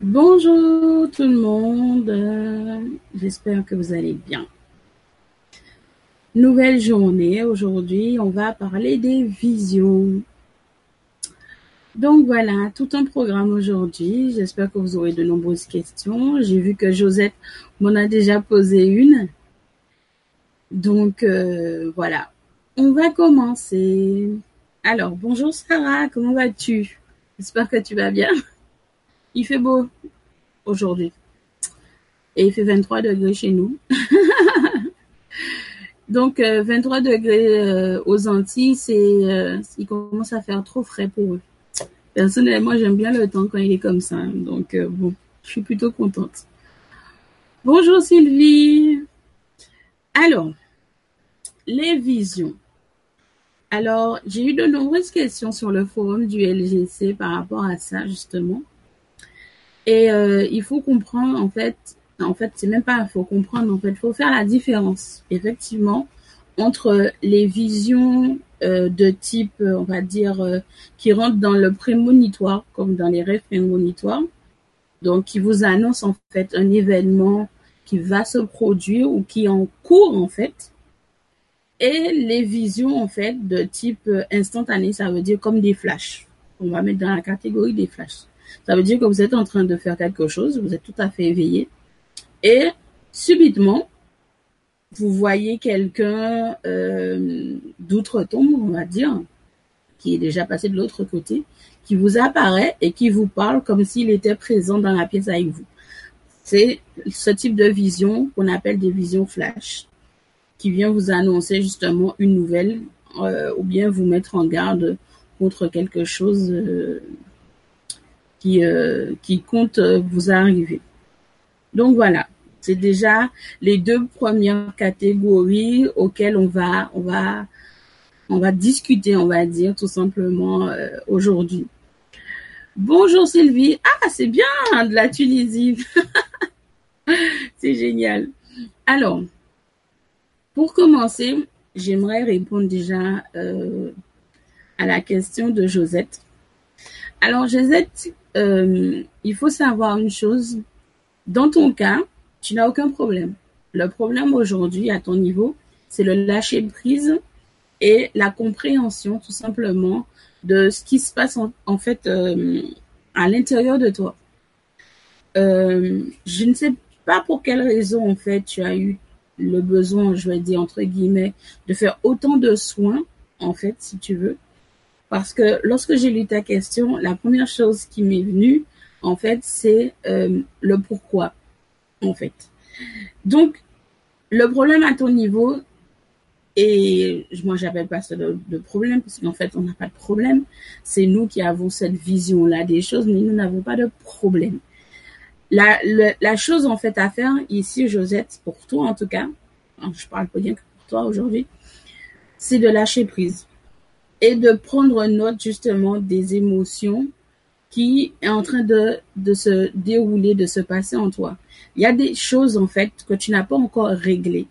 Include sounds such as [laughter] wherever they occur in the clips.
Bonjour tout le monde, j'espère que vous allez bien. Nouvelle journée, aujourd'hui on va parler des visions. Donc voilà, tout un programme aujourd'hui, j'espère que vous aurez de nombreuses questions. J'ai vu que Josette m'en a déjà posé une. Donc euh, voilà, on va commencer. Alors, bonjour Sarah, comment vas-tu? J'espère que tu vas bien. Il fait beau aujourd'hui. Et il fait 23 degrés chez nous. [laughs] Donc, 23 euh, degrés euh, aux Antilles, c'est, euh, il commence à faire trop frais pour eux. Personnellement, j'aime bien le temps quand il est comme ça. Donc, bon, je suis plutôt contente. Bonjour Sylvie. Alors, les visions. Alors, j'ai eu de nombreuses questions sur le forum du LGC par rapport à ça, justement. Et euh, il faut comprendre, en fait, en fait, c'est même pas, il faut comprendre, en fait, il faut faire la différence, effectivement, entre les visions euh, de type, on va dire, euh, qui rentrent dans le prémonitoire, comme dans les rêves prémonitoires, donc qui vous annoncent, en fait, un événement qui va se produire ou qui est en cours, en fait, et les visions, en fait, de type instantané, ça veut dire comme des flashs. On va mettre dans la catégorie des flashs. Ça veut dire que vous êtes en train de faire quelque chose, vous êtes tout à fait éveillé, et subitement, vous voyez quelqu'un euh, d'outre-tombe, on va dire, qui est déjà passé de l'autre côté, qui vous apparaît et qui vous parle comme s'il était présent dans la pièce avec vous. C'est ce type de vision qu'on appelle des visions flash, qui vient vous annoncer justement une nouvelle euh, ou bien vous mettre en garde contre quelque chose euh, qui, euh, qui compte euh, vous arriver. Donc voilà, c'est déjà les deux premières catégories auxquelles on va, on va, on va discuter, on va dire tout simplement euh, aujourd'hui. Bonjour Sylvie. Ah, c'est bien de la Tunisie. [laughs] c'est génial. Alors, pour commencer, j'aimerais répondre déjà euh, à la question de Josette. Alors, Josette, euh, il faut savoir une chose. Dans ton cas, tu n'as aucun problème. Le problème aujourd'hui, à ton niveau, c'est le lâcher prise et la compréhension, tout simplement, de ce qui se passe en, fait euh, à l'intérieur de toi. Euh, je ne sais pas pour quelle raison, en fait, tu as eu le besoin, je vais dire entre guillemets, de faire autant de soins, en fait, si tu veux, parce que lorsque j'ai lu ta question, la première chose qui m'est venue, en fait, c'est euh, le pourquoi, en fait. Donc, le problème à ton niveau, et moi j'appelle pas ça de, problème, parce qu'en fait on n'a pas de problème, c'est nous qui avons cette vision-là des choses, mais nous n'avons pas de problème. La, la chose en fait à faire ici, Josette, pour toi en tout cas, je parle pas bien que pour toi aujourd'hui, c'est de lâcher prise et de prendre note justement des émotions qui est en train de, de se dérouler, de se passer en toi. Il y a des choses en fait que tu n'as pas encore réglées.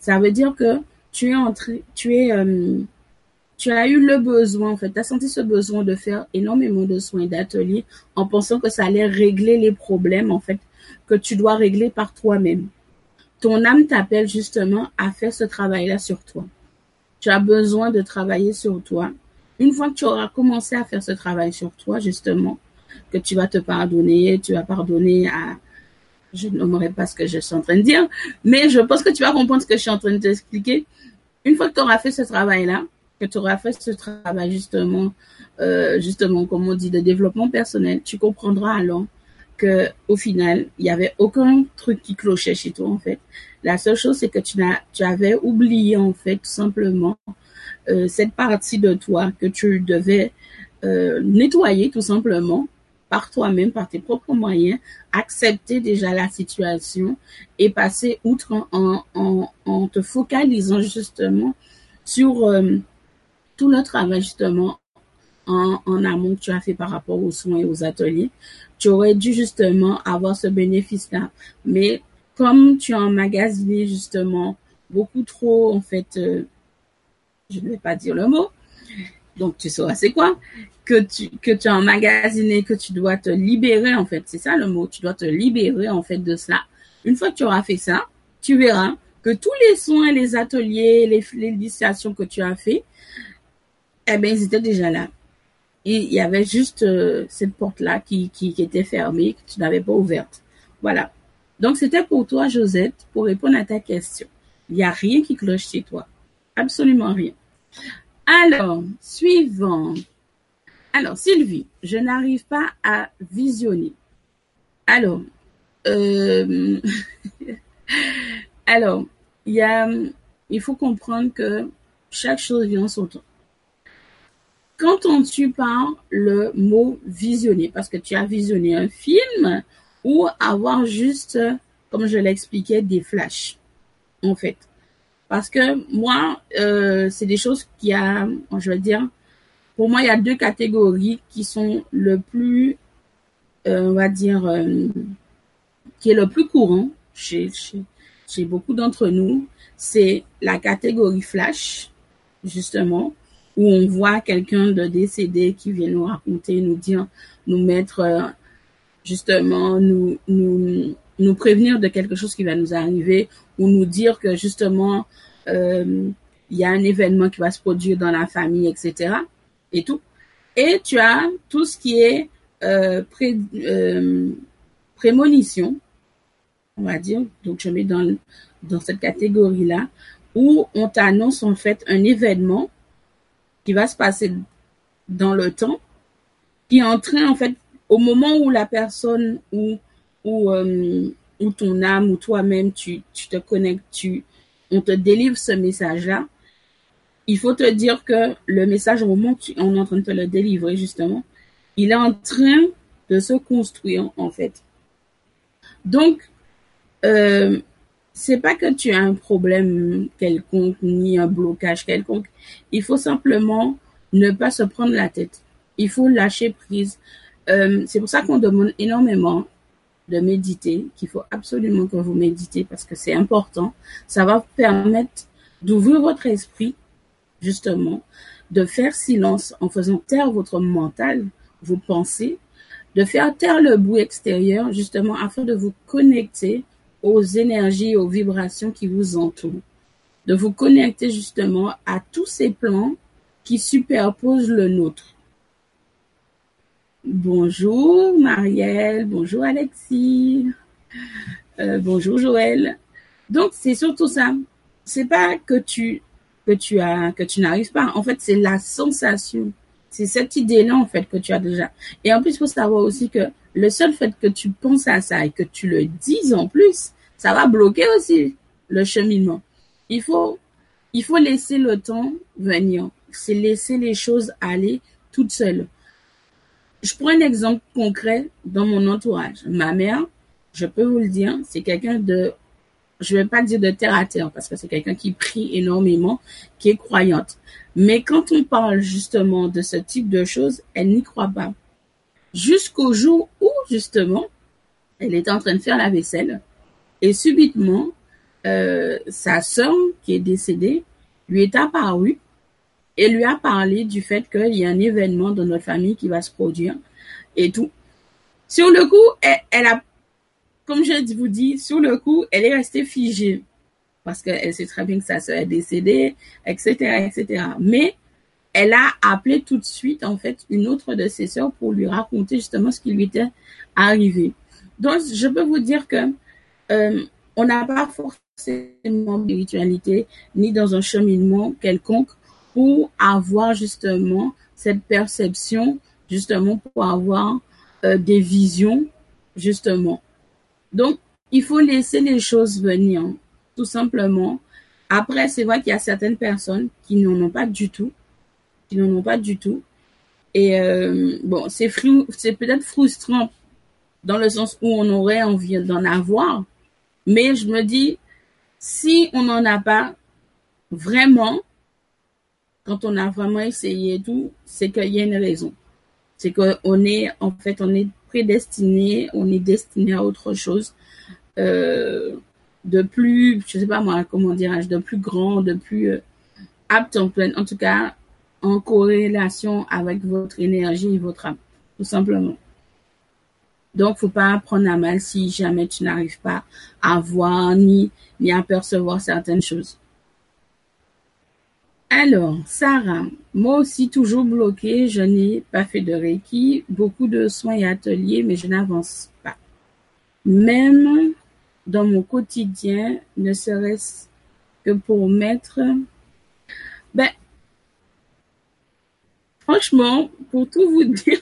Ça veut dire que tu es entré, tu es, euh, tu as eu le besoin en fait, tu as senti ce besoin de faire énormément de soins d'atelier en pensant que ça allait régler les problèmes en fait que tu dois régler par toi-même. Ton âme t'appelle justement à faire ce travail-là sur toi tu as besoin de travailler sur toi. Une fois que tu auras commencé à faire ce travail sur toi, justement, que tu vas te pardonner, tu vas pardonner à, je nommerai pas ce que je suis en train de dire, mais je pense que tu vas comprendre ce que je suis en train de t'expliquer. Une fois que tu auras fait ce travail-là, que tu auras fait ce travail justement, euh, justement, comme on dit, de développement personnel, tu comprendras alors que au final, il y avait aucun truc qui clochait chez toi en fait. La seule chose, c'est que tu, avais oublié, en fait, tout simplement, euh, cette partie de toi que tu devais euh, nettoyer, tout simplement, par toi-même, par tes propres moyens, accepter déjà la situation et passer outre en te focalisant justement sur euh, tout le travail justement en, en, amont que tu as fait par rapport aux soins et aux ateliers. Tu aurais dû justement avoir ce bénéfice-là. Mais comme tu as emmagasiné justement beaucoup trop, en fait, euh, je ne vais pas dire le mot, donc tu sauras c'est quoi. que tu que tu as emmagasiné, que tu dois te libérer en fait. C'est ça le mot. Tu dois te libérer en fait de cela. Une fois que tu auras fait ça, tu verras que tous les soins, les ateliers, les, les que tu as fait, eh bien, ils étaient déjà là. Il y avait juste euh, cette porte-là qui, qui était fermée, que tu n'avais pas ouverte. Voilà. Donc, c'était pour toi, Josette, pour répondre à ta question. Il n'y a rien qui cloche chez toi. Absolument rien. Alors, suivant. Alors, Sylvie, je n'arrive pas à visionner. Alors, euh, [laughs] alors, il il faut comprendre que chaque chose vient en son temps. Quand on tue par le mot visionner, parce que tu as visionné un film ou avoir juste, comme je l'expliquais, des flashs, en fait. Parce que moi, euh, c'est des choses qui a, je vais dire, pour moi, il y a deux catégories qui sont le plus, euh, on va dire, euh, qui est le plus courant chez, chez, beaucoup d'entre nous. C'est la catégorie flash, justement, où on voit quelqu'un de décédé qui vient nous raconter, nous dire, nous mettre, justement, nous, nous, prévenir de quelque chose qui va nous arriver ou nous dire que justement euh, il y a un événement qui va se produire dans la famille, etc. Et tout. Et tu as tout ce qui est euh, euh, prémonition, on va dire. Donc je mets dans cette catégorie là où on t'annonce en fait un événement qui va se passer dans le temps, qui est en fait au moment où la personne ou euh, où ton âme ou toi-même, tu, tu te connectes, tu, on te délivre ce message-là, il faut te dire que le message, au moment où on est en train de te le délivrer, justement, il est en train de se construire, en fait. Donc, euh, c'est pas que tu as un problème quelconque, ni un blocage quelconque. Il faut simplement ne pas se prendre la tête. Il faut lâcher prise. Euh, c'est pour ça qu'on demande énormément de méditer, qu'il faut absolument que vous méditez parce que c'est important. Ça va vous permettre d'ouvrir votre esprit, justement, de faire silence en faisant taire votre mental, vos pensées, de faire taire le bruit extérieur, justement, afin de vous connecter aux énergies, aux vibrations qui vous entourent. De vous connecter justement à tous ces plans qui superposent le nôtre. Bonjour Marielle, bonjour Alexis, euh, bonjour Joël. Donc c'est surtout ça. C'est pas que tu que tu as que tu n'arrives pas. En fait, c'est la sensation. C'est cette idée-là en fait que tu as déjà. Et en plus, faut savoir aussi que le seul fait que tu penses à ça et que tu le dises en plus, ça va bloquer aussi le cheminement. Il faut il faut laisser le temps venir. C'est laisser les choses aller toutes seules. Je prends un exemple concret dans mon entourage. Ma mère, je peux vous le dire, c'est quelqu'un de, je vais pas dire de terre à terre parce que c'est quelqu'un qui prie énormément, qui est croyante. Mais quand on parle justement de ce type de choses, elle n'y croit pas. Jusqu'au jour où justement, elle était en train de faire la vaisselle et subitement, euh, sa sœur qui est décédée lui est apparue et lui a parlé du fait qu'il y a un événement dans notre famille qui va se produire et tout. Sur le coup, elle, a, comme je vous dis, sur le coup, elle est restée figée parce qu'elle sait très bien que sa soeur est décédée, etc., etc. Mais elle a appelé tout de suite, en fait, une autre de ses sœurs pour lui raconter justement ce qui lui était arrivé. Donc, je peux vous dire que euh, on n'a pas forcément spiritualité ni dans un cheminement quelconque pour avoir justement cette perception, justement pour avoir euh, des visions, justement. Donc, il faut laisser les choses venir, tout simplement. Après, c'est vrai qu'il y a certaines personnes qui n'en ont pas du tout, qui n'en ont pas du tout. Et euh, bon, c'est c'est peut-être frustrant dans le sens où on aurait envie d'en avoir, mais je me dis, si on n'en a pas, vraiment, quand on a vraiment essayé tout, c'est qu'il y a une raison. C'est qu'on est, en fait, on est prédestiné, on est destiné à autre chose, euh, de plus, je sais pas moi, comment dirais-je, de plus grand, de plus euh, apte en plein. En tout cas, en corrélation avec votre énergie et votre âme, tout simplement. Donc, faut pas prendre à mal si jamais tu n'arrives pas à voir ni, ni à percevoir certaines choses. Alors, Sarah, moi aussi toujours bloquée, je n'ai pas fait de Reiki, beaucoup de soins et ateliers, mais je n'avance pas. Même dans mon quotidien, ne serait-ce que pour mettre, ben, franchement, pour tout vous dire,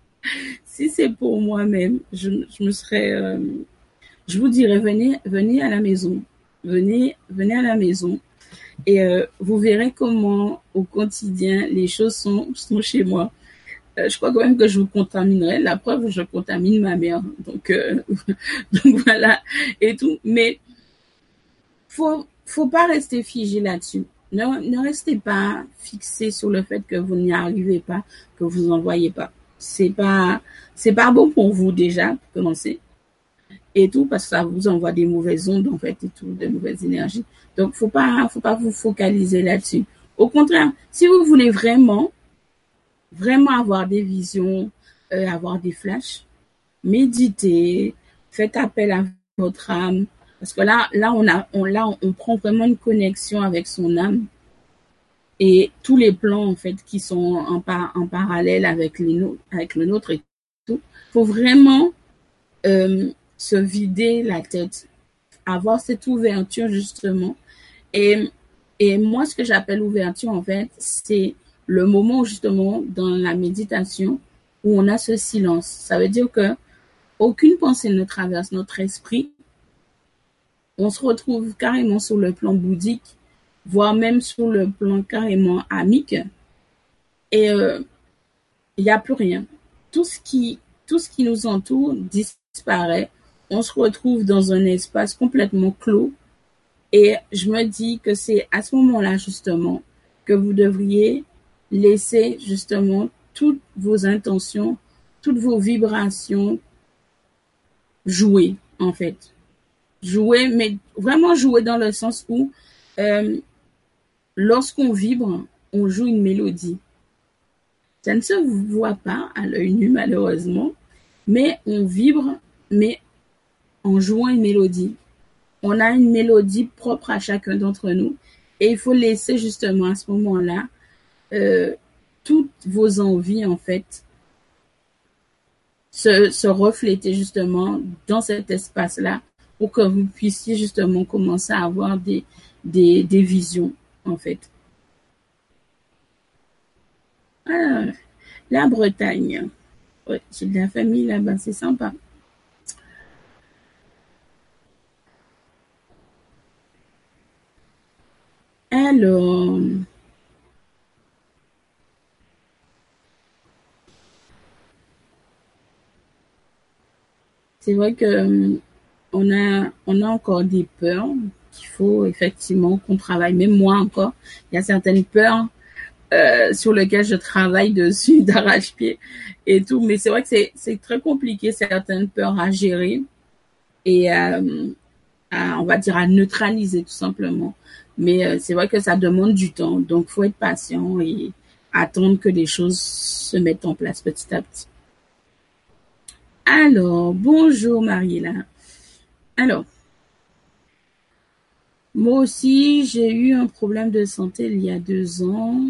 [laughs] si c'est pour moi-même, je, me serais, euh, je vous dirais, venez, venez à la maison, venez, venez à la maison, et euh, vous verrez comment au quotidien les choses sont, sont chez moi. Euh, je crois quand même que je vous contaminerai. La preuve, je contamine ma mère. Donc, [laughs] donc voilà et tout. Mais faut faut pas rester figé là-dessus. Ne, ne restez pas fixé sur le fait que vous n'y arrivez pas, que vous n'en voyez pas. C'est pas c'est pas bon pour vous déjà pour commencer et tout parce que ça vous envoie des mauvaises ondes en fait et tout de mauvaises énergies. Donc faut pas faut pas vous focaliser là-dessus. Au contraire si vous voulez vraiment vraiment avoir des visions euh, avoir des flashs méditez faites appel à votre âme. Parce que là là on a on là on prend vraiment une connexion avec son âme et tous les plans en fait qui sont en, en parallèle avec les avec le nôtre et faut vraiment euh, se vider la tête, avoir cette ouverture justement. Et, et moi, ce que j'appelle ouverture, en fait, c'est le moment justement dans la méditation où on a ce silence. Ça veut dire que aucune pensée ne traverse notre esprit. On se retrouve carrément sur le plan bouddhique, voire même sur le plan carrément amique. Et euh, il n'y a plus rien. Tout ce qui tout ce qui nous entoure disparaît. On se retrouve dans un espace complètement clos. Et je me dis que c'est à ce moment-là, justement, que vous devriez laisser, justement, toutes vos intentions, toutes vos vibrations jouer, en fait. Jouer, mais vraiment jouer dans le sens où, euh, lorsqu'on vibre, on joue une mélodie. Ça ne se voit pas à l'œil nu, malheureusement, mais on vibre, mais en jouant une mélodie. On a une mélodie propre à chacun d'entre nous et il faut laisser justement à ce moment-là euh, toutes vos envies en fait se, refléter justement dans cet espace-là pour que vous puissiez justement commencer à avoir des, visions en fait. Ah, la Bretagne. J'ai la famille là-bas, c'est sympa. Alors, c'est vrai que euh, on a encore des peurs qu'il faut effectivement qu'on travaille. Même moi encore, il y a certaines peurs euh, sur lequel je travaille dessus [laughs] d'arrache-pied et tout. Mais c'est vrai que c'est très compliqué certaines peurs à gérer et euh, on va dire à neutraliser tout simplement. Mais euh, c'est vrai que ça demande du temps, donc faut être patient et attendre que les choses se mettent en place petit à petit. Alors, bonjour Mariela. Alors, moi aussi, j'ai eu un problème de santé il y a deux ans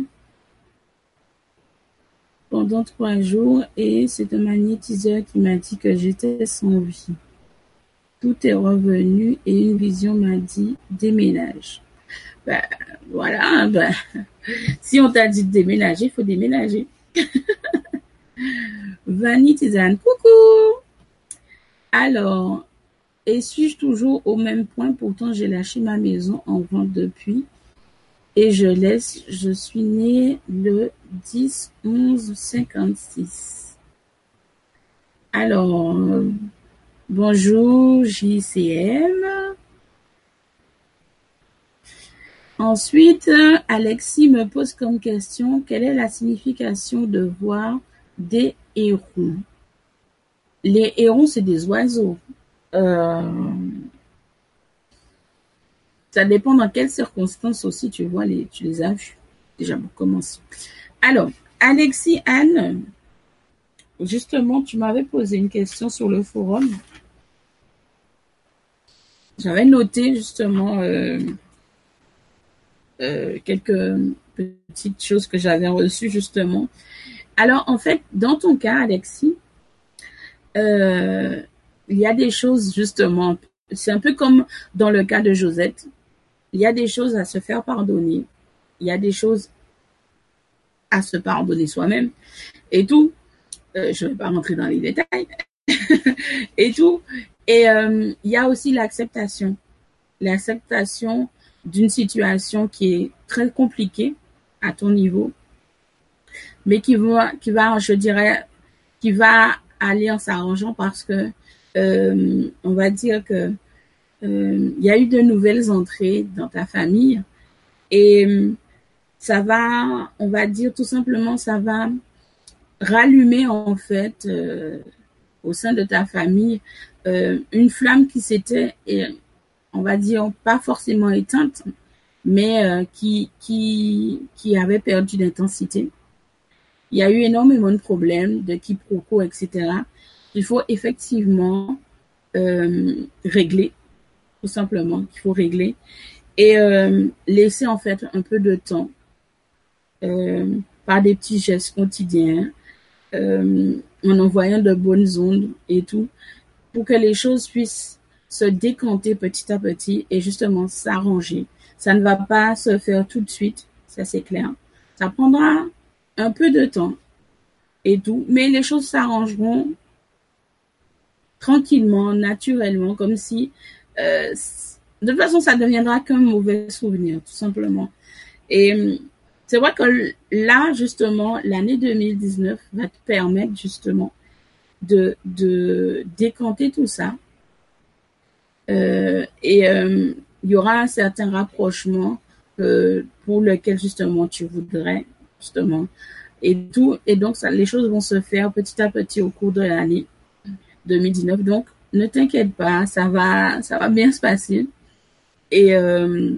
pendant trois jours et c'est un magnétiseur qui m'a dit que j'étais sans vie. Tout est revenu et une vision m'a dit déménage. Ben voilà, ben [laughs] si on t'a dit de déménager, il faut déménager. [laughs] Vanitizane, coucou. Alors, et suis-je toujours au même point? Pourtant, j'ai lâché ma maison en vente depuis et je laisse, je suis né le 10 11 56. Alors, bonjour JCM. Ensuite, Alexis me pose comme question, quelle est la signification de voir des hérons? Les hérons, c'est des oiseaux. Euh, ça dépend dans quelles circonstances aussi tu vois les, tu les as vus. déjà pour commencer. Alors, Alexis Anne, justement, tu m'avais posé une question sur le forum. J'avais noté justement euh, euh, quelques petites choses que j'avais reçues justement. Alors, en fait, dans ton cas, Alexis, euh, il y a des choses justement, c'est un peu comme dans le cas de Josette, il y a des choses à se faire pardonner, il y a des choses à se pardonner soi-même et tout. Euh, je ne vais pas rentrer dans les détails [laughs] et tout. Et il y a aussi l'acceptation, l'acceptation d'une situation qui est très compliquée à ton niveau, mais qui va, je dirais, qui va aller en s'arrangeant parce que euh, on va dire que euh, il y a eu de nouvelles entrées dans ta famille et euh, ça va, on va dire tout simplement, ça va rallumer en fait au sein de ta famille une flamme qui s'était, on va dire, pas forcément éteinte, mais qui, qui, qui avait perdu d'intensité. Il y a eu énormément de problèmes, de quiproquos, etc. Il faut effectivement euh, régler, tout simplement, qu'il faut régler et euh, laisser en fait un peu de temps euh, par des petits gestes quotidiens, en envoyant de bonnes ondes et tout, pour que les choses puissent se décanter petit à petit et justement s'arranger. Ça ne va pas se faire tout de suite, ça c'est clair. Ça prendra un peu de temps et tout, mais les choses s'arrangeront tranquillement, naturellement, comme si euh, de toute façon ça deviendra qu'un mauvais souvenir, tout simplement. Et hum, c'est vrai que là, justement, l'année 2019 va te permettre justement de, de décanter tout ça. Euh, et euh, il y aura un certain rapprochement euh, pour lequel justement tu voudrais justement et tout. Et donc, les choses vont se faire petit à petit au cours de l'année 2019. Donc, ne t'inquiète pas, ça va, ça va bien se passer. Et euh,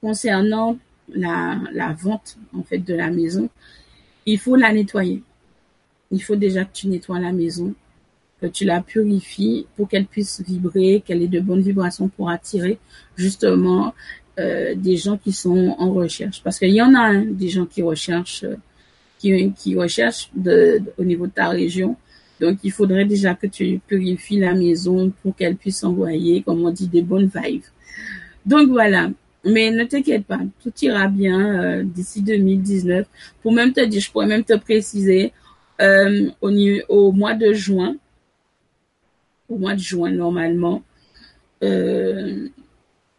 concernant la, la vente en fait de la maison, il faut la nettoyer. Il faut déjà que tu nettoies la maison, que tu la purifies pour qu'elle puisse vibrer, qu'elle ait de bonnes vibrations pour attirer justement euh, des gens qui sont en recherche. Parce qu'il y en a hein, des gens qui recherchent euh, qui, recherchent de, au niveau de ta région. Donc, il faudrait déjà que tu purifies la maison pour qu'elle puisse envoyer, comme on dit, des bonnes vibes. Donc, voilà. Mais ne t'inquiète pas, tout ira bien euh, d'ici 2019. Pour même te dire, je pourrais même te préciser, euh, au, au mois de juin, au mois de juin normalement, euh,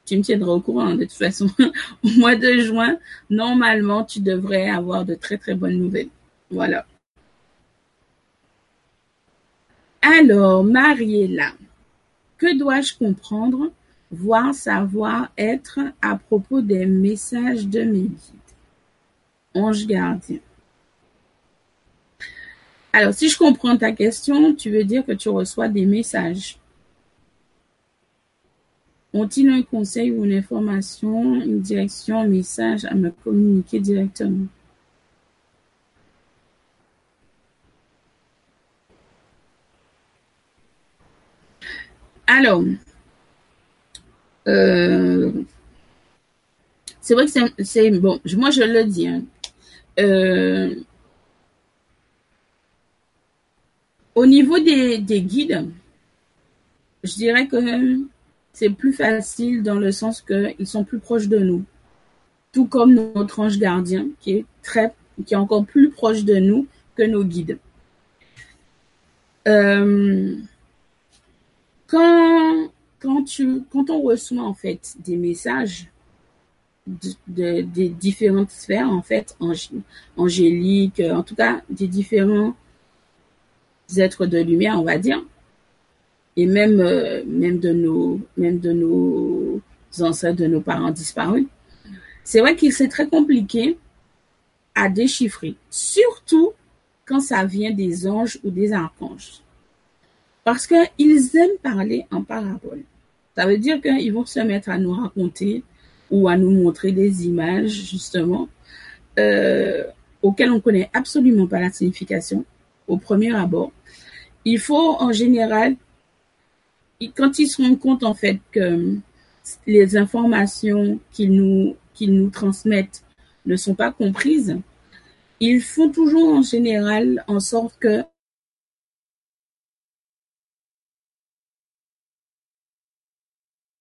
tu me tiendras au courant de toute façon. [laughs] au mois de juin, normalement, tu devrais avoir de très très bonnes nouvelles. Voilà. Alors, Mariella, que dois-je comprendre, voir, savoir, être à propos des messages de mes guides Ange gardien. Alors, si je comprends ta question, tu veux dire que tu reçois des messages. Ont-ils un conseil ou une information, une direction, un message à me communiquer directement? Alors, euh, c'est vrai que c'est bon. Moi, je le dis. Hein. Euh, au niveau des, des guides, je dirais que c'est plus facile dans le sens qu'ils sont plus proches de nous. Tout comme notre ange gardien, qui est très, qui est encore plus proche de nous que nos guides. Euh, quand, quand tu, quand on reçoit en fait des messages de, des différentes sphères en fait angéliques, en tout cas des différents êtres de lumière, on va dire, et même euh, même de nos même de nos ancêtres, de nos parents disparus. C'est vrai que c'est très compliqué à déchiffrer, surtout quand ça vient des anges ou des archanges. Parce qu'ils aiment parler en parabole. Ça veut dire qu'ils vont se mettre à nous raconter ou à nous montrer des images, justement, euh, auxquels on connaît absolument pas la signification au premier abord. Il faut en général, quand ils se rendent compte en fait que les informations qu'ils nous, qu'ils nous transmettent ne sont pas comprises, ils font toujours en général en sorte que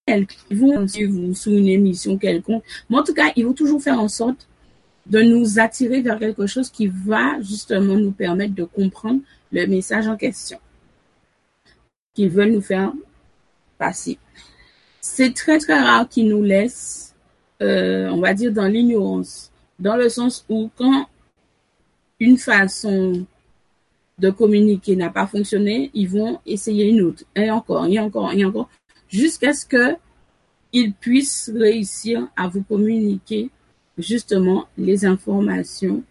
ils vont suivre sous une émission quelconque. Mais en tout cas, ils vont toujours faire en sorte de nous attirer vers quelque chose qui va justement nous permettre de comprendre le message en question qu'ils veulent nous faire passer. C'est très très rare qu'ils nous laissent, euh, on va dire, dans l'ignorance, dans le sens où quand une façon de communiquer n'a pas fonctionné, ils vont essayer une autre, et encore, et encore, et encore, jusqu'à ce que ils puissent réussir à vous communiquer justement les informations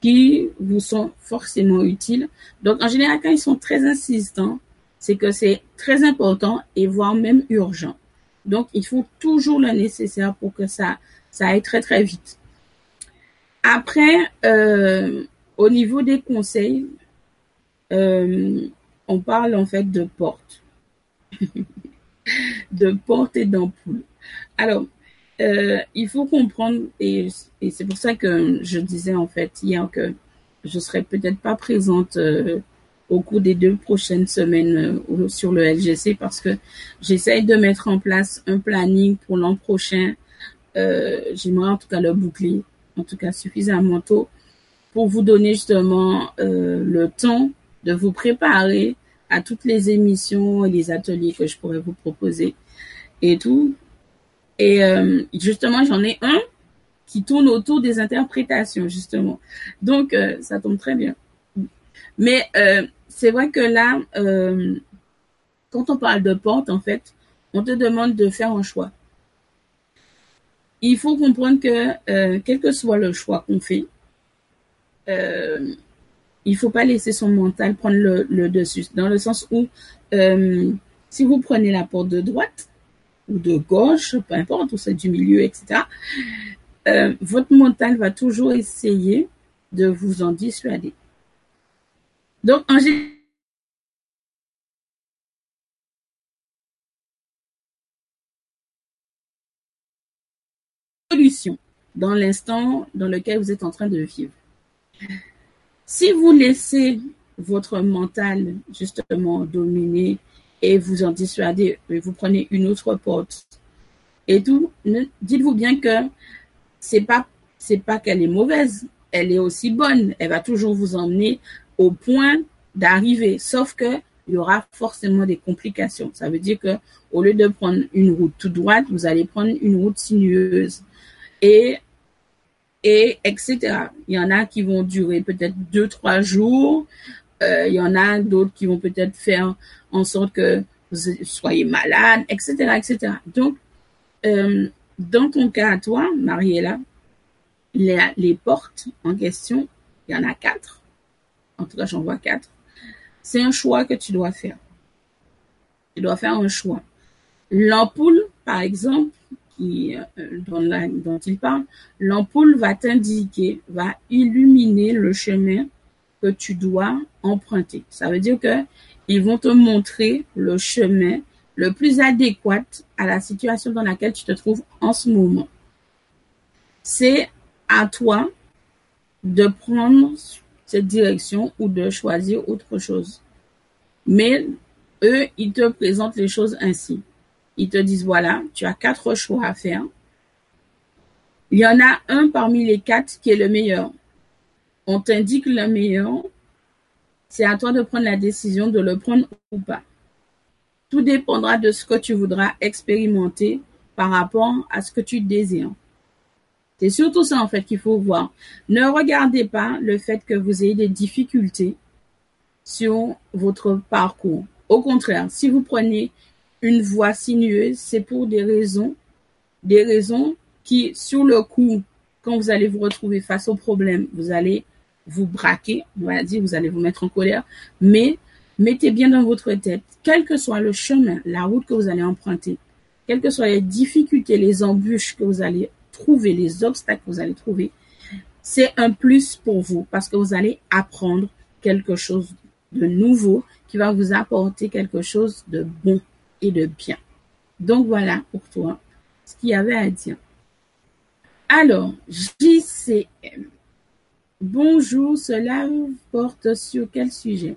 qui vous sont forcément utiles. Donc, en général, quand ils sont très insistants, c'est que c'est très important et voire même urgent. Donc, il faut toujours le nécessaire pour que ça, ça aille très, très vite. Après, euh, au niveau des conseils, euh, on parle en fait de porte. [laughs] de porte et d'ampoule. Alors, euh, il faut comprendre, et, c'est pour ça que je disais en fait hier que je serai peut-être pas présente euh, au cours des deux prochaines semaines euh, sur le LGC parce que j'essaye de mettre en place un planning pour l'an prochain. J'aimerais en tout cas le boucler, en tout cas suffisamment tôt, pour vous donner justement le temps de vous préparer à toutes les émissions et les ateliers que je pourrais vous proposer et tout. Et euh, justement, j'en ai un qui tourne autour des interprétations, justement. Donc, euh, ça tombe très bien. Mais euh, c'est vrai que là, quand on parle de porte, en fait, on te demande de faire un choix. Il faut comprendre que, quel que soit le choix qu'on fait, il faut pas laisser son mental prendre le, dessus. Dans le sens où, si vous prenez la porte de droite, ou de gauche, peu importe, ou c'est du milieu, etc., euh, votre mental va toujours essayer de vous en dissuader. Donc, en général, solution dans l'instant dans lequel vous êtes en train de vivre. Si vous laissez votre mental justement dominer et vous en dissuader, vous prenez une autre porte et tout, dites-vous bien que c'est pas c'est pas qu'elle est mauvaise, elle est aussi bonne, elle va toujours vous emmener au point d'arriver, sauf que il y aura forcément des complications. Ça veut dire que au lieu de prendre une route toute droite, vous allez prendre une route sinueuse et et etc. Il y en a qui vont durer peut-être deux trois jours. Euh, il y en a d'autres qui vont peut-être faire en sorte que vous soyez malade, etc., etc. Donc, euh, dans ton cas à toi, Mariella, les, les portes en question, il y en a quatre. En tout cas, j'en vois quatre. C'est un choix que tu dois faire. Tu dois faire un choix. L'ampoule, par exemple, qui, euh, dont, dont il parle, l'ampoule va t'indiquer, va illuminer le chemin que tu dois emprunter. Ça veut dire que ils vont te montrer le chemin le plus adéquat à la situation dans laquelle tu te trouves en ce moment. C'est à toi de prendre cette direction ou de choisir autre chose. Mais eux, ils te présentent les choses ainsi. Ils te disent, voilà, tu as quatre choix à faire. Il y en a un parmi les quatre qui est le meilleur. On t'indique le meilleur. C'est à toi de prendre la décision de le prendre ou pas. Tout dépendra de ce que tu voudras expérimenter par rapport à ce que tu désires. C'est surtout ça en fait qu'il faut voir. Ne regardez pas le fait que vous ayez des difficultés sur votre parcours. Au contraire, si vous prenez une voie sinueuse, c'est pour des raisons, des raisons qui, sur le coup, quand vous allez vous retrouver face au problème, vous allez vous braquer, on va dire, vous allez vous mettre en colère, mais mettez bien dans votre tête, quel que soit le chemin, la route que vous allez emprunter, quelles que soient les difficultés, les embûches que vous allez trouver, les obstacles que vous allez trouver, c'est un plus pour vous parce que vous allez apprendre quelque chose de nouveau qui va vous apporter quelque chose de bon et de bien. Donc voilà pour toi ce qu'il y avait à dire. Alors, JCM. Bonjour, cela porte sur quel sujet?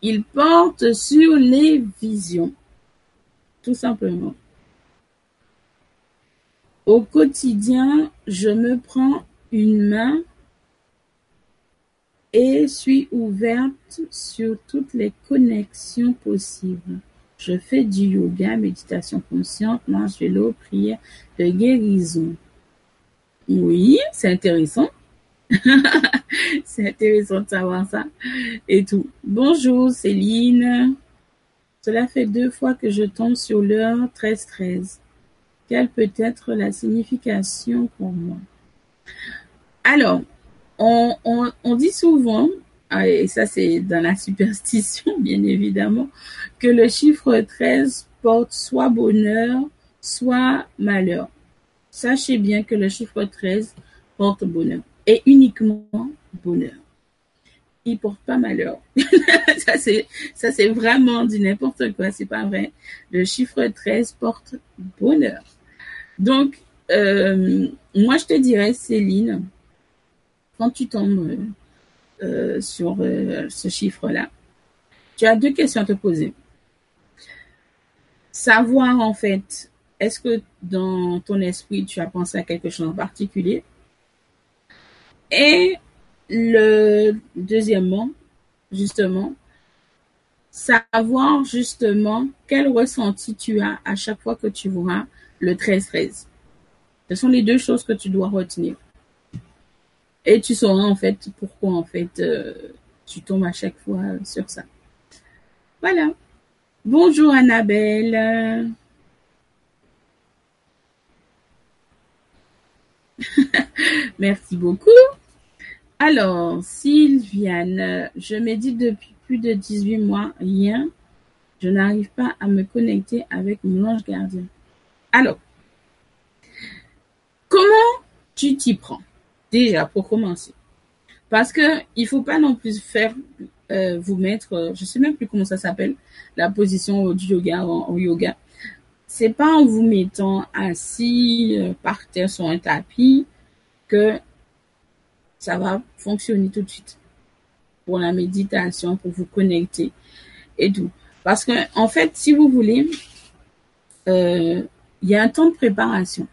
Il porte sur les visions, tout simplement. Au quotidien, je me prends une main et suis ouverte sur toutes les connexions possibles. Je fais du yoga, méditation consciente, marche vélo, prière de guérison. Oui, c'est intéressant. [laughs] c'est intéressant de savoir ça et tout. Bonjour Céline. Cela fait deux fois que je tombe sur l'heure 13-13. Quelle peut être la signification pour moi? Alors, on, dit souvent, ah, et ça c'est dans la superstition [laughs] bien évidemment, que le chiffre 13 porte soit bonheur, soit malheur. Sachez bien que le chiffre 13 porte bonheur et uniquement bonheur. Il porte pas malheur. [laughs] ça c'est vraiment du n'importe quoi, c'est pas vrai. Le chiffre 13 porte bonheur. Donc euh, moi je te dirais Céline, quand tu tombes euh, sur euh, ce chiffre-là, tu as deux questions à te poser. Savoir en fait, est-ce que dans ton esprit tu as pensé à quelque chose en particulier? Et le deuxièmement, justement, savoir justement quel ressenti tu as à chaque fois que tu vois le 13-13. Ce sont les deux choses que tu dois retenir. Et tu sauras en fait pourquoi en fait euh, tu tombes à chaque fois sur ça. Voilà. Bonjour Annabelle. [laughs] Merci beaucoup. Alors, Sylviane, je médite depuis plus de 18 mois, rien. Je n'arrive pas à me connecter avec mon ange gardien. Alors, comment tu t'y prends? Déjà, pour commencer. Parce que il faut pas non plus faire euh, vous mettre, euh, je sais même plus comment ça s'appelle, la position du yoga en, yoga. C'est pas en vous mettant assis euh, par terre sur un tapis que ça va fonctionner tout de suite pour la méditation, pour vous connecter et tout. Parce que en fait, si vous voulez, euh, il y a un temps de préparation.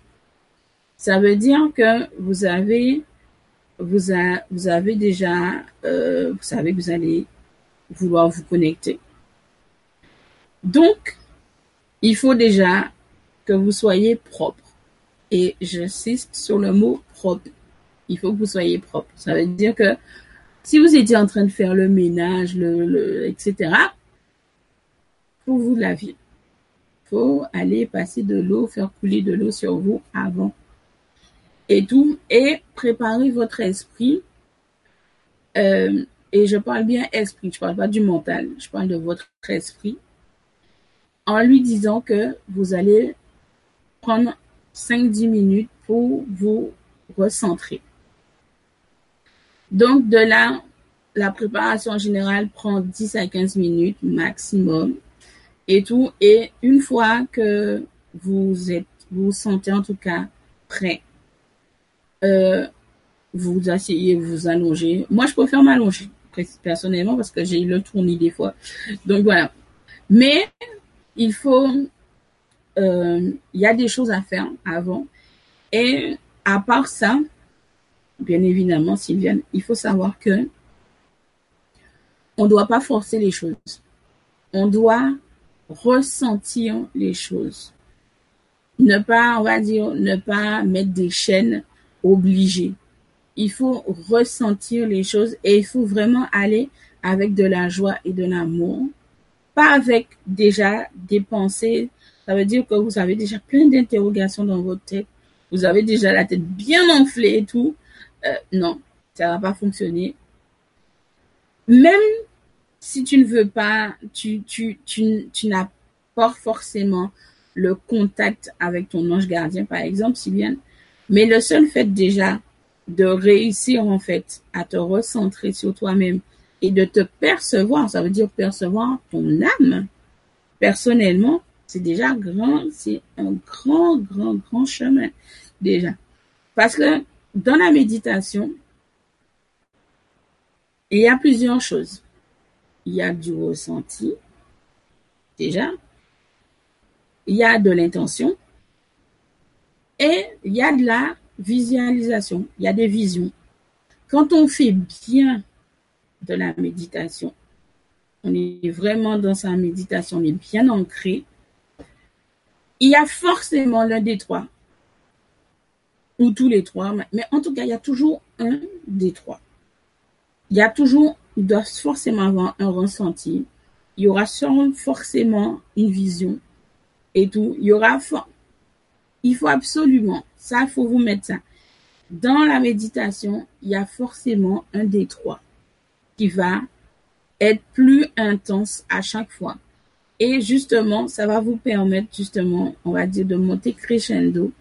Ça veut dire que vous avez, vous, vous avez déjà, euh, vous savez que vous allez vouloir vous connecter. Donc, il faut déjà que vous soyez propre. Et j'insiste sur le mot propre il faut que vous soyez propre. Ça veut dire que si vous étiez en train de faire le ménage, le, etc., faut vous laver. Faut aller passer de l'eau, faire couler de l'eau sur vous avant. Et tout. Et préparer votre esprit. Euh, et je parle bien esprit, je parle pas du mental, je parle de votre esprit. En lui disant que vous allez prendre 5-10 minutes pour vous recentrer. Donc, de là, la préparation générale prend 10 à 15 minutes maximum et tout. Et une fois que vous êtes, vous, sentez en tout cas prêt, euh, vous asseyez, vous vous allongez. Moi, je préfère m'allonger personnellement parce que j'ai le tournis des fois. Donc voilà. Mais il faut, euh, il y a des choses à faire avant. Et à part ça, bien évidemment, Sylviane, il faut savoir que on ne doit pas forcer les choses. On doit ressentir les choses. Ne pas, on va dire, ne pas mettre des chaînes obligées. Il faut ressentir les choses et il faut vraiment aller avec de la joie et de l'amour. Pas avec déjà des pensées. Ça veut dire que vous avez déjà plein d'interrogations dans votre tête. Vous avez déjà la tête bien enflée et tout. Euh, non, ça va pas fonctionner. Même si tu ne veux pas, tu, tu, n'as pas forcément le contact avec ton ange gardien, par exemple, Sylviane. Mais le seul fait déjà de réussir en fait à te recentrer sur toi-même et de te percevoir, ça veut dire percevoir ton âme personnellement, c'est déjà grand, c'est un grand, grand, grand chemin déjà. Parce que dans la méditation, il y a plusieurs choses. Il y a du ressenti, déjà. Il y a de l'intention. Et il y a de la visualisation. Il y a des visions. Quand on fait bien de la méditation, on est vraiment dans sa méditation, on est bien ancré, il y a forcément l'un des trois, ou tous les trois, mais en tout cas, il y a toujours un des trois. Il y a toujours, il doit forcément avoir un ressenti, il y aura forcément une vision et tout. Il y aura, il faut absolument, ça, il faut vous mettre ça. Dans la méditation, il y a forcément un des trois qui va être plus intense à chaque fois. Et justement, ça va vous permettre justement, on va dire, de monter crescendo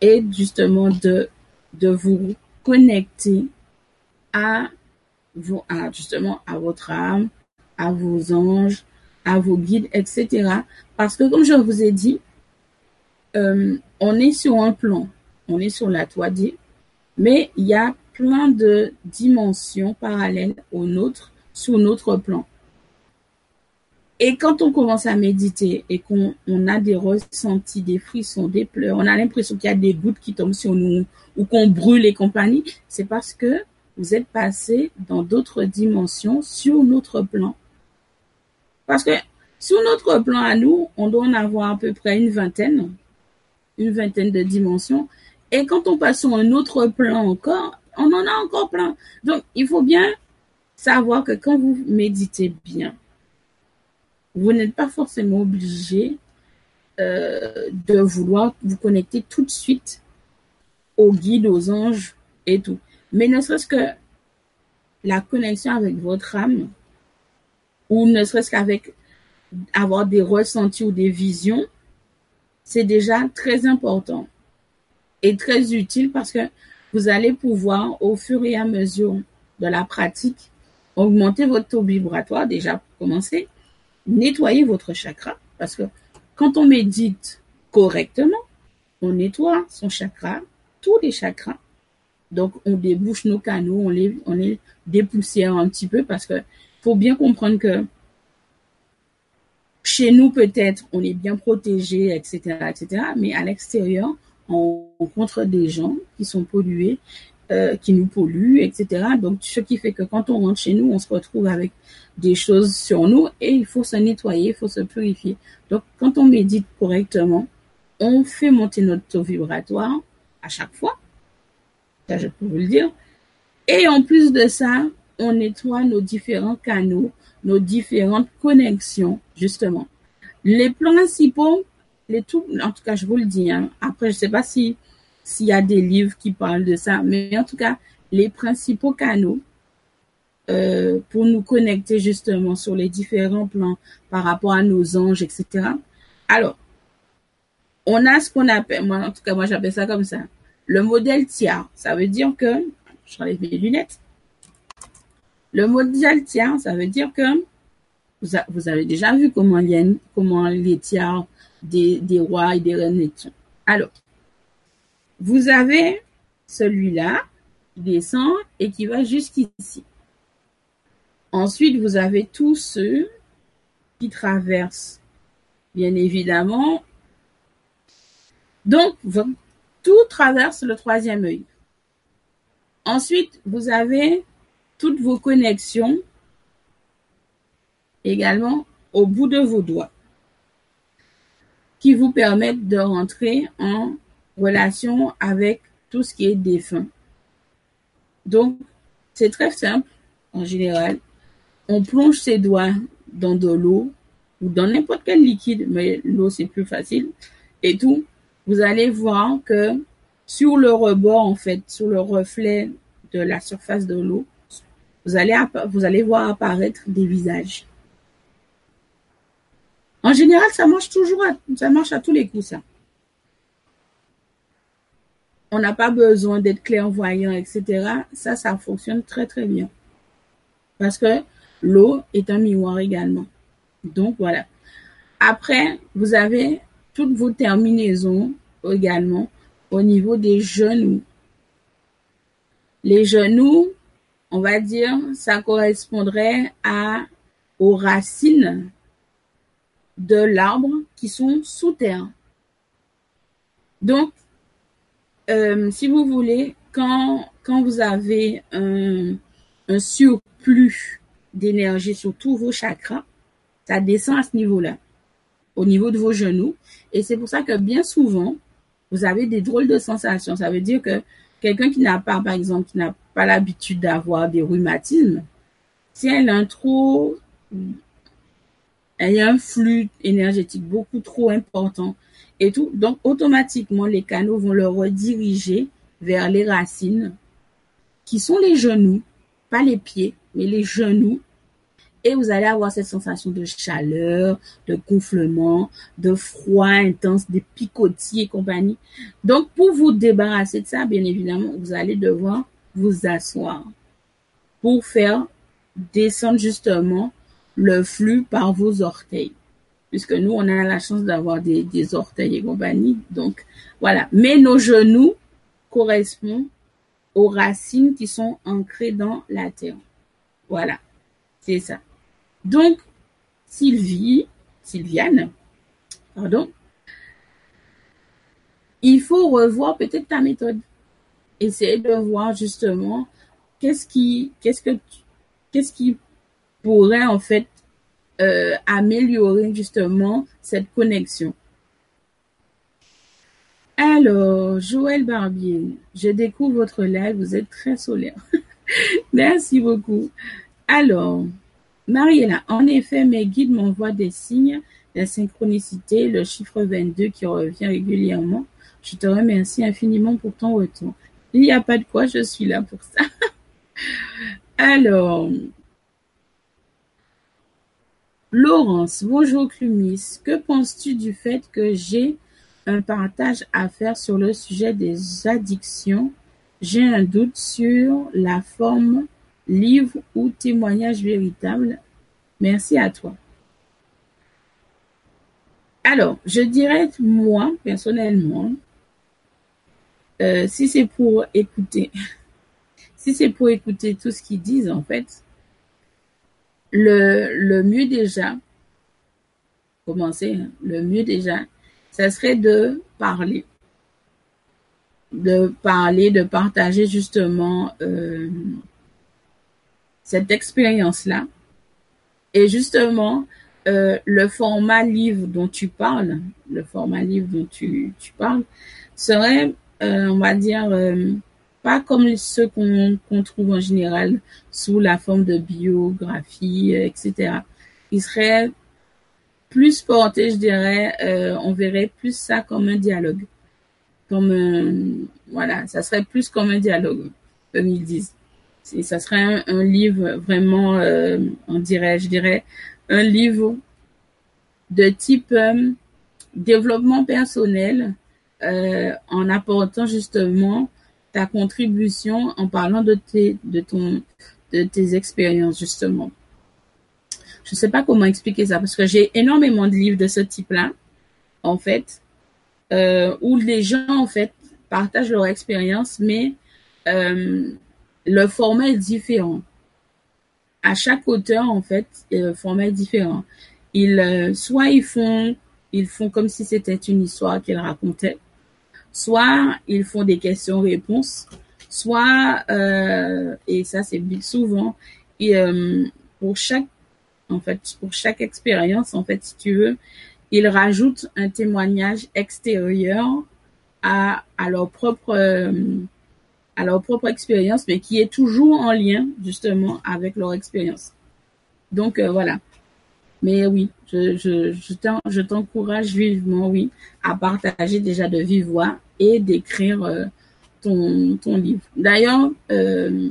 et justement de, vous connecter à, vos, à justement à votre âme, à vos anges, à vos guides, etc. Parce que comme je vous ai dit, euh, on est sur un plan, on est sur la 3D, mais il y a plein de dimensions parallèles au nôtre sur notre plan. Et quand on commence à méditer et qu'on a des ressentis, des frissons, des pleurs, on a l'impression qu'il y a des gouttes qui tombent sur nous ou qu'on brûle et compagnie, c'est parce que vous êtes passé dans d'autres dimensions sur notre plan. Parce que sur notre plan à nous, on doit en avoir à peu près une vingtaine, une vingtaine de dimensions. Et quand on passe sur un autre plan encore, on en a encore plein. Donc, il faut bien savoir que quand vous méditez bien, vous n'êtes pas forcément obligé euh, de vouloir vous connecter tout de suite aux guides, aux anges et tout. Mais ne serait-ce que la connexion avec votre âme, ou ne serait-ce qu'avec avoir des ressentis ou des visions, c'est déjà très important et très utile parce que vous allez pouvoir, au fur et à mesure de la pratique, augmenter votre taux vibratoire, déjà pour commencer, nettoyer votre chakra, parce que quand on médite correctement, on nettoie son chakra, tous les chakras. Donc, on débouche nos canaux, on les, on dépoussière un petit peu parce que faut bien comprendre que chez nous, peut-être, on est bien protégé, etc., etc., mais à l'extérieur, on rencontre des gens qui sont pollués euh, qui nous polluent, etc. Donc, ce qui fait que quand on rentre chez nous, on se retrouve avec des choses sur nous et il faut se nettoyer, il faut se purifier. Donc, quand on médite correctement, on fait monter notre taux vibratoire à chaque fois. Ça, je peux vous le dire. Et en plus de ça, on nettoie nos différents canaux, nos différentes connexions, justement. Les principaux, les tout, en tout cas, je vous le dis, hein. après, je sais pas si s'il y a des livres qui parlent de ça. Mais en tout cas, les principaux canaux euh, pour nous connecter justement sur les différents plans par rapport à nos anges, etc. Alors, on a ce qu'on appelle, moi en tout cas, moi j'appelle ça comme ça, le modèle tiers. Ça veut dire que, je enlève mes lunettes. Le modèle tiers, ça veut dire que vous, avez déjà vu comment, il y a, comment les tiers des, des rois et des reines sont. Alors, vous avez celui-là qui descend et qui va jusqu'ici. Ensuite, vous avez tous ceux qui traversent, bien évidemment. Donc, tout traverse le troisième œil. Ensuite, vous avez toutes vos connexions également au bout de vos doigts qui vous permettent de rentrer en relation avec tout ce qui est défunt. Donc, c'est très simple en général. On plonge ses doigts dans de l'eau ou dans n'importe quel liquide, mais l'eau c'est plus facile et tout. Vous allez voir que sur le rebord, en fait, sur le reflet de la surface de l'eau, vous allez, vous allez voir apparaître des visages. En général, ça marche toujours, ça marche à tous les coups, ça. On n'a pas besoin d'être clairvoyant, etc. Ça, ça fonctionne très très bien. Parce que l'eau est un miroir également. Donc voilà. Après, vous avez toutes vos terminaisons également au niveau des genoux. Les genoux, on va dire, ça correspondrait à, aux racines de l'arbre qui sont sous terre. Donc, euh, si vous voulez, quand, quand vous avez un, surplus d'énergie sur tous vos chakras, ça descend à ce niveau-là, au niveau de vos genoux. Et c'est pour ça que bien souvent, vous avez des drôles de sensations. Ça veut dire que quelqu'un qui n'a pas, par exemple, qui n'a pas l'habitude d'avoir des rhumatismes, si a un trop, elle a un flux énergétique beaucoup trop important et tout, donc automatiquement les canaux vont le rediriger vers les racines qui sont les genoux, pas les pieds, mais les genoux et vous allez avoir cette sensation de chaleur, de gonflement, de froid intense, de picotis et compagnie. Donc, pour vous débarrasser de ça, bien évidemment, vous allez devoir vous asseoir pour faire descendre justement le flux par vos orteils. Puisque nous, on a la chance d'avoir des, des orteils et compagnie. Donc, voilà. Mais nos genoux correspondent aux racines qui sont ancrées dans la terre. Voilà. C'est ça. Donc, Sylvie, Sylviane, pardon, il faut revoir peut-être ta méthode. Essayer de voir justement qu'est-ce qui, qu'est-ce que, qu'est-ce qui pourrait en fait euh, améliorer justement cette connexion. Alors, Joël Barbier, je découvre votre live, vous êtes très solaire. [laughs] Merci beaucoup. Alors, Mariella, en effet, mes guides m'envoient des signes, la synchronicité, le chiffre 22 qui revient régulièrement. Je te remercie infiniment pour ton retour. Il n'y a pas de quoi, je suis là pour ça. [laughs] Alors, Laurence, bonjour Clumis. Que penses-tu du fait que j'ai un partage à faire sur le sujet des addictions? J'ai un doute sur la forme livre ou témoignage véritable. Merci à toi. Alors, je dirais, moi, personnellement, euh, si c'est pour écouter, [laughs] si c'est pour écouter tout ce qu'ils disent, en fait, le, le mieux déjà, commencer, hein, le mieux déjà, ça serait de parler. De parler, de partager justement euh, cette expérience-là. Et justement, euh, le format livre dont tu parles, le format livre dont tu, tu parles, serait, euh, on va dire, pas comme ceux qu'on trouve en général sous la forme de biographie, etc. Il serait plus porté, je dirais, on verrait plus ça comme un dialogue. Comme, un, voilà, ça serait plus comme un dialogue, comme ils disent ça serait un, livre vraiment, euh, on dirait, je dirais, un livre de type euh, développement personnel euh, en apportant justement ta contribution en parlant de tes, de ton, de tes expériences justement. Je sais pas comment expliquer ça parce que j'ai énormément de livres de ce type-là, en fait, euh, où les gens en fait partagent leur expérience, mais euh, le format est différent. À chaque auteur, en fait, le format est différent. Ils, euh, soit ils font, ils font comme si c'était une histoire qu'ils racontaient, soit ils font des questions-réponses, soit, euh, et ça c'est souvent, et, euh, pour chaque, en fait, pour chaque expérience, en fait, si tu veux, ils rajoutent un témoignage extérieur à, à leur propre euh, à leur propre expérience, mais qui est toujours en lien justement avec leur expérience. Donc voilà. Mais oui, je, je, je t'encourage vivement, oui, à partager déjà de vive voix et d'écrire euh, ton, ton livre. D'ailleurs, euh,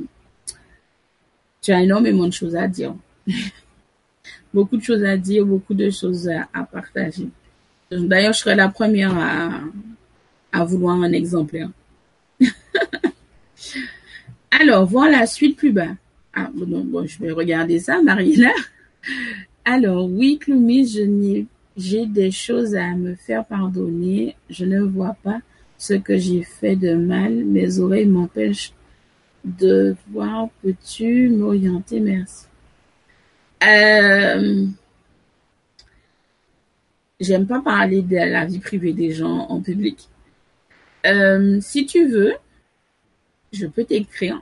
tu as énormément de choses à dire. [laughs] beaucoup de choses à dire, beaucoup de choses à, partager. D'ailleurs, je serai la première à, à vouloir un exemplaire. [laughs] Alors, voir la suite plus bas. Ah, bon, bon, je vais regarder ça, Marina. Alors, oui, Cloumis, je j'ai des choses à me faire pardonner. Je ne vois pas ce que j'ai fait de mal. Mes oreilles m'empêchent de voir. Peux-tu m'orienter? Merci. Euh, j'aime pas parler de la vie privée des gens en public. Euh, si tu veux, je peux t'écrire,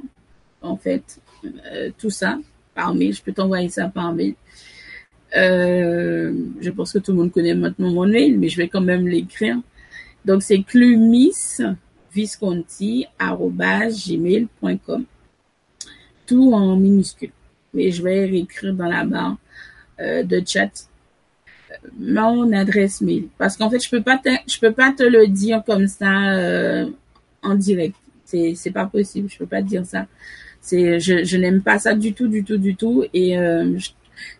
en fait, euh, tout ça par mail. Je peux t'envoyer ça par mail. Euh, je pense que tout le monde connaît maintenant mon mail, mais je vais quand même l'écrire. Donc, c'est clumisvisconti.gmail.com. Tout en minuscule. Mais je vais réécrire dans la barre de chat mon adresse mail parce qu'en fait je peux peux pas te le dire comme ça euh, en direct c'est c'est pas possible je peux pas te dire ça je, je n'aime pas ça du tout du tout du tout et euh,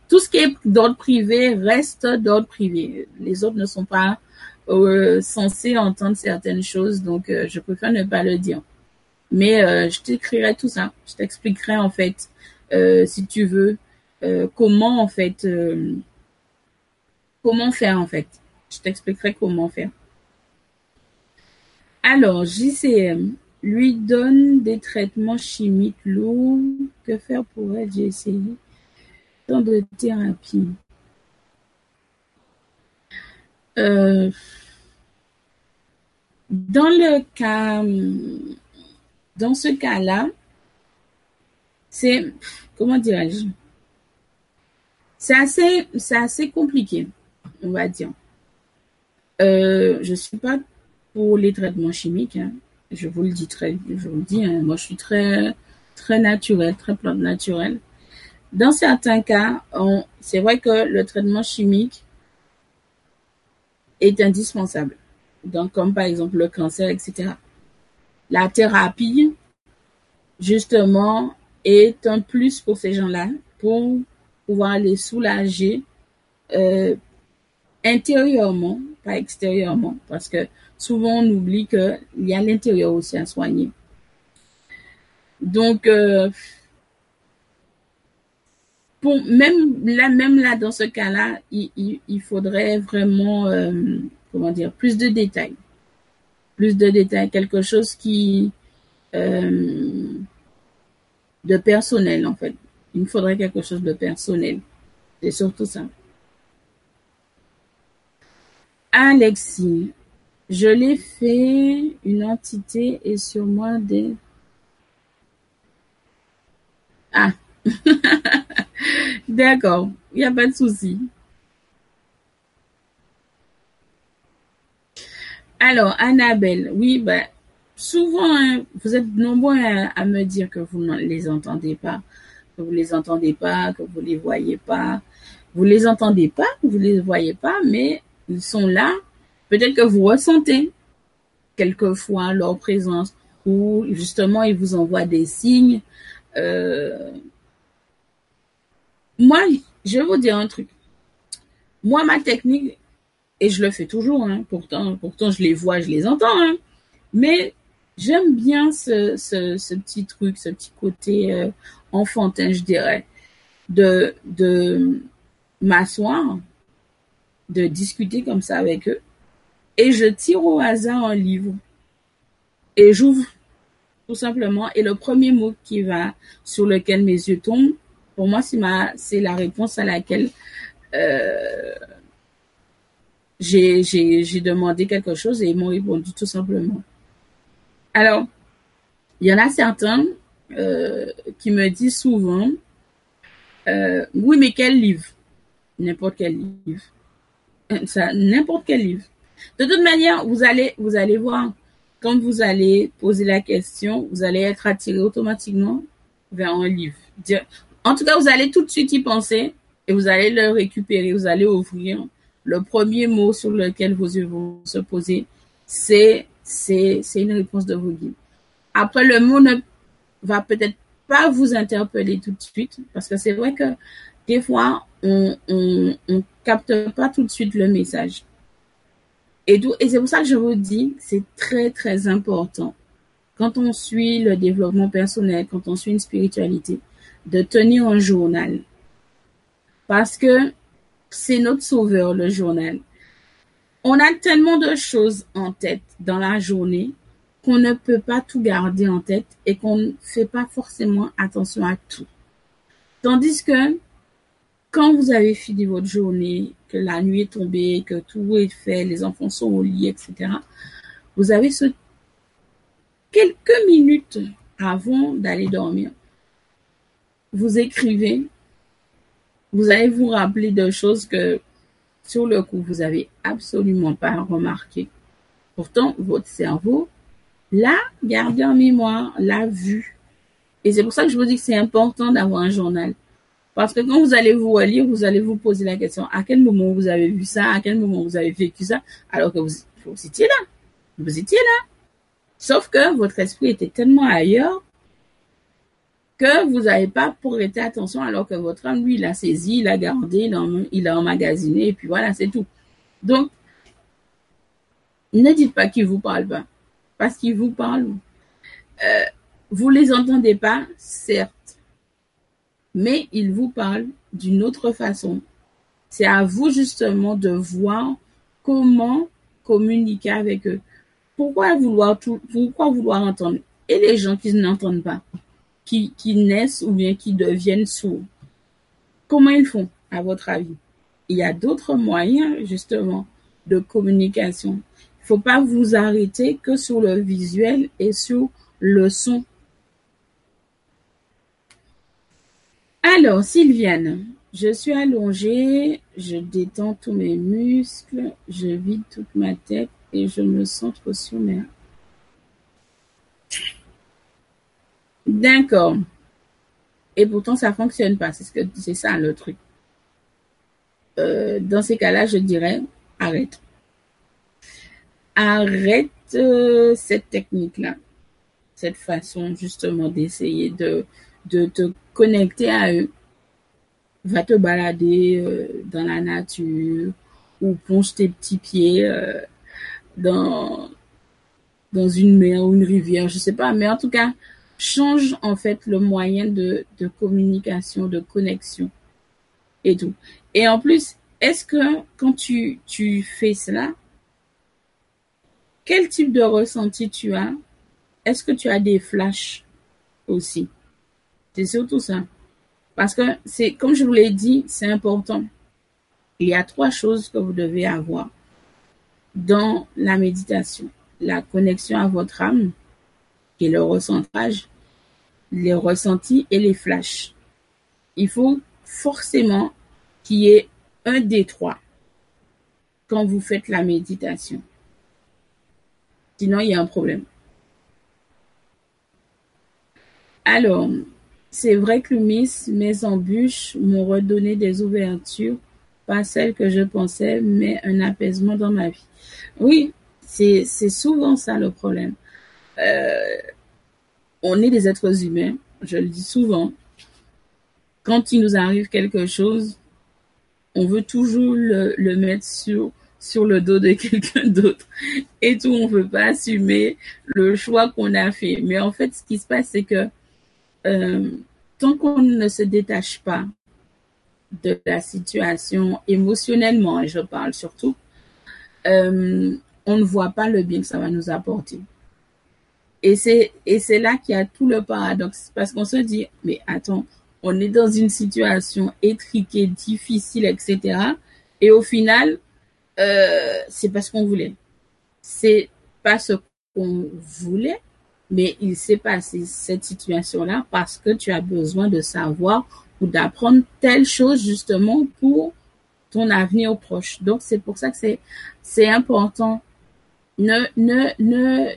tout ce qui est d'ordre privé reste d'ordre privé. Les autres ne sont pas euh, censés entendre certaines choses donc je préfère ne pas le dire. Mais je t'écrirai tout ça. Je t'expliquerai en fait si tu veux comment en fait Comment faire en fait. Je t'expliquerai comment faire. Alors, JCM lui donne des traitements chimiques lourds. Que faire pour elle J'ai essayé tant de thérapie. Euh, dans le cas, dans ce cas-là, c'est, comment dirais-je, c'est assez, c'est assez compliqué on va dire. Euh, je suis pas pour les traitements chimiques. Hein. Je vous le dis très, je vous le dis. Hein. Moi, je suis très, très naturel, très plante naturelle. Dans certains cas, c'est vrai que le traitement chimique est indispensable. Donc, comme par exemple le cancer, etc. La thérapie, justement, est un plus pour ces gens-là pour pouvoir les soulager euh, intérieurement, pas extérieurement, parce que souvent on oublie qu'il y a l'intérieur aussi à soigner. Donc, euh, pour, même là, même là, dans ce cas-là, il, il, faudrait vraiment, euh, comment dire, plus de détails. Plus de détails, quelque chose qui, euh, de personnel, en fait. Il me faudrait quelque chose de personnel. C'est surtout ça. Alexis, je l'ai fait une entité et sur moi des... Ah, [laughs] [laughs] d'accord, il n'y a pas de souci. Alors, Annabelle, oui, ben, souvent, hein, vous êtes nombreux à, me dire que vous ne les entendez pas, que vous les entendez pas, que vous les voyez pas. Vous les entendez pas, vous les voyez pas, mais ils sont là. Peut-être que vous ressentez quelquefois leur présence ou justement ils vous envoient des signes. Euh, moi, je vais vous dire un truc. Moi, ma technique, et je le fais toujours, hein, pourtant, pourtant je les vois, je les entends, hein, mais j'aime bien ce, petit truc, ce petit côté euh, enfantin, je dirais, de, de m'asseoir de discuter comme ça avec eux. Et je tire au hasard un livre. Et j'ouvre tout simplement. Et le premier mot qui va, sur lequel mes yeux tombent, pour moi, c'est la réponse à laquelle euh, j'ai, j'ai, demandé quelque chose et ils m'ont répondu tout simplement. Alors, il y en a certains euh, qui me disent souvent, euh, oui, mais quel livre? N'importe quel livre ça, n'importe quel livre. De toute manière, vous allez, vous allez voir, quand vous allez poser la question, vous allez être attiré automatiquement vers un livre. En tout cas, vous allez tout de suite y penser et vous allez le récupérer, vous allez ouvrir. Le premier mot sur lequel vos yeux vont se poser, c'est, une réponse de vos guides. Après, le mot ne va peut-être pas vous interpeller tout de suite parce que c'est vrai que des fois, on, on, on capte pas tout de suite le message. Et c'est pour ça que je vous dis, c'est très, très important quand on suit le développement personnel, quand on suit une spiritualité, de tenir un journal. Parce que c'est notre sauveur, le journal. On a tellement de choses en tête dans la journée qu'on ne peut pas tout garder en tête et qu'on ne fait pas forcément attention à tout. Tandis que quand vous avez fini votre journée, que la nuit est tombée, que tout est fait, les enfants sont au lit, etc., vous avez ce quelques minutes avant d'aller dormir, vous écrivez, vous allez vous rappeler de choses que sur le coup, vous avez absolument pas remarqué. Pourtant, votre cerveau l'a gardé en mémoire, l'a vu. Et c'est pour ça que je vous dis que c'est important d'avoir un journal. Parce que quand vous allez vous relire, vous allez vous poser la question, à quel moment vous avez vu ça, à quel moment vous avez vécu ça, alors que vous, vous étiez là. Vous étiez là. Sauf que votre esprit était tellement ailleurs que vous n'avez pas prêté attention alors que votre âme, lui, il a saisi, il a gardé, il a emmagasiné, et puis voilà, c'est tout. Donc, ne dites pas qu'il vous parle pas, parce qu'il vous parle. Euh, vous les entendez pas, certes, mais il vous parle d'une autre façon. C'est à vous justement de voir comment communiquer avec eux. Pourquoi vouloir tout, pourquoi vouloir entendre? Et les gens qui n'entendent pas, qui, naissent ou bien qui deviennent sourds, comment ils font, à votre avis? Il y a d'autres moyens, justement, de communication. Il faut pas vous arrêter que sur le visuel et sur le son. Alors, Sylviane, je suis allongée, je détends tous mes muscles, je vide toute ma tête et je me sens trop sommaire. D'accord. Et pourtant, ça fonctionne pas. C'est ce que c'est ça le truc. Euh, dans ces cas-là, je dirais arrête. Arrête euh, cette technique-là, cette façon justement d'essayer de te connecter à eux. Va te balader euh, dans la nature ou ponche tes petits pieds dans dans une mer ou une rivière, je sais pas, mais en tout cas, change en fait le moyen de, communication, de connexion et tout. Et en plus, est-ce que quand tu, tu fais cela, quel type de ressenti tu as? Est-ce que tu as des flashs aussi? C'est surtout ça. Parce que c'est, comme je vous l'ai dit, c'est important. Il y a trois choses que vous devez avoir dans la méditation. La connexion à votre âme, qui est le recentrage, les ressentis et les flashs. Il faut forcément qu'il y ait un des trois quand vous faites la méditation. Sinon, il y a un problème. Alors, c'est vrai que Miss, mes embûches m'ont redonné des ouvertures, pas celles que je pensais, mais un apaisement dans ma vie. Oui, c'est souvent ça le problème. Euh, on est des êtres humains, je le dis souvent. Quand il nous arrive quelque chose, on veut toujours le, mettre sur, le dos de [laughs] quelqu'un d'autre. Et tout, on veut pas assumer le choix qu'on a fait. Mais en fait, ce qui se passe, c'est que euh, tant qu'on ne se détache pas de la situation émotionnellement, et je parle surtout, euh, on ne voit pas le bien que ça va nous apporter. Et c'est, et c'est là qu'il y a tout le paradoxe, parce qu'on se dit, mais attends, on est dans une situation étriquée, difficile, etc. Et au final, euh, c'est pas ce qu'on voulait. C'est pas ce qu'on voulait, mais il s'est passé cette situation-là parce que tu as besoin de savoir ou d'apprendre telle chose justement pour ton avenir proche. Donc c'est pour ça que c'est c'est important. Ne ne ne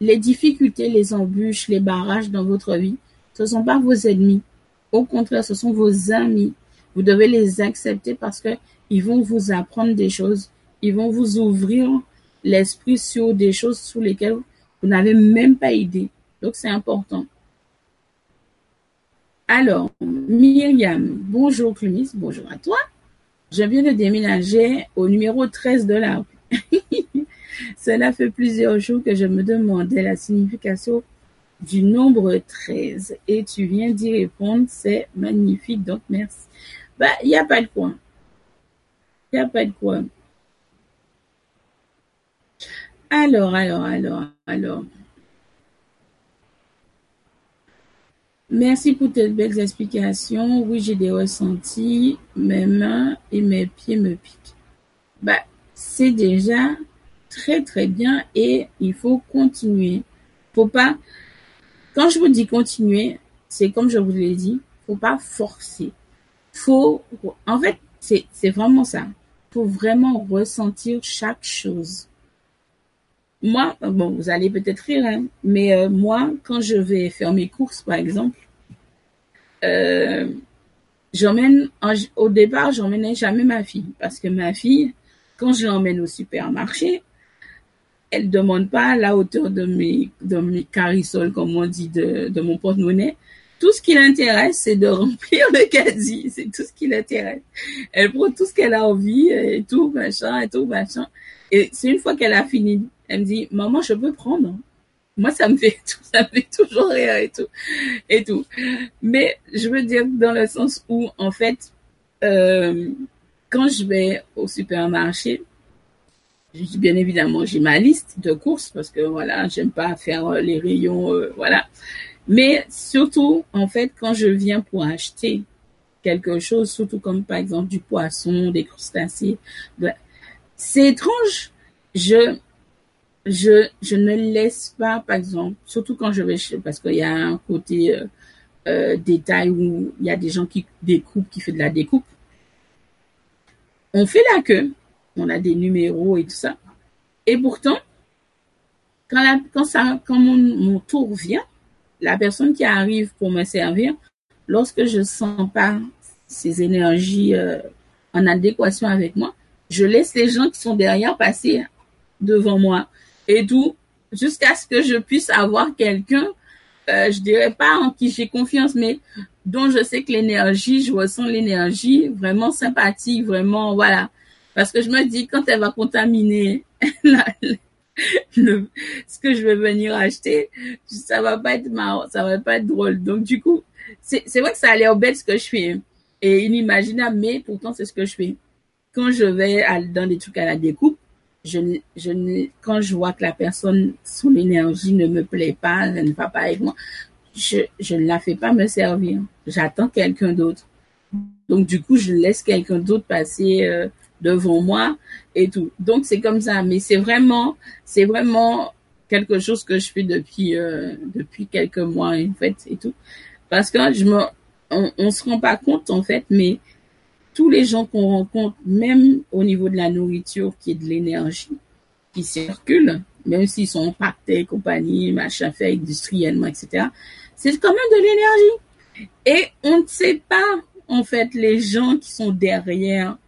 les difficultés, les embûches, les barrages dans votre vie, ce sont pas vos ennemis. Au contraire, ce sont vos amis. Vous devez les accepter parce que ils vont vous apprendre des choses. Ils vont vous ouvrir l'esprit sur des choses sur lesquelles vous n'avez même pas idée. Donc, c'est important. Alors, Myriam, bonjour Clunis, bonjour à toi. Je viens de déménager au numéro 13 de la [laughs] Cela fait plusieurs jours que je me demandais la signification du nombre 13 et tu viens d'y répondre. C'est magnifique, donc merci. Bah, il n'y a pas de quoi. Il n'y a pas de quoi. Alors, alors, alors, alors. Merci pour tes belles explications. Oui, j'ai des ressentis. Mes mains et mes pieds me piquent. Bah, c'est déjà très très bien et il faut continuer. Faut pas. Quand je vous dis continuer, c'est comme je vous l'ai dit, faut pas forcer. Faut, en fait, c'est c'est vraiment ça. Faut vraiment ressentir chaque chose. Moi, bon, vous allez peut-être rire, hein, mais euh, moi, quand je vais faire mes courses, par exemple, euh, j'emmène, au départ, j'emmenais jamais ma fille, parce que ma fille, quand je l'emmène au supermarché, elle demande pas la hauteur de mes, de mes carisoles, comme on dit, de, de mon porte-monnaie. Tout ce qui l'intéresse, c'est de [laughs] remplir le caddie. C'est tout ce qui l'intéresse. Elle prend tout ce qu'elle a envie et tout, machin, et tout, machin. Et c'est une fois qu'elle a fini, elle me dit, maman, je peux prendre. Moi, [laughs] ça me fait toujours rire et tout, et tout. Mais je veux dire dans le sens où, en fait, euh, quand je vais au supermarché, bien évidemment, j'ai ma liste de courses parce que voilà, j'aime pas faire euh, les rayons, euh, voilà. Mais surtout, en fait, quand je viens pour acheter quelque chose, surtout comme par exemple du poisson, des crustacés, c'est étrange. Je, je, je ne laisse pas, par exemple, surtout quand je vais chez, parce qu'il y a un côté euh, détail où il y a des gens qui découpent, qui font de la découpe. On fait la queue, on a des numéros et tout ça. Et pourtant, quand, quand, quand mon, tour vient, la personne qui arrive pour me servir, lorsque je sens pas ces énergies euh, en adéquation avec moi, je laisse les gens qui sont derrière passer devant moi et tout, jusqu'à ce que je puisse avoir quelqu'un, euh, je dirais pas en qui j'ai confiance, mais dont je sais que l'énergie, je ressens l'énergie vraiment sympathique, vraiment, voilà. Parce que je me dis, quand elle va contaminer [laughs] le, ce que je vais venir acheter, ça va pas être marrant, ça va pas être drôle. Donc, du coup, c'est vrai que ça a l'air bête ce que je fais. Et inimaginable, mais pourtant, c'est ce que je fais. Quand je vais dans des trucs à la découpe, je, je quand je vois que la personne, son énergie ne me plaît pas, elle ne va pas avec moi, je, je ne la fais pas me servir. J'attends quelqu'un d'autre. Donc, du coup, je laisse quelqu'un d'autre passer euh, devant moi et tout. Donc, c'est comme ça. Mais c'est vraiment, c'est vraiment quelque chose que je fais depuis, euh, depuis quelques mois, en fait, et tout. Parce que je me, on, on se rend pas compte, en fait, mais tous les gens qu'on rencontre, même au niveau de la nourriture, qui est de l'énergie, qui circule, même s'ils sont impactés, compagnie, machin fait industriellement, etc., c'est quand même de l'énergie. Et on ne sait pas, en fait, les gens qui sont derrière,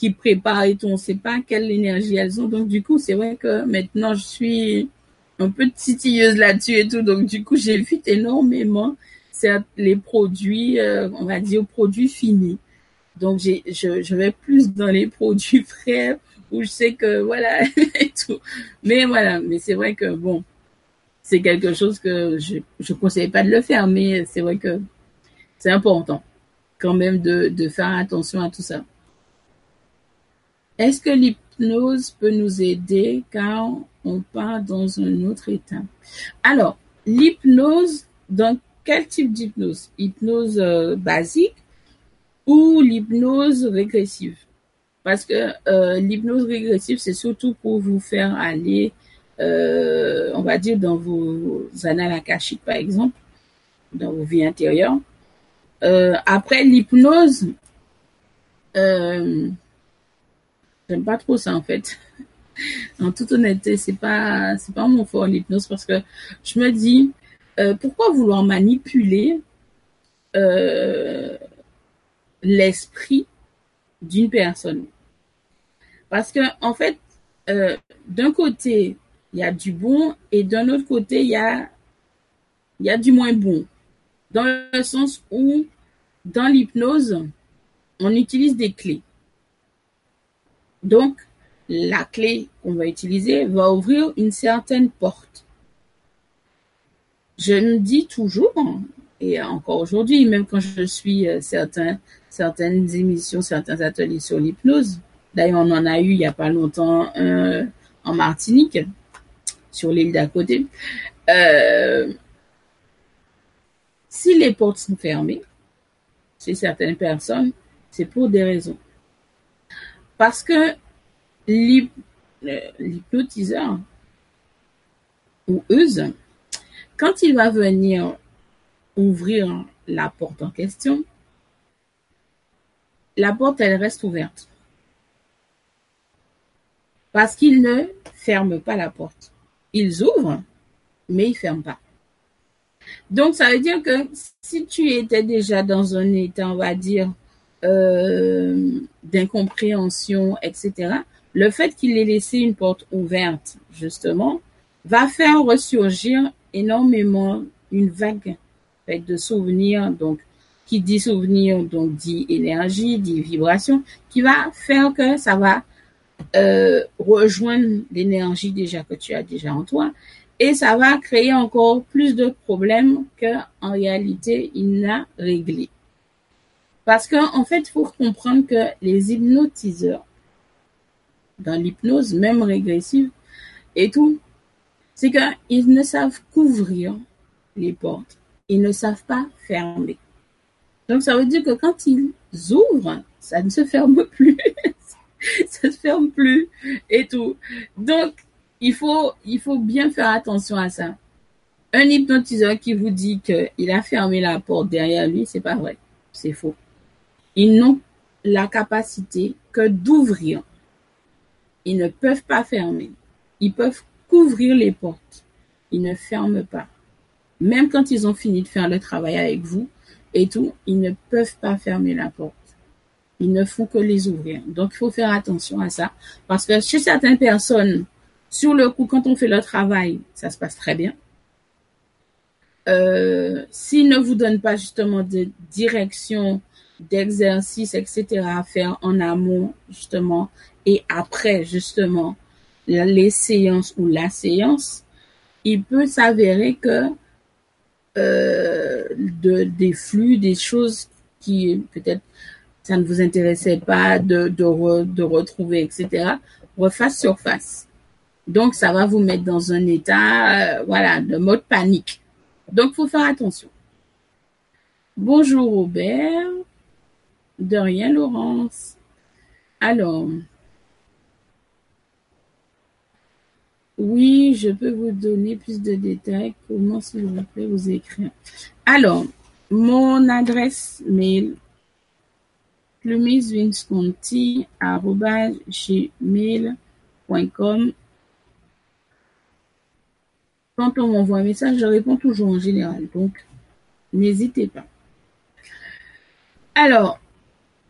qui préparent et tout, on ne sait pas quelle énergie elles ont. Donc, du coup, c'est vrai que maintenant, je suis un peu titilleuse là-dessus et tout. Donc, du coup, j'évite énormément les produits, euh, on va dire, produits finis. Donc, j'ai, je, vais plus dans les produits [laughs] frais où je sais que voilà [laughs] et tout. Mais voilà, mais c'est vrai que bon, c'est quelque chose que je je conseille pas de le faire, mais c'est vrai que c'est important quand même de, de faire attention à tout ça. Est-ce que l'hypnose peut nous aider quand on part dans un autre état? Alors, l'hypnose, dans quel type d'hypnose? Hypnose euh, basique ou l'hypnose régressive? Parce que euh, l'hypnose régressive, c'est surtout pour vous faire aller, euh, on va dire, dans vos annales par exemple, dans vos vies intérieures. Après l'hypnose, j'aime pas trop ça en fait. [laughs] En toute honnêteté, c'est pas c'est pas mon fort l'hypnose parce que je me dis euh, pourquoi vouloir manipuler euh, l'esprit d'une personne? Parce que, en fait, euh, d'un côté, il y a du bon et d'un autre côté, il il y a du moins bon. Dans le sens où, dans l'hypnose, on utilise des clés. Donc, la clé qu'on va utiliser va ouvrir une certaine porte. Je me dis toujours, et encore aujourd'hui, même quand je suis euh, certaines émissions, certains ateliers sur l'hypnose, d'ailleurs on en a eu il n'y a pas longtemps un en Martinique, sur l'île d'à côté, euh, si les portes sont fermées, chez certaines personnes, c'est pour des raisons. Parce que l'hypnotiseur ou use, quand il va venir ouvrir la porte en question, la porte, elle reste ouverte. Parce qu'il ne ferme pas la porte. Ils ouvrent, mais ils ferment pas. Donc, ça veut dire que si tu étais déjà dans un état, on va dire, euh, d'incompréhension, etc., le fait qu'il ait laissé une porte ouverte, justement, va faire ressurgir énormément une vague de souvenirs, donc qui dit souvenir, donc dit énergie, dit vibration, qui va faire que ça va euh, rejoindre l'énergie déjà que tu as déjà en toi et ça va créer encore plus de problèmes qu'en réalité il n'a réglé. Parce qu'en en fait, il faut comprendre que les hypnotiseurs, dans l'hypnose, même régressive et tout, c'est qu'ils ne savent couvrir les portes. Ils ne savent pas fermer. Donc, ça veut dire que quand ils ouvrent, ça ne se ferme [laughs] plus. ça se ferme plus et tout. Donc, il faut, il faut bien faire attention à ça. Un hypnotiseur qui vous dit qu'il a fermé la porte derrière lui, c'est pas vrai. C'est faux. Ils n'ont la capacité que d'ouvrir. Ils ne peuvent pas fermer. Ils peuvent couvrir les portes. Ils ne ferment pas. Même quand ils ont fini de faire le travail avec vous et tout, ils ne peuvent pas fermer la porte. Ils ne font que les ouvrir. Donc, il faut faire attention à ça. Parce que chez certaines personnes, sur le coup, quand on fait le travail, ça se passe très bien. Euh, S'il ne vous donne pas justement de direction, d'exercice, etc. à faire en amont, justement, et après, justement, les séances ou la séance, il peut s'avérer que euh, de, des flux, des choses qui peut-être ça ne vous intéressait pas de, de, de retrouver, etc., refasse surface. Donc, ça va vous mettre dans un état, euh, voilà, de mode panique. Donc, faut faire attention. Bonjour Robert. De rien, Laurence. Alors, oui, je peux vous donner plus de détails. Comment, s'il vous plaît, vous écrire? Alors, mon adresse mail, gmail.com quand on m'envoie un message, je réponds toujours en général. Donc, n'hésitez pas. Alors,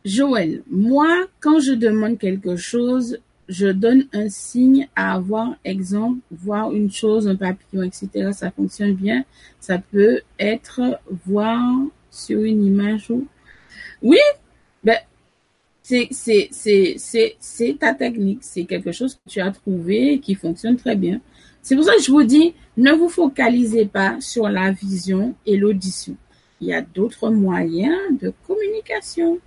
Joël, moi, quand je demande quelque chose, je donne un signe à avoir, exemple, voir une chose, un papillon, etc. Ça fonctionne bien. Ça peut être voir sur une image ou... Oui, ben, c'est, ta technique. C'est quelque chose que tu as trouvé qui fonctionne très bien. C'est pour ça que je vous dis, ne vous focalisez pas sur la vision et l'audition. Il y a d'autres moyens de communication.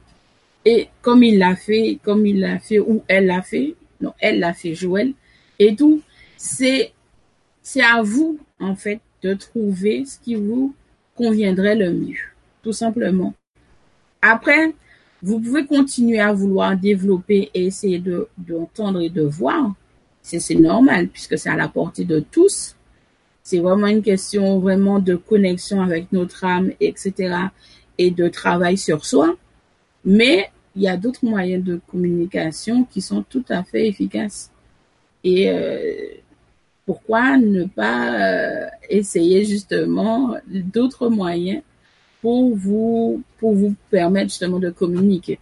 Et comme il l'a fait, comme il l'a fait ou elle l'a fait, non, elle l'a fait, Joël, et tout, c'est, c'est à vous, en fait, de trouver ce qui vous conviendrait le mieux, tout simplement. Après, vous pouvez continuer à vouloir développer et essayer de, d'entendre et de voir, c'est normal puisque c'est à la portée de tous. C'est vraiment une question vraiment de connexion avec notre âme, etc. et de travail sur soi. Mais il y a d'autres moyens de communication qui sont tout à fait efficaces. Et euh, pourquoi ne pas euh, essayer justement d'autres moyens pour vous, pour vous permettre justement de communiquer?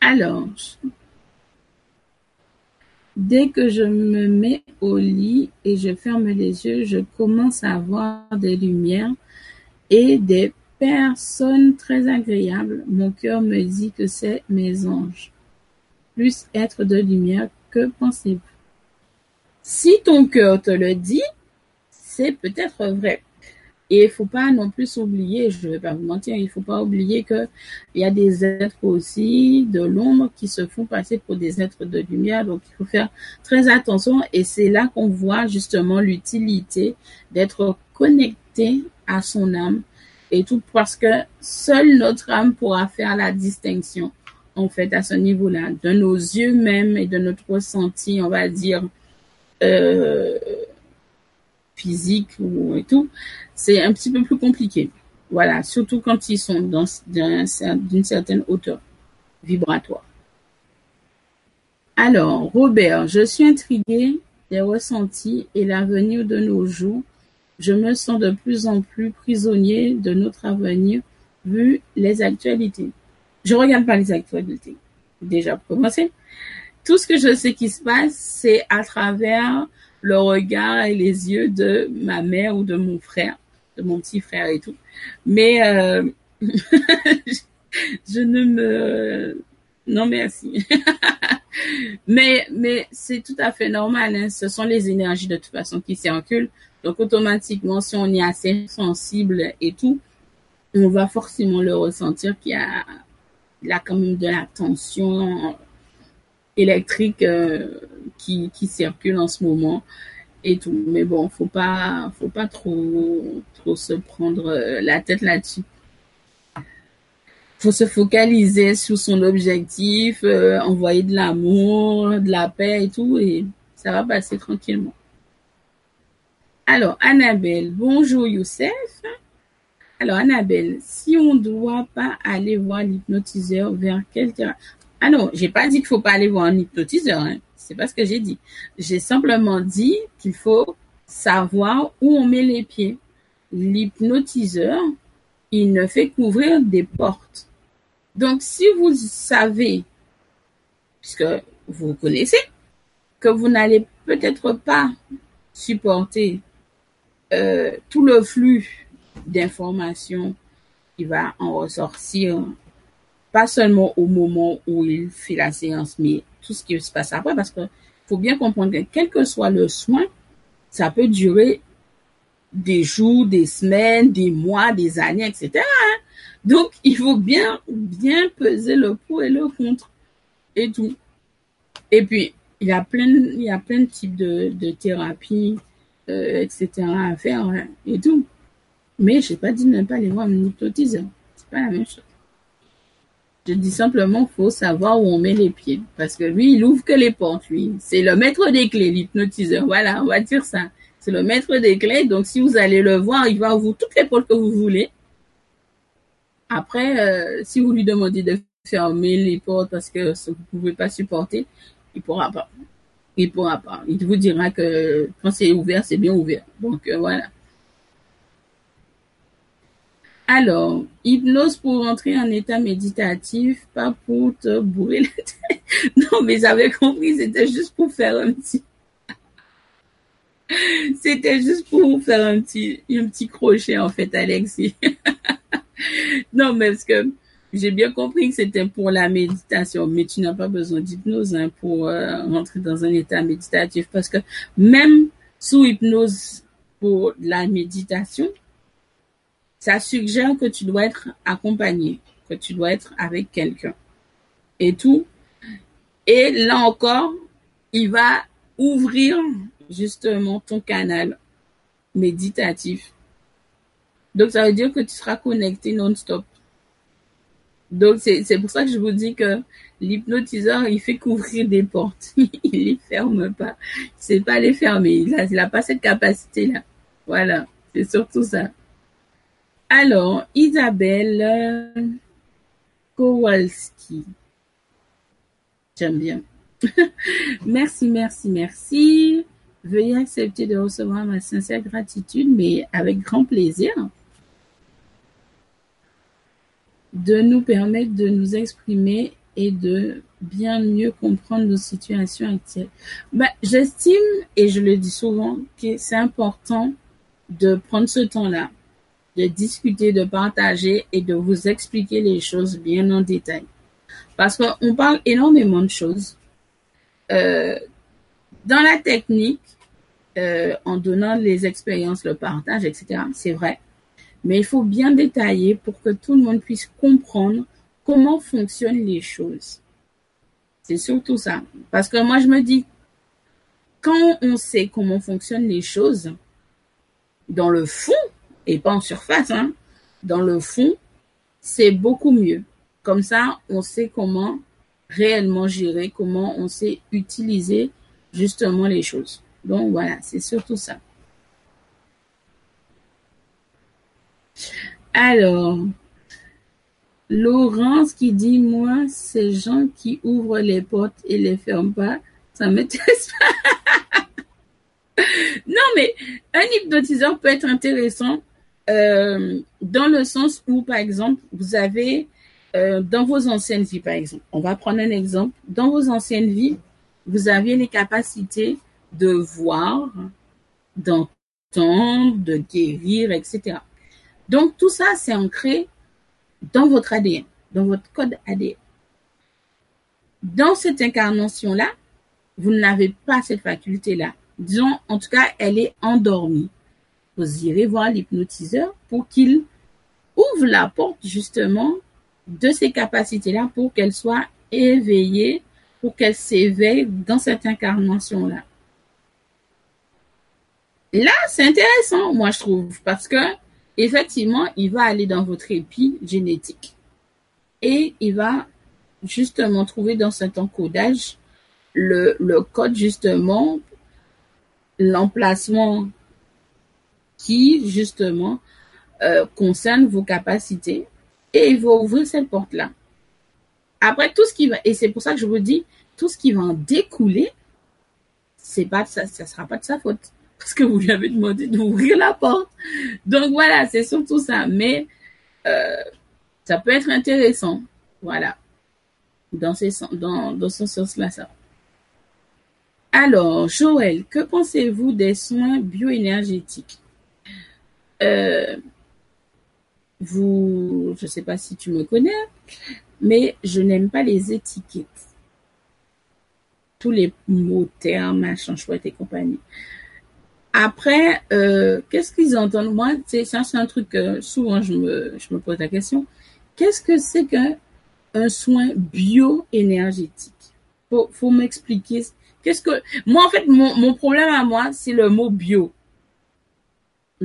Alors, Dès que je me mets au lit et je ferme les yeux, je commence à voir des lumières et des personnes très agréables. Mon cœur me dit que c'est mes anges. plus être de lumière. Que pensez-vous? Si ton cœur te le dit, c'est peut-être vrai. Et il faut pas non plus oublier, je vais pas vous mentir, il faut pas oublier que il y a des êtres aussi de l'ombre qui se font passer pour des êtres de lumière. Donc il faut faire très attention et c'est là qu'on voit justement l'utilité d'être connecté à son âme et tout parce que seule notre âme pourra faire la distinction en fait à ce niveau-là de nos yeux même et de notre ressenti, on va dire euh, physique ou et tout c'est un petit peu plus compliqué. Voilà, surtout quand ils sont dans d'une certaine hauteur vibratoire. Alors, Robert, je suis intrigué des ressentis et l'avenir de nos jours. Je me sens de plus en plus prisonnier de notre avenir vu les actualités. Je regarde pas les actualités. Déjà pour commencer. Tout ce que je sais qui se passe, c'est à travers le regard et les yeux de ma mère ou de mon frère de mon petit frère et tout. Mais euh, [laughs] je ne me... Non, merci. [laughs] mais mais c'est tout à fait normal. Hein. Ce sont les énergies de toute façon qui circulent. Donc automatiquement, si on est assez sensible et tout, on va forcément le ressentir qu'il y a quand même de la tension électrique euh, qui, qui circule en ce moment et tout. Mais bon, faut pas, faut pas trop, trop se prendre euh, la tête là-dessus. Faut se focaliser sur son objectif, euh, envoyer de l'amour, de la paix et tout, et ça va passer tranquillement. Alors, Annabelle, bonjour Youssef. Alors, Annabelle, si on ne doit pas aller voir l'hypnotiseur vers quelqu'un... Ah non, j'ai pas dit qu'il faut pas aller voir un hypnotiseur. Hein. C'est pas ce que j'ai dit. J'ai simplement dit qu'il faut savoir où on met les pieds. L'hypnotiseur, il ne fait qu'ouvrir des portes. Donc, si vous savez, puisque vous connaissez, que vous n'allez peut-être pas supporter euh, tout le flux d'informations qui va en ressortir, pas seulement au moment où il fait la séance, mais tout ce qui se passe après, parce que faut bien comprendre que quel que soit le soin, ça peut durer des jours, des semaines, des mois, des années, etc. Hein. Donc, il faut bien, bien peser le pour et le contre et tout. Et puis, il y a plein, il y a plein de types de, de thérapies, euh, etc. à faire hein, et tout. Mais je n'ai pas dit ne pas aller voir un hypnotiseur. C'est pas la même chose. Je dis simplement faut savoir où on met les pieds. Parce que lui, il ouvre que les portes, lui. C'est le maître des clés, l'hypnotiseur. Voilà, on va dire ça. C'est le maître des clés. Donc, si vous allez le voir, il va ouvrir toutes les portes que vous voulez. Après, euh, si vous lui demandez de fermer les portes parce que vous ne pouvez pas supporter, il pourra pas. Il pourra pas. Il vous dira que quand c'est ouvert, c'est bien ouvert. Donc, euh, voilà. Alors, hypnose pour entrer en état méditatif, pas pour te bourrer la tête. [laughs] Non, mais j'avais compris, c'était juste pour faire un petit... [laughs] C'était juste pour faire un petit, un petit crochet, en fait, Alexis. [laughs] non, mais parce que j'ai bien compris que c'était pour la méditation, mais tu n'as pas besoin d'hypnose hein, pour euh, rentrer dans un état méditatif, parce que même sous hypnose pour la méditation, ça suggère que tu dois être accompagné, que tu dois être avec quelqu'un et tout. Et là encore, il va ouvrir justement ton canal méditatif. Donc ça veut dire que tu seras connecté non-stop. Donc c'est pour ça que je vous dis que l'hypnotiseur, il fait qu'ouvrir des portes. [laughs] il les ferme pas. C'est pas les fermer. Il a, il a pas cette capacité-là. Voilà. C'est surtout ça. Alors, Isabelle Kowalski. J'aime bien. [laughs] merci, merci, merci. Veuillez accepter de recevoir ma sincère gratitude, mais avec grand plaisir, de nous permettre de nous exprimer et de bien mieux comprendre nos situations actuelles. Ben, J'estime, et je le dis souvent, que c'est important de prendre ce temps-là de discuter, de partager et de vous expliquer les choses bien en détail. Parce qu'on parle énormément de choses. Euh, dans la technique, euh, en donnant les expériences, le partage, etc., c'est vrai. Mais il faut bien détailler pour que tout le monde puisse comprendre comment fonctionnent les choses. C'est surtout ça. Parce que moi, je me dis, quand on sait comment fonctionnent les choses, dans le fond, et pas en surface, hein, dans le fond, c'est beaucoup mieux. Comme ça, on sait comment réellement gérer, comment on sait utiliser justement les choses. Donc voilà, c'est surtout ça. Alors, Laurence qui dit, moi, ces gens qui ouvrent les portes et les ferment pas, ça m'intéresse pas. [laughs] non, mais un hypnotiseur peut être intéressant euh, dans le sens où, par exemple, vous avez euh, dans vos anciennes vies, par exemple, on va prendre un exemple. Dans vos anciennes vies, vous aviez les capacités de voir, d'entendre, de guérir, etc. Donc tout ça, c'est ancré dans votre ADN, dans votre code ADN. Dans cette incarnation-là, vous n'avez pas cette faculté-là. Disons, en tout cas, elle est endormie. Vous irez voir l'hypnotiseur pour qu'il ouvre la porte justement de ces capacités-là pour qu'elle soit éveillée, pour qu'elle s'éveille dans cette incarnation-là. Là, c'est intéressant, moi, je trouve, parce que, effectivement, il va aller dans votre épi génétique et il va justement trouver dans cet encodage le, le code, justement, l'emplacement qui, justement, euh, concerne vos capacités et il va ouvrir cette porte-là. Après, tout ce qui va, et c'est pour ça que je vous dis, tout ce qui va en découler, c'est pas ça, ça sera pas de sa faute. Parce que vous lui avez demandé d'ouvrir la porte. Donc voilà, c'est surtout ça. Mais euh, ça peut être intéressant. Voilà. Dans, ce sens-là, ça. Alors, Joël, que pensez-vous des soins bioénergétiques? Euh, vous, je sais pas si tu me connais, mais je n'aime pas les étiquettes. Tous les mots, termes, machin, chouette et compagnie. Après, euh, qu'est-ce qu'ils entendent? Moi, ça, c'est un truc que souvent je me, je me pose la question. Qu'est-ce que c'est qu'un un soin bioénergétique? Faut, faut m'expliquer. Qu'est-ce que moi en fait mon, mon problème à moi c'est le mot bio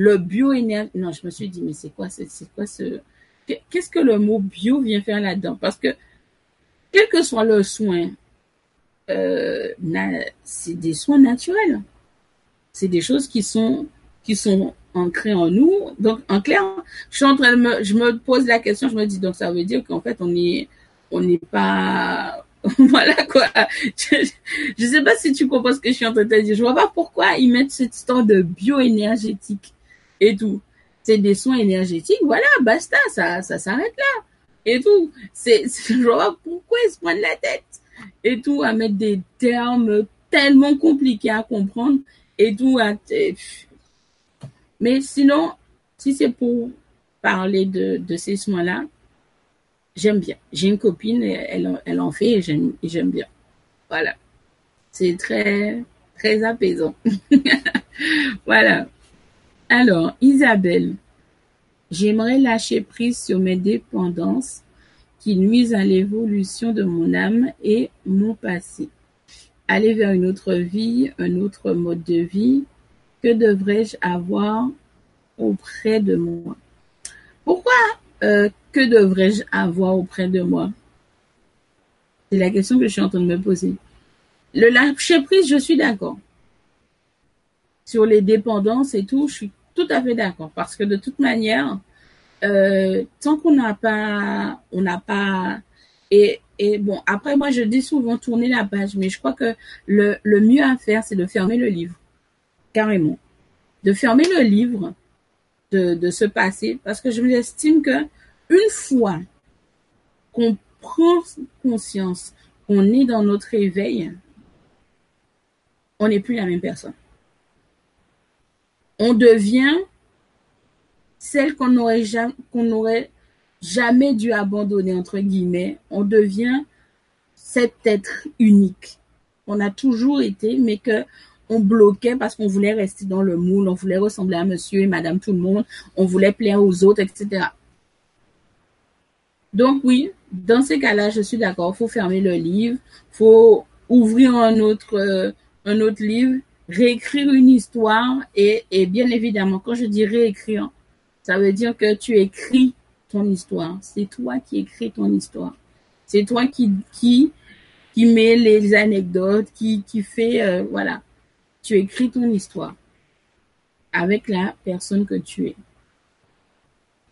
le bioénergie. Non, je me suis dit, mais c'est quoi, c'est quoi ce. Qu'est-ce que le mot bio vient faire là-dedans? Parce que, quel que soit le soin, euh, c'est des soins naturels. C'est des choses qui sont, qui sont ancrées en nous. Donc, en clair, je suis en train de me, je me pose la question, je me dis, donc ça veut dire qu'en fait, on est, on n'est pas, [laughs] voilà quoi. Je, je sais pas si tu comprends ce que je suis en train de te dire. Je vois pas pourquoi ils mettent cette histoire de bioénergétique et tout. C'est des soins énergétiques, voilà, basta, ça, ça s'arrête là. Et tout. C'est, je vois pourquoi ils se prennent la tête. Et tout, à mettre des termes tellement compliqués à comprendre. Et tout, mais sinon, si c'est pour parler de, ces soins-là, j'aime bien. J'ai une copine, elle, elle en fait et j'aime, j'aime bien. Voilà. C'est très, très apaisant. [laughs] voilà. Alors, Isabelle, j'aimerais lâcher prise sur mes dépendances qui nuisent à l'évolution de mon âme et mon passé. Aller vers une autre vie, un autre mode de vie. Que devrais-je avoir auprès de moi? Pourquoi euh, que devrais-je avoir auprès de moi? C'est la question que je suis en train de me poser. Le lâcher prise, je suis d'accord. Sur les dépendances et tout, je suis tout à fait d'accord parce que de toute manière, euh, tant qu'on n'a pas, on n'a pas et, et bon après moi je dis souvent tourner la page, mais je crois que le, mieux à faire c'est de fermer le livre. Carrément, de fermer le livre de, de ce passé parce que je m'estime que une fois qu'on prend conscience qu'on est dans notre éveil, on n'est plus la même personne. On devient celle qu'on aurait jamais, qu'on aurait jamais dû abandonner, entre guillemets. On devient cet être unique. On a toujours été, mais que on bloquait parce qu'on voulait rester dans le moule, on voulait ressembler à monsieur et madame tout le monde, on voulait plaire aux autres, etc. Donc oui, dans ces cas-là, je suis d'accord, faut fermer le livre, faut ouvrir un autre, euh, un autre livre, réécrire une histoire et, et bien évidemment, quand je dis réécrire, ça veut dire que tu écris histoire. C'est toi qui écris ton histoire. C'est toi qui, qui, qui met les anecdotes, qui, qui fait, euh, voilà. Tu écris ton histoire avec la personne que tu es.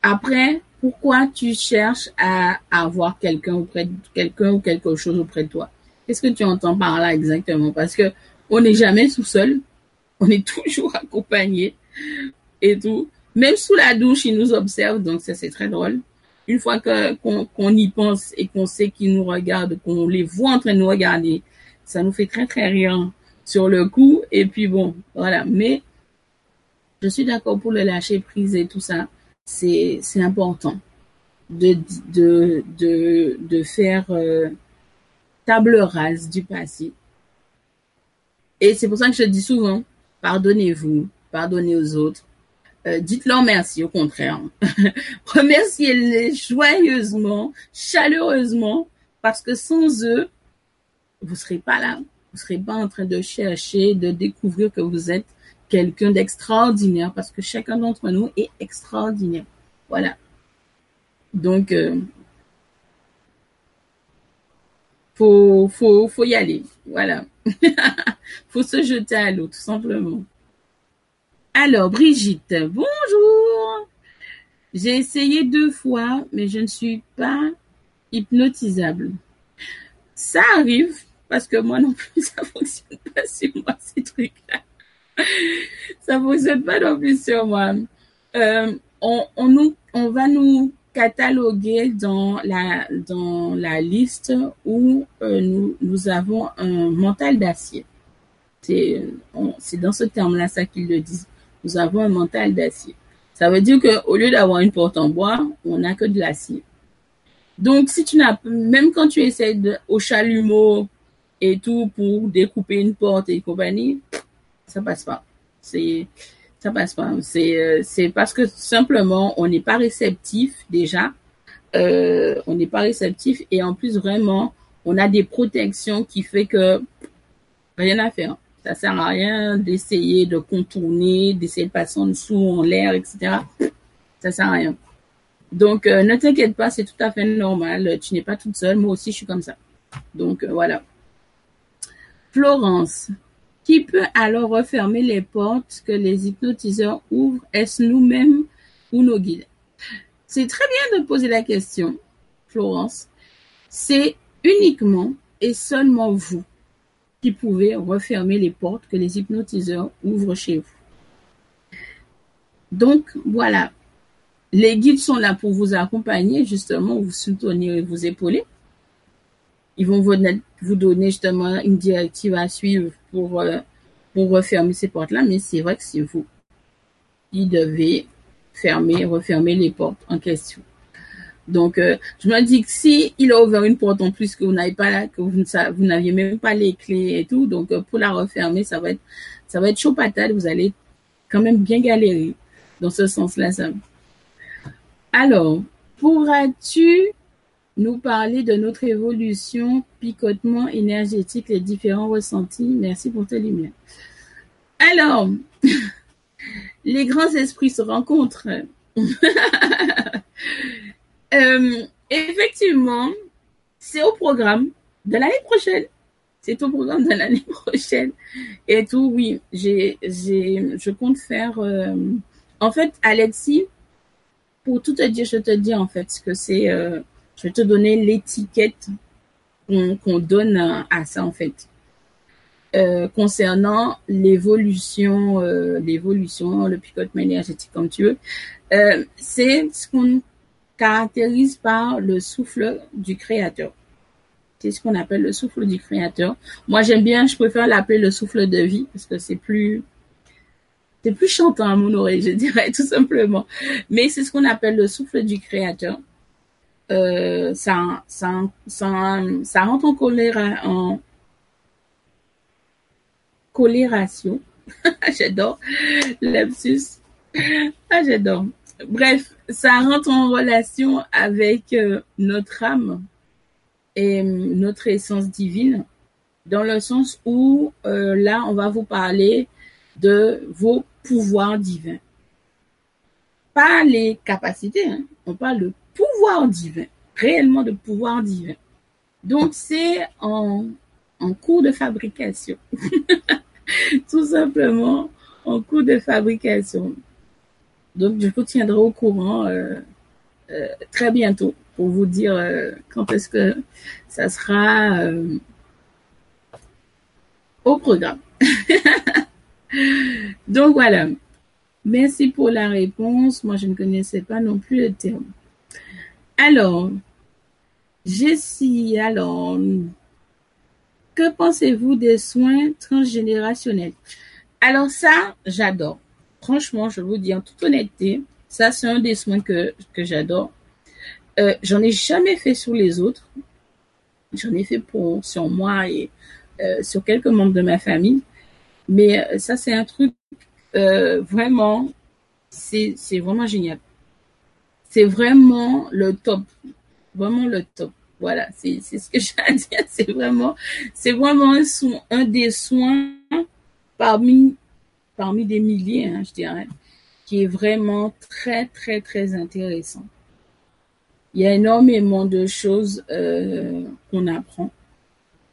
Après, pourquoi tu cherches à, avoir quelqu'un auprès de quelqu'un ou quelque chose auprès de toi? Qu'est-ce que tu entends par là exactement? Parce que on n'est jamais tout seul. On est [laughs] toujours accompagné et tout. Même sous la douche, ils nous observent, donc ça c'est très drôle. Une fois qu'on y pense et qu'on sait qu'ils nous regardent, qu'on les voit en train de nous regarder, ça nous fait très très rire sur le coup. Et puis bon, voilà. Mais je suis d'accord pour le lâcher prise et tout ça. C'est important de faire euh, table rase du passé. Et c'est pour ça que je dis souvent, pardonnez-vous, pardonnez aux autres, euh, dites-leur merci, au contraire. [laughs] Remerciez-les joyeusement, chaleureusement, parce que sans eux, vous serez pas là. Vous serez pas en train de chercher, de découvrir que vous êtes quelqu'un d'extraordinaire, parce que chacun d'entre nous est extraordinaire. Voilà. Donc, euh, faut, faut, faut y aller. Voilà. [laughs] faut se jeter à l'eau, tout simplement. Alors, Brigitte, bonjour. J'ai essayé deux fois, mais je ne suis pas hypnotisable. Ça arrive, parce que moi non plus, [laughs] ça fonctionne pas sur moi, ces trucs-là. Ça fonctionne pas non plus sur moi. Euh, on, va nous cataloguer dans la, dans la liste où euh, nous, nous avons un mental d'acier. C'est dans ce terme-là ça qu'ils le disent nous avons un mental d'acier. Ça veut dire qu'au lieu d'avoir une porte en bois, on n'a que de l'acier. Donc, si tu n'as, même quand tu essaies de, au chalumeau et tout pour découper une porte et compagnie, ça passe pas. C'est, ça passe pas. C'est, euh, c'est parce que simplement, on n'est pas réceptif déjà. Euh, on n'est pas réceptif et en plus vraiment, on a des protections qui fait que rien à faire. Ça sert à rien d'essayer de contourner, d'essayer de passer en dessous, en l'air, etc. Ça sert à rien. Donc, euh, ne t'inquiète pas, c'est tout à fait normal. Tu n'es pas toute seule. Moi aussi, je suis comme ça. Donc, euh, voilà. Florence. Qui peut alors refermer les portes que les hypnotiseurs ouvrent? Est-ce nous-mêmes ou nos guides? C'est très bien de poser la question, Florence. C'est uniquement et seulement vous qui pouvez refermer les portes que les hypnotiseurs ouvrent chez vous. Donc, voilà. Les guides sont là pour vous accompagner, justement, vous soutenir et vous épauler. Ils vont vous donner justement une directive à suivre pour, euh, pour refermer ces portes-là, mais c'est vrai que c'est vous qui devez fermer, refermer les portes en question. Donc, euh, je me dis que si il a ouvert une porte en plus que vous n'avez pas là, que vous n'aviez même pas les clés et tout, donc euh, pour la refermer, ça va être, ça va être chaud patate. Vous allez quand même bien galérer dans ce sens-là. Ça. Alors, pourras-tu nous parler de notre évolution, picotement énergétique, les différents ressentis? Merci pour tes lumières. Alors, [laughs] les grands esprits se rencontrent. [laughs] Euh, effectivement, c'est au programme de l'année prochaine. C'est au programme de l'année [laughs] prochaine. Et tout, oui, je compte faire, euh, en fait, Alexis, pour tout te dire, je te dis en fait ce que c'est, euh, je vais te donner l'étiquette qu'on, donne à, ça en fait. Concernant l'évolution, l'évolution, le picotement énergétique comme tu veux, c'est ce qu'on caractérise par le souffle du créateur. C'est ce qu'on appelle le souffle du créateur. Moi, j'aime bien, je préfère l'appeler le souffle de vie parce que c'est plus, c'est plus chantant à mon oreille, je dirais, [laughs] tout simplement. Mais c'est ce qu'on appelle le souffle du créateur. euh, ça, ça, ça, ça rentre en colère, en colération. [laughs] j'adore. Lapsus. Ah, j'adore. Bref, ça rentre en relation avec euh, notre âme et euh, notre essence divine, dans le sens où euh, là, on va vous parler de vos pouvoirs divins. Pas les capacités, hein. on parle de pouvoir divin, réellement de pouvoir divin. Donc, c'est en, en cours de fabrication. [laughs] Tout simplement en cours de fabrication. Donc, je vous tiendrai au courant euh, euh, très bientôt pour vous dire euh, quand est-ce que ça sera au programme. [laughs] Donc, voilà. Merci pour la réponse. Moi, je ne connaissais pas non plus le terme. Alors, Jessie, alors, que pensez-vous des soins transgénérationnels? Alors ça, j'adore. Franchement, je vous dis en toute honnêteté, ça c'est un des soins que, que j'adore. Euh, j'en ai jamais fait sur les autres. J'en ai fait pour sur moi et euh, sur quelques membres de ma famille. Mais euh, ça c'est un truc vraiment, c'est vraiment génial. C'est vraiment le top, vraiment le top. Voilà, c'est ce que [laughs] j'ai à dire. C'est vraiment, vraiment un des soins parmi, parmi des milliers, hein, je dirais, qui est vraiment très, très, très intéressant. Il y a énormément de choses euh, qu'on apprend.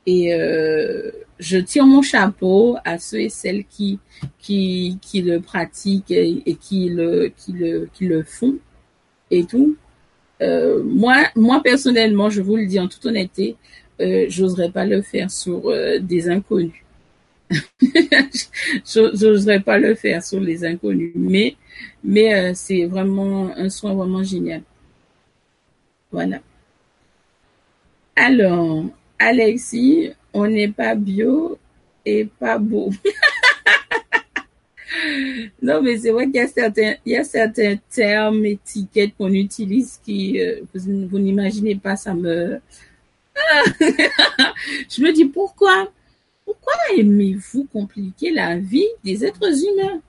Et euh, je tire mon chapeau à ceux et celles qui qui, qui le pratiquent et, qui le qui le qui le font et tout euh, moi, moi personnellement, je vous le dis en toute honnêteté, euh, j'oserais pas le faire sur des inconnus. [laughs] j'oserais pas le faire sur les inconnus, mais mais euh, c'est vraiment un soin vraiment génial. Voilà. Alors, Alexis, on n'est pas bio et pas beau. [laughs] non, mais c'est vrai qu'il y a certains, il y a certains termes, étiquettes qu'on utilise qui, euh, vous, n'imaginez pas, ça me, [laughs] je me dis pourquoi, pourquoi aimez-vous compliquer la vie des êtres humains?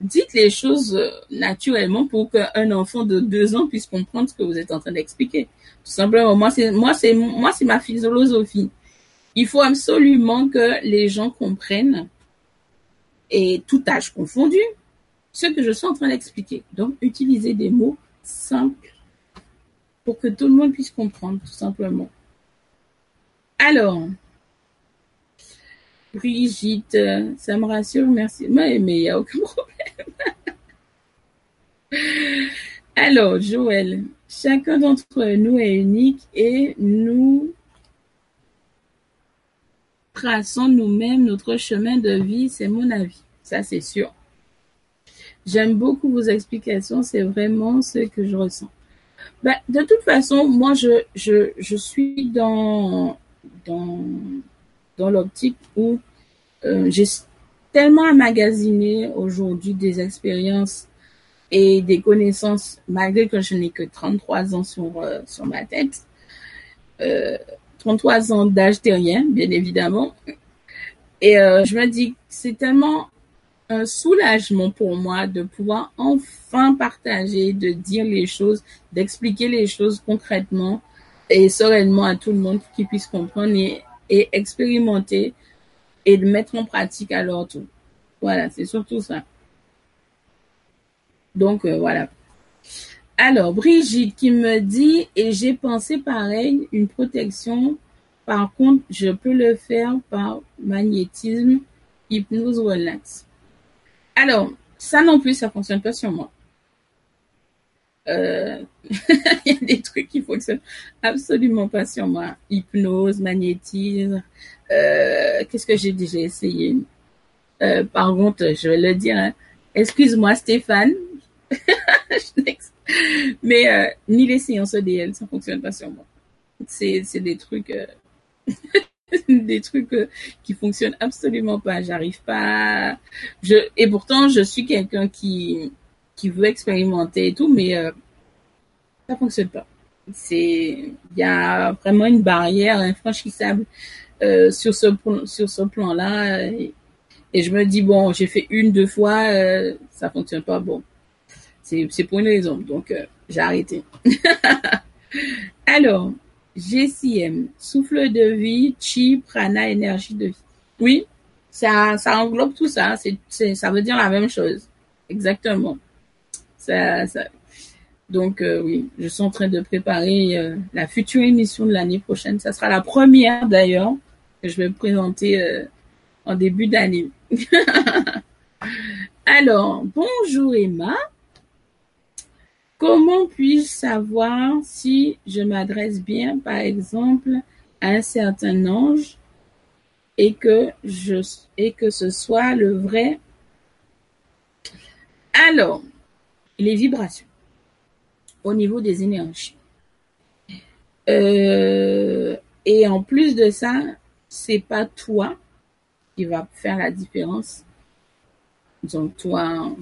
Dites les choses euh, naturellement pour qu'un enfant de deux ans puisse comprendre ce que vous êtes en train d'expliquer. Tout simplement, moi, c'est, moi, c'est, moi, c'est ma philosophie. Il faut absolument que les gens comprennent et tout âge confondu, ce que je suis en train d'expliquer. Donc, utiliser des mots simples pour que tout le monde puisse comprendre, tout simplement. Alors, Brigitte, ça me rassure, merci. Mais il n'y a aucun [laughs] problème. Alors, Joël, chacun d'entre nous est unique et nous traçons nous-mêmes notre chemin de vie, c'est mon avis. Ça, c'est sûr. J'aime beaucoup vos explications, c'est vraiment ce que je ressens. Ben, de toute façon, moi, je, suis dans, dans l'optique où euh, j'ai tellement emmagasiné aujourd'hui des expériences et des connaissances, malgré que je n'ai que 33 ans sur, euh, sur ma tête. Euh, 33 ans d'âge terrien, bien évidemment. Et euh, je me dis, c'est tellement un soulagement pour moi de pouvoir enfin partager, de dire les choses, d'expliquer les choses concrètement et sereinement à tout le monde qui puisse comprendre expérimenter et de mettre en pratique à leur tour. Voilà, c'est surtout ça. Donc euh, voilà. Alors, Brigitte qui me dit, et j'ai pensé pareil, une protection. Par contre, je peux le faire par magnétisme, hypnose, relax. Alors, ça non plus, ça fonctionne pas sur moi. Euh, [laughs] il y a des trucs qui fonctionnent absolument pas sur moi. Hypnose, magnétisme, euh, qu'est-ce que j'ai déjà essayé euh, Par contre, je vais le dire, hein. excuse-moi Stéphane, [laughs] Mais ni les séances EDL, ça fonctionne pas sur moi. C'est des trucs [laughs] des trucs qui fonctionnent absolument pas. J'arrive pas. Je et pourtant je suis quelqu'un qui qui veut expérimenter et tout, mais ça fonctionne pas. c'est il y a vraiment une barrière infranchissable euh, sur ce sur ce plan-là. Et, je me dis bon, j'ai fait une deux fois, euh, ça fonctionne pas. Bon, c'est c'est pour une raison. Donc euh, j'ai arrêté. [laughs] Alors, GCM, souffle de vie, chi, prana, énergie de vie. Oui, ça, ça englobe tout ça. C'est, ça veut dire la même chose. Exactement. Donc euh, oui, je suis en train de préparer euh, la future émission de l'année prochaine. Ça sera la première d'ailleurs que je vais présenter euh, en début d'année. [laughs] Alors, bonjour Emma. Comment puis-je savoir si je m'adresse bien, par exemple, à un certain ange et que je et que ce soit le vrai? Alors, les vibrations au niveau des énergies. Euh, et en plus de ça, c'est pas toi qui va faire la différence. Donc toi,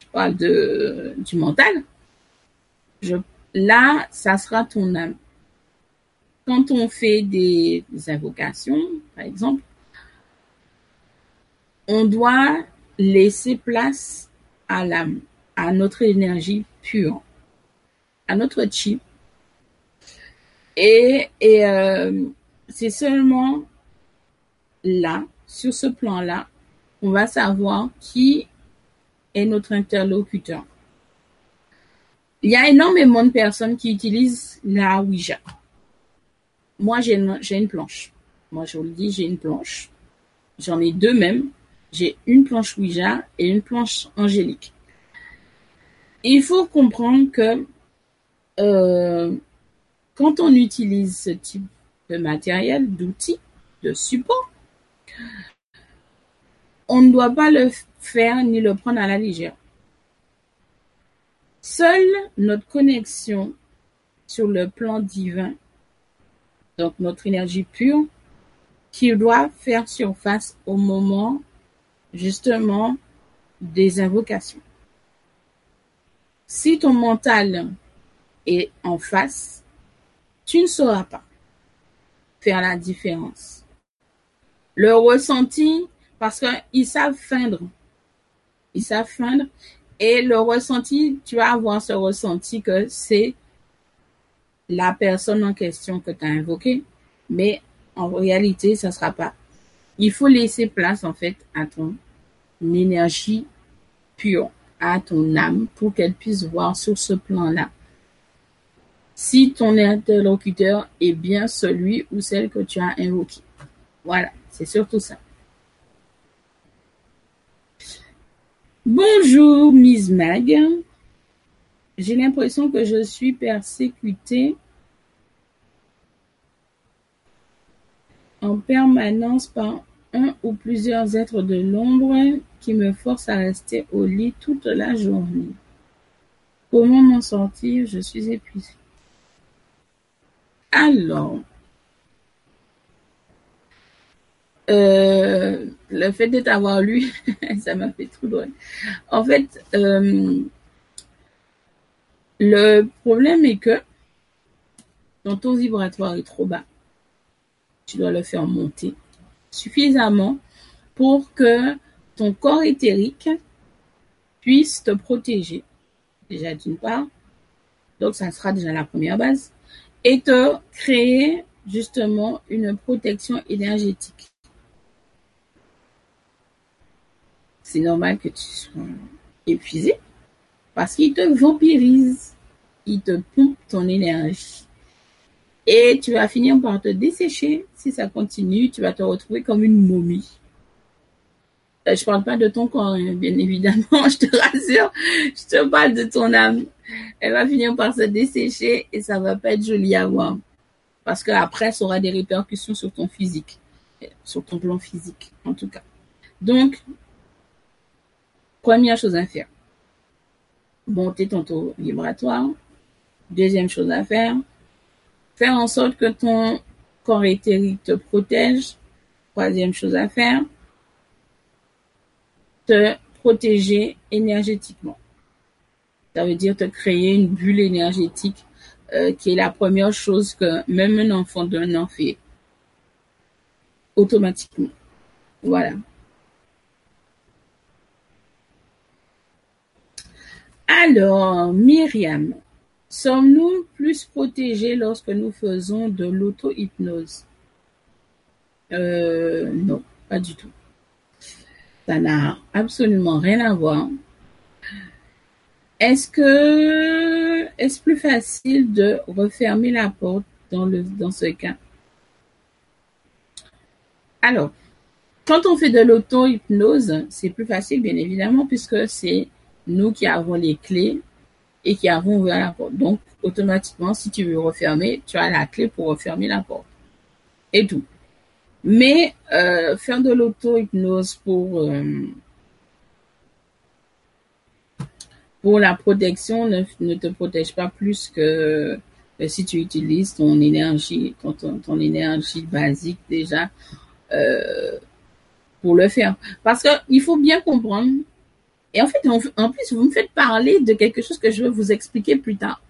je parle de du mental. Là, ça sera ton âme. Quand on fait des, invocations, par exemple, on doit laisser place à l'âme, à notre énergie pure, à notre chi. Et, euh, c'est seulement là, sur ce plan-là, on va savoir qui est notre interlocuteur. Il y a énormément de personnes qui utilisent la Ouija. Moi, j'ai une, planche. Moi, je vous le dis, j'ai une planche. J'en ai deux même. J'ai une planche Ouija et une planche angélique. Il faut comprendre que euh, quand on utilise ce type de matériel, d'outils, de support, on ne doit pas le faire ni le prendre à la légère. Seule notre connexion sur le plan divin, donc notre énergie pure, qui doit faire surface au moment justement des invocations. Si ton mental est en face, tu ne sauras pas faire la différence. Le ressenti, parce qu'ils savent feindre. Ils savent feindre et le ressenti, tu vas avoir ce ressenti que c'est la personne en question que tu as invoquée, mais en réalité, ça sera pas. Il faut laisser place, en fait, à ton énergie pure, à ton âme, pour qu'elle puisse voir sur ce plan-là. Si ton interlocuteur est bien celui ou celle que tu as invoqué. Voilà, c'est surtout ça. Bonjour, Miss Mag. J'ai l'impression que je suis persécutée en permanence par un ou plusieurs êtres de l'ombre qui me forcent à rester au lit toute la journée. Comment m'en sortir? Je suis épuisée. Alors, Euh, le fait de t'avoir lu, [laughs] ça m'a fait trop drôle. En fait, euh, le problème est que ton taux vibratoire est trop bas. Tu dois le faire monter suffisamment pour que ton corps éthérique puisse te protéger. Déjà d'une part. Donc ça sera déjà la première base. Et te créer justement une protection énergétique. c'est normal que tu sois épuisé parce qu'il te vampirise, il te pompe ton énergie. Et tu vas finir par te dessécher. Si ça continue, tu vas te retrouver comme une momie. Je euh, je parle pas de ton corps, hein, bien [laughs] évidemment, je te rassure. Je te parle de ton âme. Elle va finir par se dessécher et ça va pas être joli à voir. Parce qu'après, ça aura des répercussions sur ton physique. Sur ton plan physique, en tout cas. Donc, Première chose à faire, monter ton taux vibratoire. Deuxième chose à faire, faire en sorte que ton corps éthérique te protège. Troisième chose à faire, te protéger énergétiquement. Ça veut dire te créer une bulle énergétique euh, qui est la première chose que même un enfant d'un an fait automatiquement. Voilà. Alors, Myriam, sommes-nous plus protégés lorsque nous faisons de l'auto-hypnose? Euh, Non, pas du tout. Ça n'a absolument rien à voir. Est-ce que est-ce plus facile de refermer la porte dans le dans ce cas? Alors, quand on fait de l'auto-hypnose, c'est plus facile, bien évidemment, puisque c'est nous qui avons les clés et qui avons ouvert la porte. Donc, automatiquement, si tu veux refermer, tu as la clé pour refermer la porte. Et tout. Mais euh, faire de l'auto-hypnose pour, euh, pour la protection ne, te protège pas plus que euh, si tu utilises ton énergie, ton, ton, énergie basique déjà pour le faire. Parce que il faut bien comprendre et en fait, en, plus, vous me faites parler de quelque chose que je vais vous expliquer plus tard.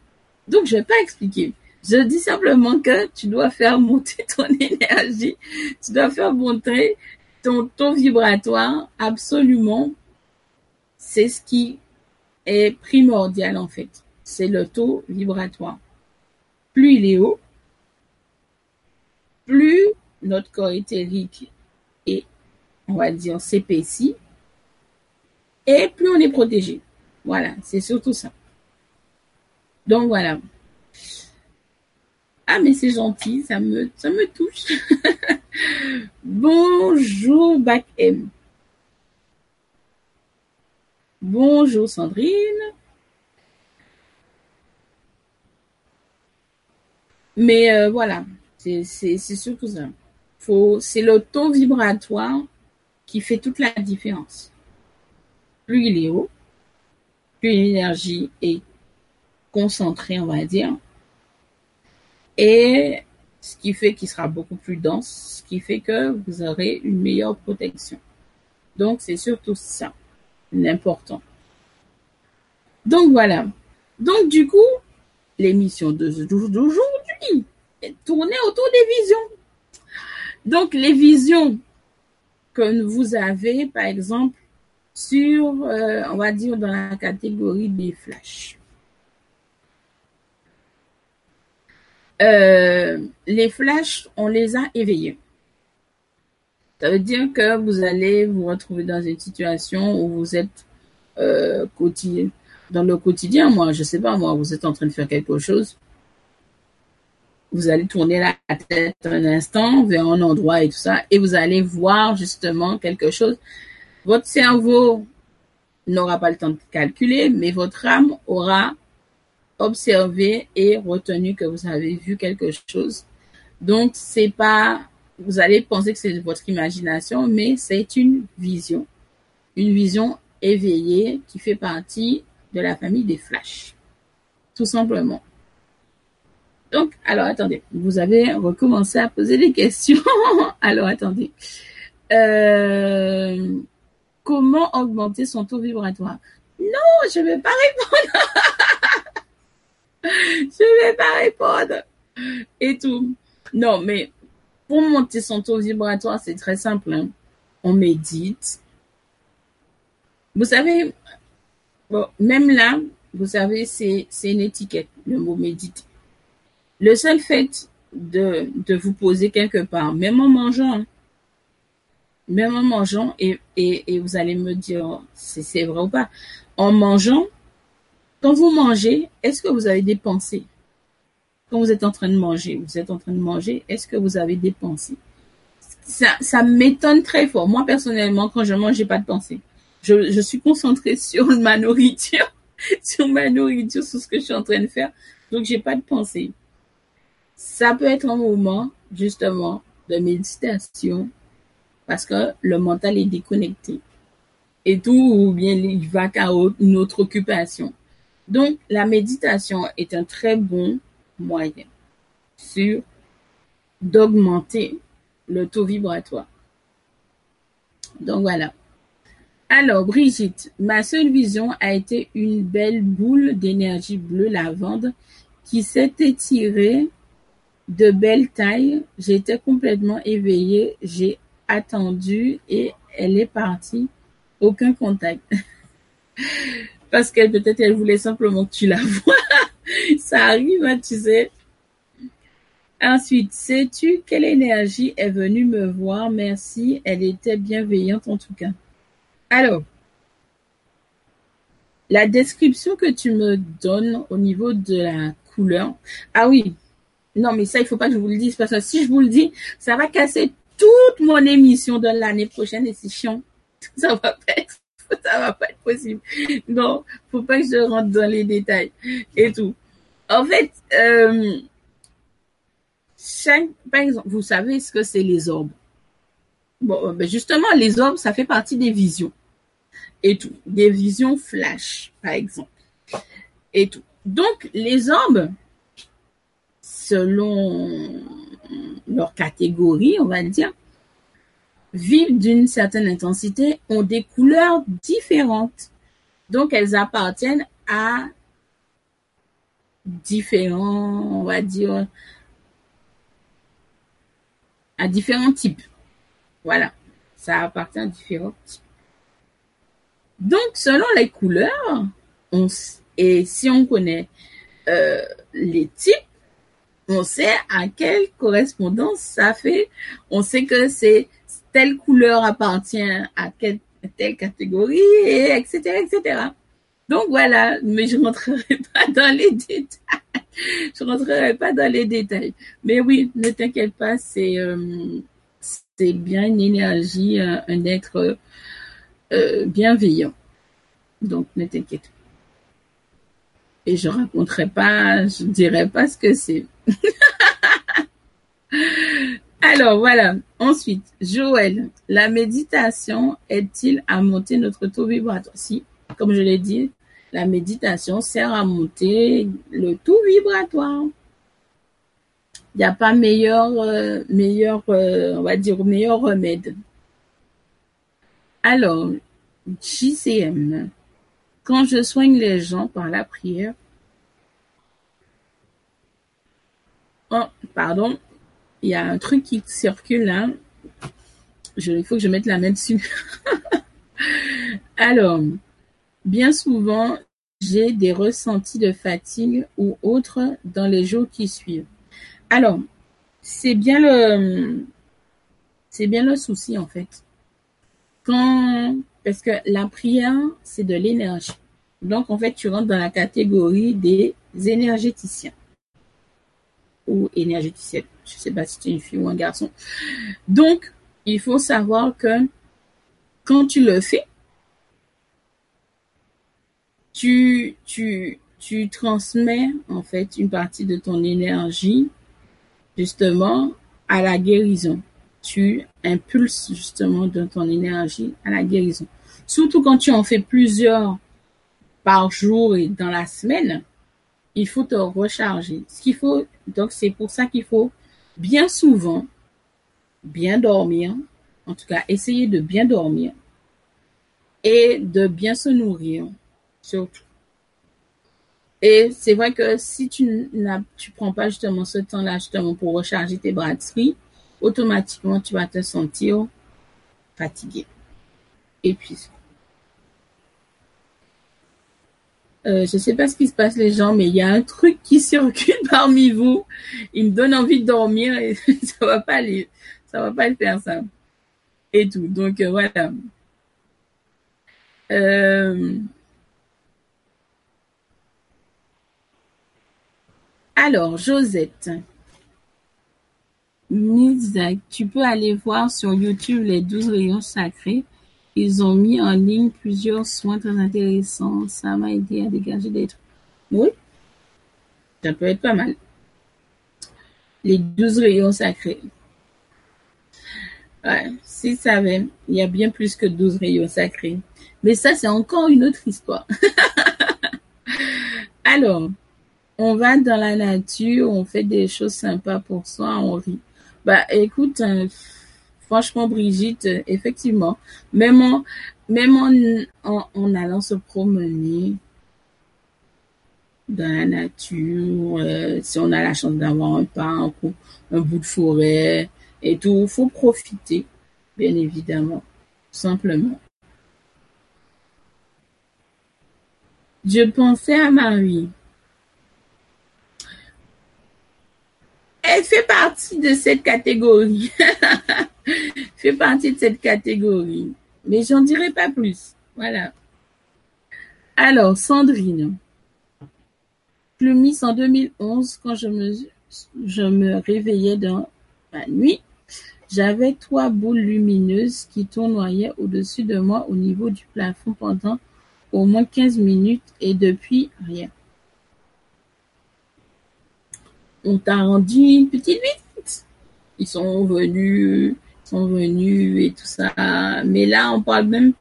Donc, je vais pas expliquer. Je dis simplement que tu dois faire monter ton [laughs] énergie, tu dois faire monter ton taux vibratoire absolument. C'est ce qui est primordial en fait. C'est le taux vibratoire. Plus il est haut, plus notre corps éthérique est, on va dire, s'épaissit, plus on est protégé. Voilà, c'est surtout ça. Donc voilà. Ah mais c'est gentil, ça me ça me touche. [laughs] Bonjour Bac M. Bonjour Sandrine. Mais euh, voilà, c'est surtout ça. C'est le taux vibratoire qui fait toute la différence plus il est haut, plus l'énergie est concentrée, on va dire. Et ce qui fait qu'il sera beaucoup plus dense, ce qui fait que vous aurez une meilleure protection. Donc, c'est surtout ça, l'important. Donc, voilà. Donc, du coup, l'émission d'aujourd'hui est tournée autour des visions. Donc, les visions que vous avez, par exemple, sur, euh, on va dire, dans la catégorie des flashs. Euh, les flashs, on les a éveillés. Ça veut dire que vous allez vous retrouver dans une situation où vous êtes euh, quotidien, dans le quotidien. Moi, je sais pas, moi, vous êtes en train de faire quelque chose. Vous allez tourner la tête un instant vers un endroit et tout ça, et vous allez voir justement quelque chose votre cerveau n'aura pas le temps de calculer, mais votre âme aura observé et retenu que vous avez vu quelque chose. Donc, c'est pas, vous allez penser que c'est votre imagination, mais c'est une vision. Une vision éveillée qui fait partie de la famille des flashs. Tout simplement. Donc, alors attendez, vous avez recommencé à poser des questions. [laughs] alors attendez. Euh, comment augmenter son taux vibratoire. Non, je ne vais pas répondre. [laughs] je ne vais pas répondre. Et tout. Non, mais pour monter son taux vibratoire, c'est très simple. Hein. On médite. Vous savez, bon, même là, vous savez, c'est une étiquette, le mot méditer. Le seul fait de, de vous poser quelque part, même en mangeant, hein, même en mangeant, et, vous allez me dire si c'est vrai ou pas, en mangeant, quand vous mangez, est-ce que vous avez des pensées? Quand vous êtes en train de manger, vous êtes en train de manger, est-ce que vous avez des pensées? Ça, m'étonne très fort. Moi, personnellement, quand je mange, j'ai pas de pensée. Je, je suis concentrée [laughs] sur ma nourriture, [laughs] sur ma nourriture, sur ce que je suis en train de faire. Donc, j'ai pas de pensée. Ça peut être un moment, justement, de méditation, parce que le mental est déconnecté. Et tout, ou bien il va qu'à une autre occupation. Donc, la méditation est un très bon moyen sur d'augmenter le taux vibratoire. Donc voilà. Alors, Brigitte, ma seule vision a été une belle boule d'énergie bleue lavande qui s'est étirée de belle taille. J'étais complètement éveillée. J'ai attendu et elle est partie. Aucun contact. [laughs] Parce qu'elle peut-être elle voulait simplement que tu la [laughs] vois. Ça arrive, hein, tu sais. Ensuite, sais-tu quelle énergie est venue me voir? Merci, elle était bienveillante en tout cas. Alors, la description que tu me donnes au niveau de la couleur. Ah oui, non, mais ça, il faut pas que je vous le dise parce que si je vous le dis, ça va casser toute mon émission de l'année prochaine et c'est chiant. Ça va pas être, ça va pas être possible. Non, faut pas que je rentre dans les détails et tout. En fait, euh, par exemple, vous savez ce que c'est les orbes. Bon, ben justement, les orbes, ça fait partie des visions et tout, des visions flash, par exemple, et tout. Donc, les orbes, selon leur catégorie, on va dire, vivent d'une certaine intensité, ont des couleurs différentes. Donc, elles appartiennent à différents, on va dire, à différents types. Voilà, ça appartient à différents types. Donc, selon les couleurs, on, et si on connaît euh, les types, on sait à quelle correspondance ça fait. On sait que c'est telle couleur appartient à quelle, telle catégorie, et etc., etc. Donc voilà, mais je rentrerai [laughs] pas dans les détails. Je rentrerai pas dans les détails. Mais oui, ne t'inquiète pas, c'est euh, bien une énergie, euh, un être euh, bienveillant. Donc ne t'inquiète pas. Et je raconterai pas, je dirai pas ce que c'est. [laughs] Alors voilà. Ensuite, Joël, la méditation aide-t-il à monter notre taux vibratoire? Si, comme je l'ai dit, la méditation sert à monter le taux vibratoire. Il n'y a pas meilleur, euh, meilleur, euh, on va dire meilleur remède. Alors, JCM. Quand je soigne les gens par la prière, oh, pardon, il y a un truc qui circule là. Je, il faut que je mette la main dessus. [laughs] Alors, Bien souvent, j'ai des ressentis de fatigue ou autres dans les jours qui suivent. Alors, c'est bien le, c'est bien le souci en fait. Quand, parce que la prière, c'est de l'énergie. Donc, en fait, tu rentres dans la catégorie des énergéticiens ou énergéticiennes. Je sais pas si tu es une fille ou un garçon. Donc, il faut savoir que quand tu le fais, tu, tu, tu transmets en fait une partie de ton énergie justement à la guérison. Tu impulses justement de ton énergie à la guérison. Surtout quand tu en fais plusieurs par jour et dans la semaine, il faut te recharger. Ce qu'il faut, donc c'est pour ça qu'il faut bien souvent bien dormir, en tout cas essayer de bien dormir et de bien se nourrir surtout. Et c'est vrai que si tu n'as, tu prends pas justement ce temps-là justement pour recharger tes batteries, automatiquement tu vas te sentir fatigué, épuisé. Euh, je sais pas ce qui se passe les gens, mais il y a un truc qui circule [laughs] parmi vous. Il me donne envie de dormir et [laughs] ça va pas aller, ça va pas le faire ça. Et tout. Donc euh, voilà. Euh, Alors, Josette, tu peux aller voir sur YouTube les 12 rayons sacrés. Ils ont mis en ligne plusieurs soins très intéressants. Ça m'a aidé à dégager des trucs. Oui, ça peut être pas mal. Les 12 rayons sacrés. Ouais, si ça savais, il y a bien plus que 12 rayons sacrés. Mais ça, c'est encore une autre histoire. [laughs] Alors, on va dans la nature, on fait des choses sympas pour soi, on rit. Bah écoute, hein, franchement Brigitte, effectivement, même en, même en, en, allant se promener, dans la nature, euh, si on a la chance d'avoir un parc ou un bout de forêt et tout, faut profiter, bien évidemment, simplement. Je pensais à Marie. Elle fait partie de cette catégorie. [laughs] fait partie de cette catégorie. Mais j'en dirai pas plus. Voilà. Alors, Sandrine. Plumis en 2011, quand je me, je me réveillais dans la nuit, j'avais trois boules lumineuses qui tournoyaient au-dessus de moi au niveau du plafond pendant au moins 15 minutes et depuis, rien. On t'a rendu une petite visite. Ils sont venus, sont venus et tout ça. Mais là, on parle même,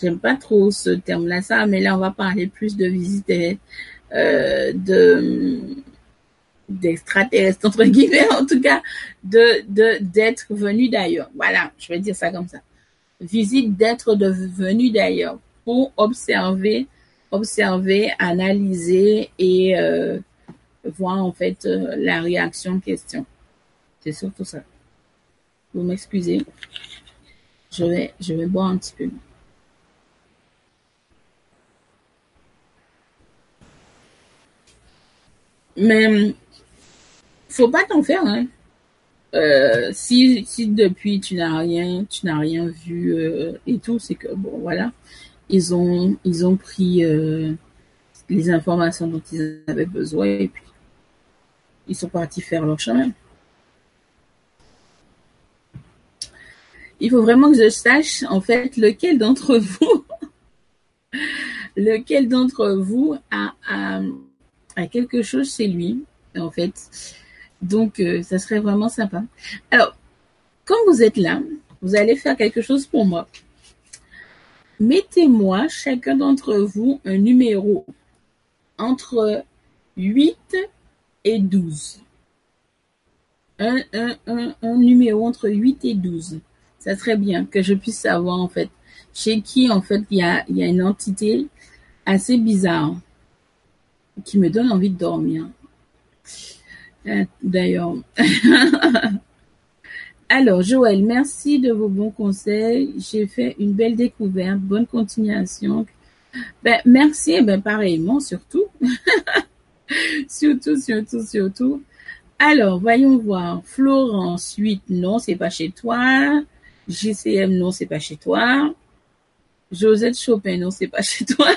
j'aime pas trop ce terme-là, ça, mais là, on va parler plus de visite euh, de d'extraterrestres entre guillemets en tout cas de d'être venu d'ailleurs voilà je vais dire ça comme ça visite d'être devenu d'ailleurs pour observer, observer, analyser et euh, voir en fait euh, la réaction question. C'est surtout ça. Vous m'excusez. Je vais, je vais boire un petit peu. Mais faut pas t'en faire, hein. Euh, si, si depuis tu n'as rien, tu n'as rien vu euh, et tout, c'est que bon voilà, ils ont ils ont pris les informations dont ils avaient besoin et puis ils sont partis faire leur chemin. Il faut vraiment que je sache en fait lequel d'entre [laughs] vous, lequel d'entre vous a, quelque chose chez lui en fait donc, euh, ça serait vraiment sympa. Alors, quand vous êtes là, vous allez faire quelque chose pour moi. Mettez-moi, chacun d'entre vous, un numéro entre 8 et 12. Un, un, un, un numéro entre 8 et 12. Ça serait bien que je puisse savoir, en fait, chez qui, en fait, il y a, une entité assez bizarre qui me donne envie de dormir. Euh, d'ailleurs. [laughs] Alors, Joël, merci de vos bons conseils. J'ai fait une belle découverte. Bonne continuation. Ben, merci, et ben, pareillement, surtout. [laughs] [laughs] surtout, surtout, surtout. Alors, voyons voir. Florence, 8, non, c'est pas chez toi. GCM, non, c'est pas chez toi. Josette Chopin, non, c'est pas [laughs] chez toi.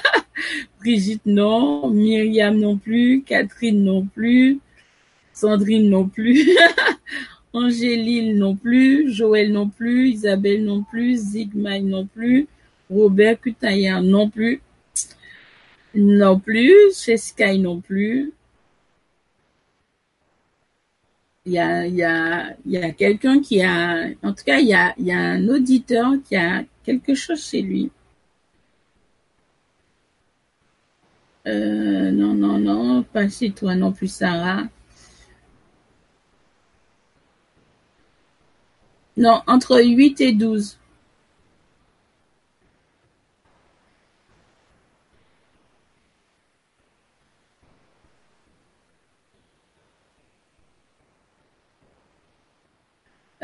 Brigitte, non. Myriam, non plus. Catherine, non plus. Sandrine non plus, [laughs] Angéline non plus, Joël non plus, Isabelle non plus, Zigmay non plus, Robert Cutaillard non plus, non plus, Jessica non plus. Il y a, y a, y a quelqu'un qui a, en tout cas, il y a, un auditeur qui a quelque chose chez lui. Euh, non, non, non, pas chez toi non plus, Sarah. Non, entre huit et douze.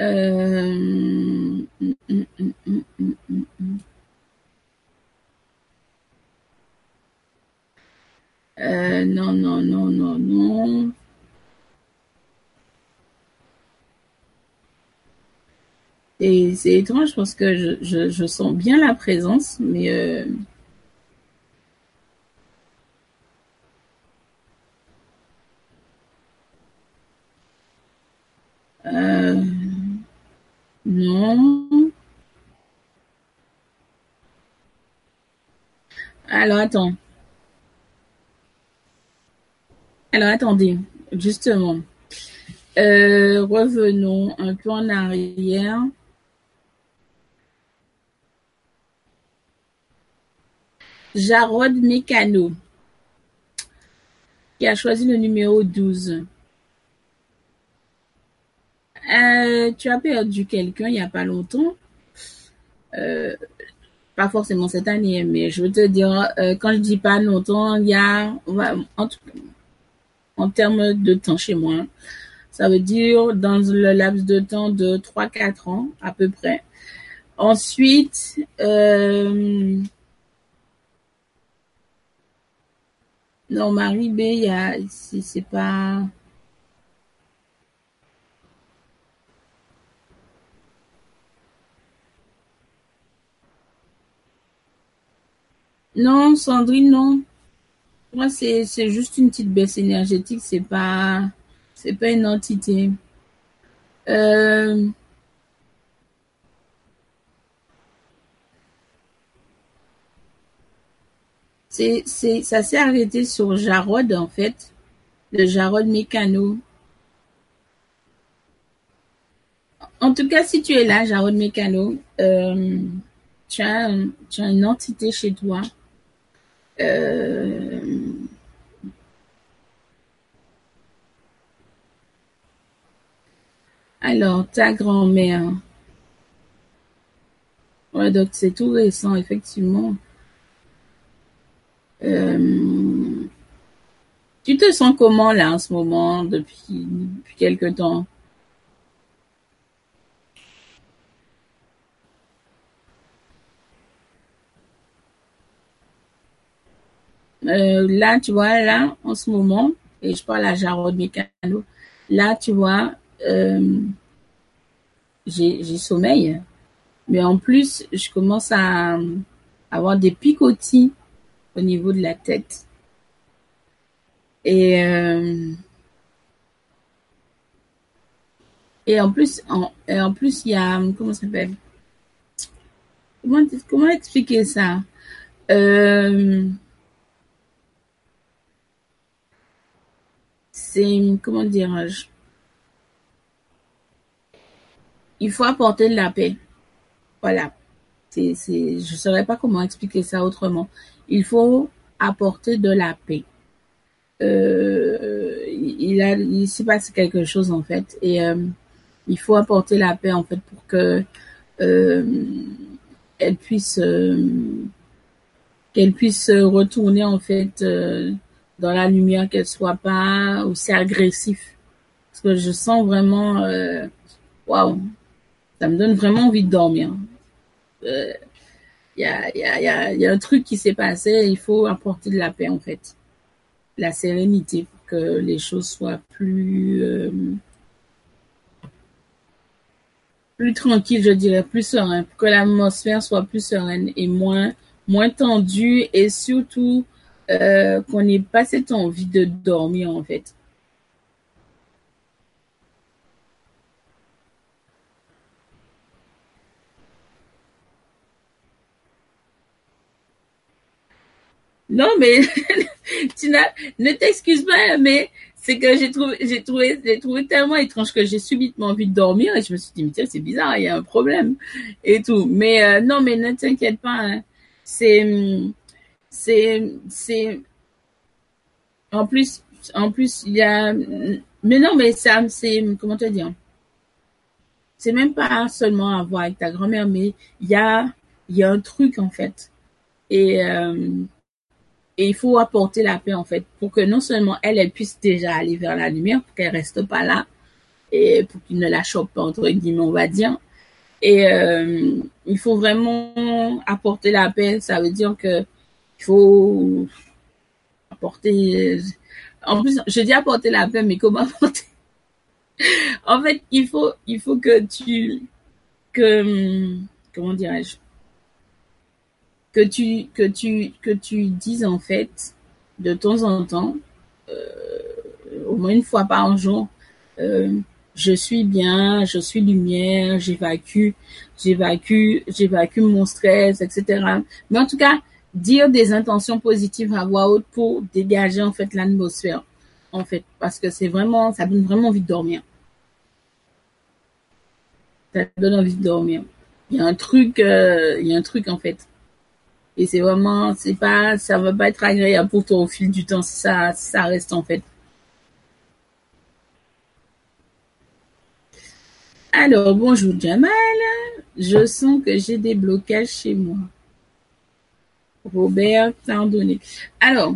Euh... Euh, non, non, non, non, non. Et c'est étrange parce que je, je, je, sens bien la présence, mais euh... Euh... non. Alors attends. Alors attendez, justement. Euh, revenons un peu en arrière. Jarod Mécano, qui a choisi le numéro 12. Euh, tu as perdu quelqu'un il n'y a pas longtemps. Euh, pas forcément cette année, mais je veux te dire, euh, quand je dis pas longtemps, il y a, en, en termes de temps chez moi, ça veut dire dans le laps de temps de 3-4 ans à peu près. Ensuite, non, Marie B, il y a, c'est pas, Non, Sandrine, non. Moi, c'est, juste une petite baisse énergétique, c'est pas, c'est pas une entité. Euh, c'est, ça s'est arrêté sur Jarod, en fait. Le Jarod Mécano. En tout cas, si tu es là, Jarod Mécano, euh, tu as, tu as une entité chez toi euh, alors, ta grand-mère. Ouais, donc c'est tout récent, effectivement. Euh, tu te sens comment là en ce moment depuis, depuis quelque temps? Euh, là, tu vois, là, en ce moment, et je parle à Jarod Mécano, là, tu vois, euh, j'ai sommeil, mais en plus, je commence à avoir des picotis au niveau de la tête. Et euh, en plus, et en plus, il y a comment ça s'appelle? Comment expliquer ça? C'est comment dirais-je? Il faut apporter de la paix. Voilà. C'est, c'est, je saurais pas comment expliquer ça autrement. Il faut apporter de la paix. Euh, il a, il s'est passé quelque chose en fait, et euh, il faut apporter la paix en fait pour que euh, elle puisse qu'elle puisse retourner en fait dans la lumière, qu'elle soit pas aussi agressif. Parce que je sens vraiment, euh, waouh, ça me donne vraiment envie de dormir. Il euh, y, a, y, a, y, a, y a un truc qui s'est passé, il faut apporter de la paix en fait, la sérénité pour que les choses soient plus euh, plus tranquilles, je dirais, plus serein, pour que l'atmosphère soit plus sereine et moins moins tendue et surtout euh, qu'on n'ait pas cette envie de dormir en fait. Non, mais [laughs] tu ne t'excuse pas, mais c'est que j'ai trouvé, j'ai trouvé, j'ai trouvé tellement étrange que j'ai subitement envie de dormir et je me suis dit, mais tiens, c'est bizarre, il y a un problème et tout. Mais euh, non, mais ne t'inquiète pas, hein. c'est, c'est, c'est, en plus, en plus, il y a, mais non, mais ça, c'est, comment te dire, c'est même pas seulement à voir avec ta grand-mère, mais il y a, il y a un truc, en fait. Et, euh, et il faut apporter la paix, en fait, pour que non seulement elle, elle puisse déjà aller vers la lumière, pour qu'elle reste pas là, et pour qu'il ne la chope pas, entre guillemets, on va dire. Et euh, il faut vraiment apporter la paix. Ça veut dire que il faut apporter. En plus, je dis apporter la paix, mais comment [laughs] apporter? En fait, il faut, il faut que tu, que, comment dirais-je, que tu, que tu, que tu dises en fait, de temps en temps, euh, au moins une fois par jour, euh, je suis bien, je suis lumière, j'évacue, j'évacue, j'évacue mon stress, etc. Mais en tout cas, dire des intentions positives à voix haute pour dégager en fait l'atmosphère. En fait parce que c'est vraiment ça donne vraiment envie de dormir. Ça donne envie de dormir. Il y a un truc euh, il y a un truc en fait. Et c'est vraiment c'est pas ça va pas être agréable pour toi au fil du temps ça ça reste en fait. Alors bonjour Jamal. Je sens que j'ai des blocages chez moi Robert, pardonnez. Alors,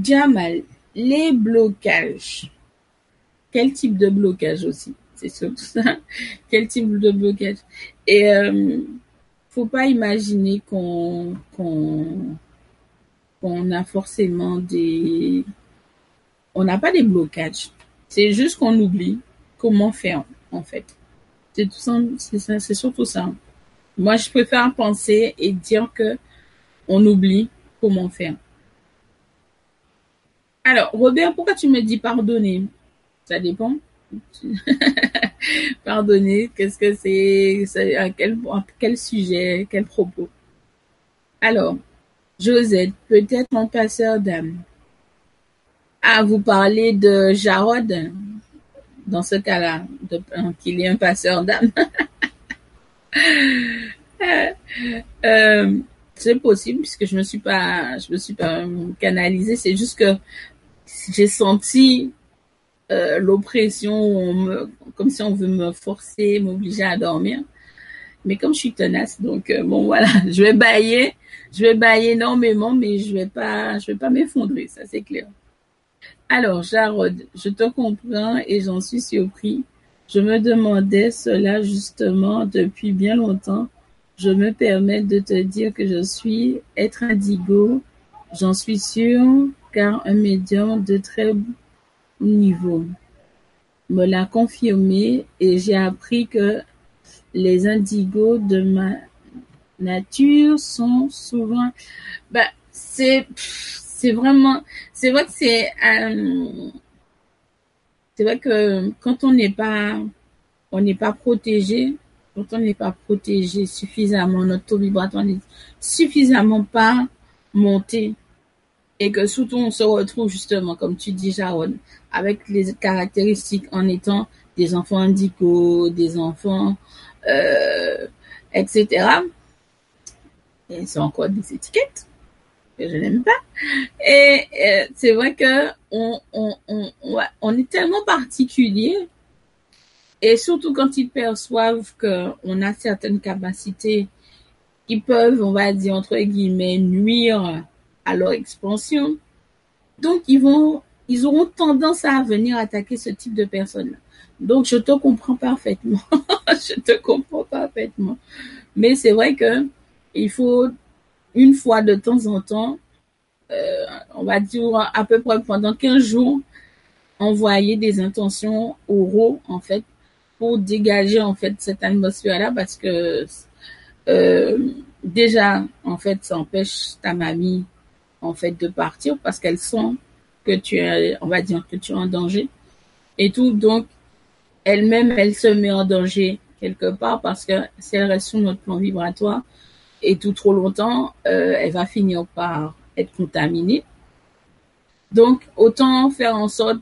Jamal, les blocages. Quel type de blocage aussi? C'est surtout ça. [laughs] Quel type de blocage? Et euh, faut pas imaginer qu'on qu'on qu'on a forcément des on n'a pas des blocages. C'est juste qu'on oublie comment faire en fait. C'est tout ça, c'est surtout ça. Moi, je préfère penser et dire que on oublie comment faire. Alors, Robert, pourquoi tu me dis pardonner? Ça dépend. [laughs] pardonner, qu'est-ce que c'est? Quel, sujet, quel propos? Alors, Josette, peut-être mon passeur d'âme. Ah, vous parlez de Jarod? Dans ce cas-là, qu'il est un passeur d'âme. [laughs] euh, c'est possible puisque je me suis pas, je me suis pas canalisée. C'est juste que j'ai senti euh, l'oppression, comme si on veut me forcer, m'obliger à dormir. Mais comme je suis tenace, donc euh, bon [laughs] voilà, je vais bailler, je vais bailler énormément, mais je vais pas, je vais pas m'effondrer, ça c'est clair. Alors, Jarod, je te comprends et j'en suis surpris. Je me demandais cela justement depuis bien longtemps je me permets de te dire que je suis être indigo, j'en suis sûre, car un médium de très niveau me l'a confirmé et j'ai appris que les indigos de ma nature sont souvent, bah, c'est, c'est vraiment, c'est vrai que c'est, euh, c'est vrai que quand on n'est pas, on n'est pas protégé, on n'est pas protégé suffisamment, notre taux vibratoire n'est suffisamment pas monté et que surtout on se retrouve justement, comme tu dis, Jaron, avec les caractéristiques en étant des enfants indicaux, des enfants, euh, etc. Et c'est encore des étiquettes que je n'aime pas. Et, euh, c'est vrai que on, on, on, on est tellement particulier et surtout quand ils perçoivent qu'on a certaines capacités qui peuvent, on va dire, entre guillemets, nuire à leur expansion. Donc, ils vont, ils auront tendance à venir attaquer ce type de personnes. Donc, je te comprends parfaitement. [laughs] je te comprends parfaitement. Mais c'est vrai que il faut une fois de temps en temps, euh, on va dire à peu près pendant 15 jours, envoyer des intentions oraux, en fait, pour dégager en fait cette atmosphère là parce que euh, déjà en fait ça empêche ta mamie en fait de partir parce qu'elle sent que tu es on va dire que tu es en danger. Et tout donc elle-même elle se met en danger quelque part parce que si elle reste sur notre plan vibratoire et tout trop longtemps euh, elle va finir par être contaminée. Donc autant faire en sorte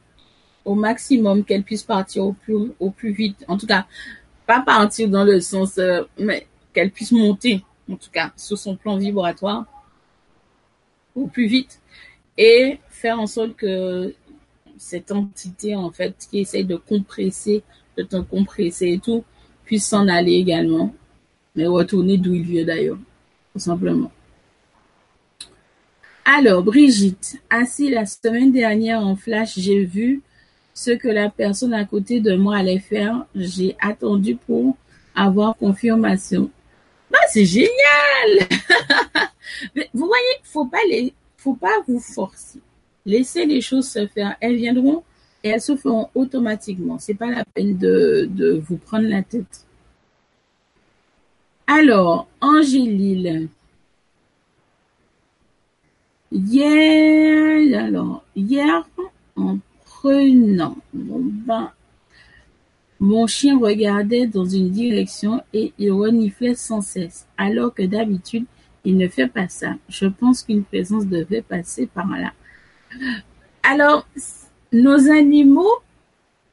au maximum qu'elle puisse partir au plus, au plus vite. En tout cas, pas partir dans le sens, euh, mais qu'elle puisse monter, en tout cas, sur son plan vibratoire au plus vite et faire en sorte que cette entité, en fait, qui essaye de compresser, de te compresser et tout, puisse s'en aller également, mais retourner d'où il vient d'ailleurs, tout simplement. Alors, Brigitte, assis la semaine dernière en flash, j'ai vu ce que la personne à côté de moi allait faire. J'ai attendu pour avoir confirmation. Bah, c'est génial! [laughs] vous voyez, faut pas faut pas vous forcer. Laissez les choses se faire. Elles viendront et elles se feront automatiquement. C'est pas la peine de, vous prendre la tête. Alors, Angélile. Hier, alors, hier, en prenant mon bain, mon chien regardait dans une direction et il reniflait sans cesse, alors que d'habitude, il ne fait pas ça. Je pense qu'une présence devait passer par là. Alors, nos animaux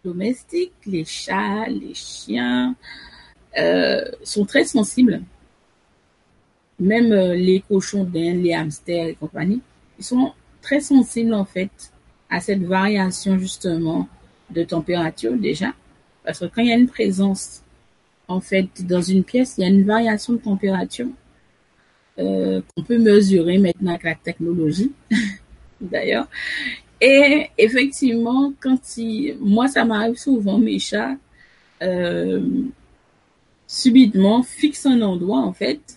domestiques, les chats, les chiens, euh, sont très sensibles. Même euh, les cochons d'Inde, les hamsters et compagnie, ils sont très sensibles en fait à cette variation justement de température déjà. Parce que quand il y a une présence, en fait, dans une pièce, il y a une variation de température. euh, qu'on peut mesurer maintenant avec la technologie, [laughs] d'ailleurs. Et effectivement, quand il, moi, ça m'arrive souvent, mes chats, euh, subitement fixent un endroit, en fait,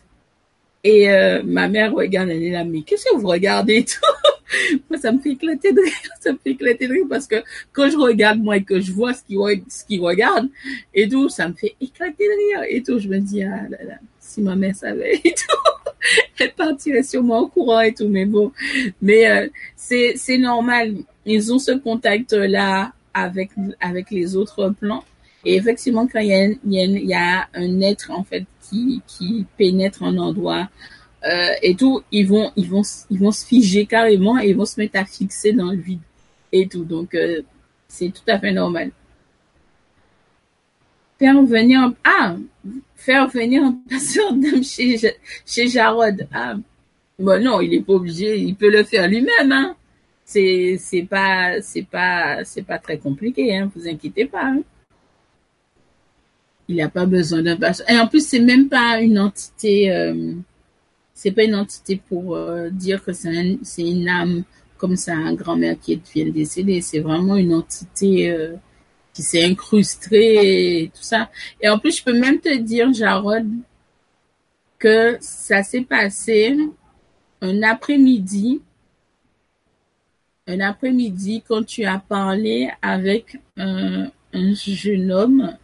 et euh, ma mère regarde, elle est là, mais qu'est-ce que vous regardez et tout? [laughs] Moi, ça me fait éclater de rire, ça me fait éclater de rire parce que quand je regarde moi et que je vois ce qu'il ce qu'il regarde et tout, ça me fait éclater de rire et tout. Je me dis ah là là, si ma mère savait et tout, [laughs] elle partirait sûrement au courant et tout. Mais bon, mais euh, c'est c'est normal. Ils ont ce contact là avec avec les autres plans. Et effectivement, quand y a, il y a un être en fait qui, qui pénètrent un endroit euh, et tout, ils vont, ils vont, ils vont se figer carrément et ils vont se mettre à fixer dans le vide et tout. Donc euh, c'est tout à fait normal. Faire venir, ah, faire venir un passeur d'âme chez chez Jarod. Ah, bon non, il est pas obligé, il peut le faire lui-même. Hein. C'est c'est pas c'est pas c'est pas très compliqué. Hein. Vous inquiétez pas. Hein il n'a pas besoin d'un passeur. Et en plus, c'est même pas une entité, euh, c'est pas une entité pour euh, dire que c'est une âme comme ça, un grand-mère qui vient de décéder. C'est vraiment une entité euh, qui s'est incrustée et tout ça. Et en plus, je peux même te dire, Jarod, que ça s'est passé un après-midi, un après-midi quand tu as parlé avec un jeune homme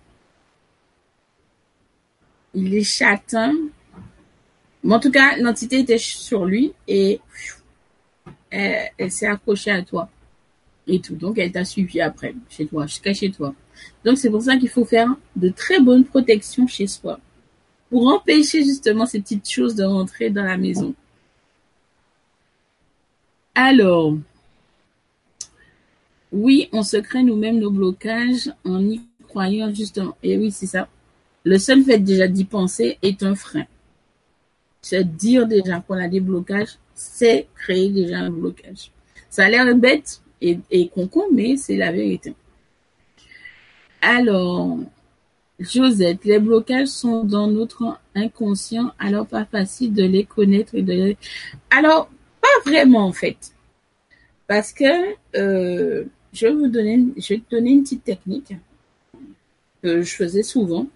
il est châtain. Mais en tout cas, l'entité était sur lui et elle, s'est accrochée à toi et tout. Donc, elle t'a suivi après, chez toi, jusqu'à chez toi. Donc, c'est pour ça qu'il faut faire de très bonnes protections chez soi pour empêcher justement ces petites choses de rentrer dans la maison. Alors, oui, on se crée nous-mêmes nos blocages en y croyant justement. Et oui, c'est ça. Le seul fait déjà d'y penser est un frein. Se dire déjà qu'on a des blocages, c'est créer déjà un blocage. Ça a l'air bête et, et mais c'est la vérité. Alors, Josette, les blocages sont dans notre inconscient, alors pas facile de les connaître et de les... Alors, pas vraiment en fait. Parce que euh, je vais vous donner, je vais donner une petite technique que je faisais souvent.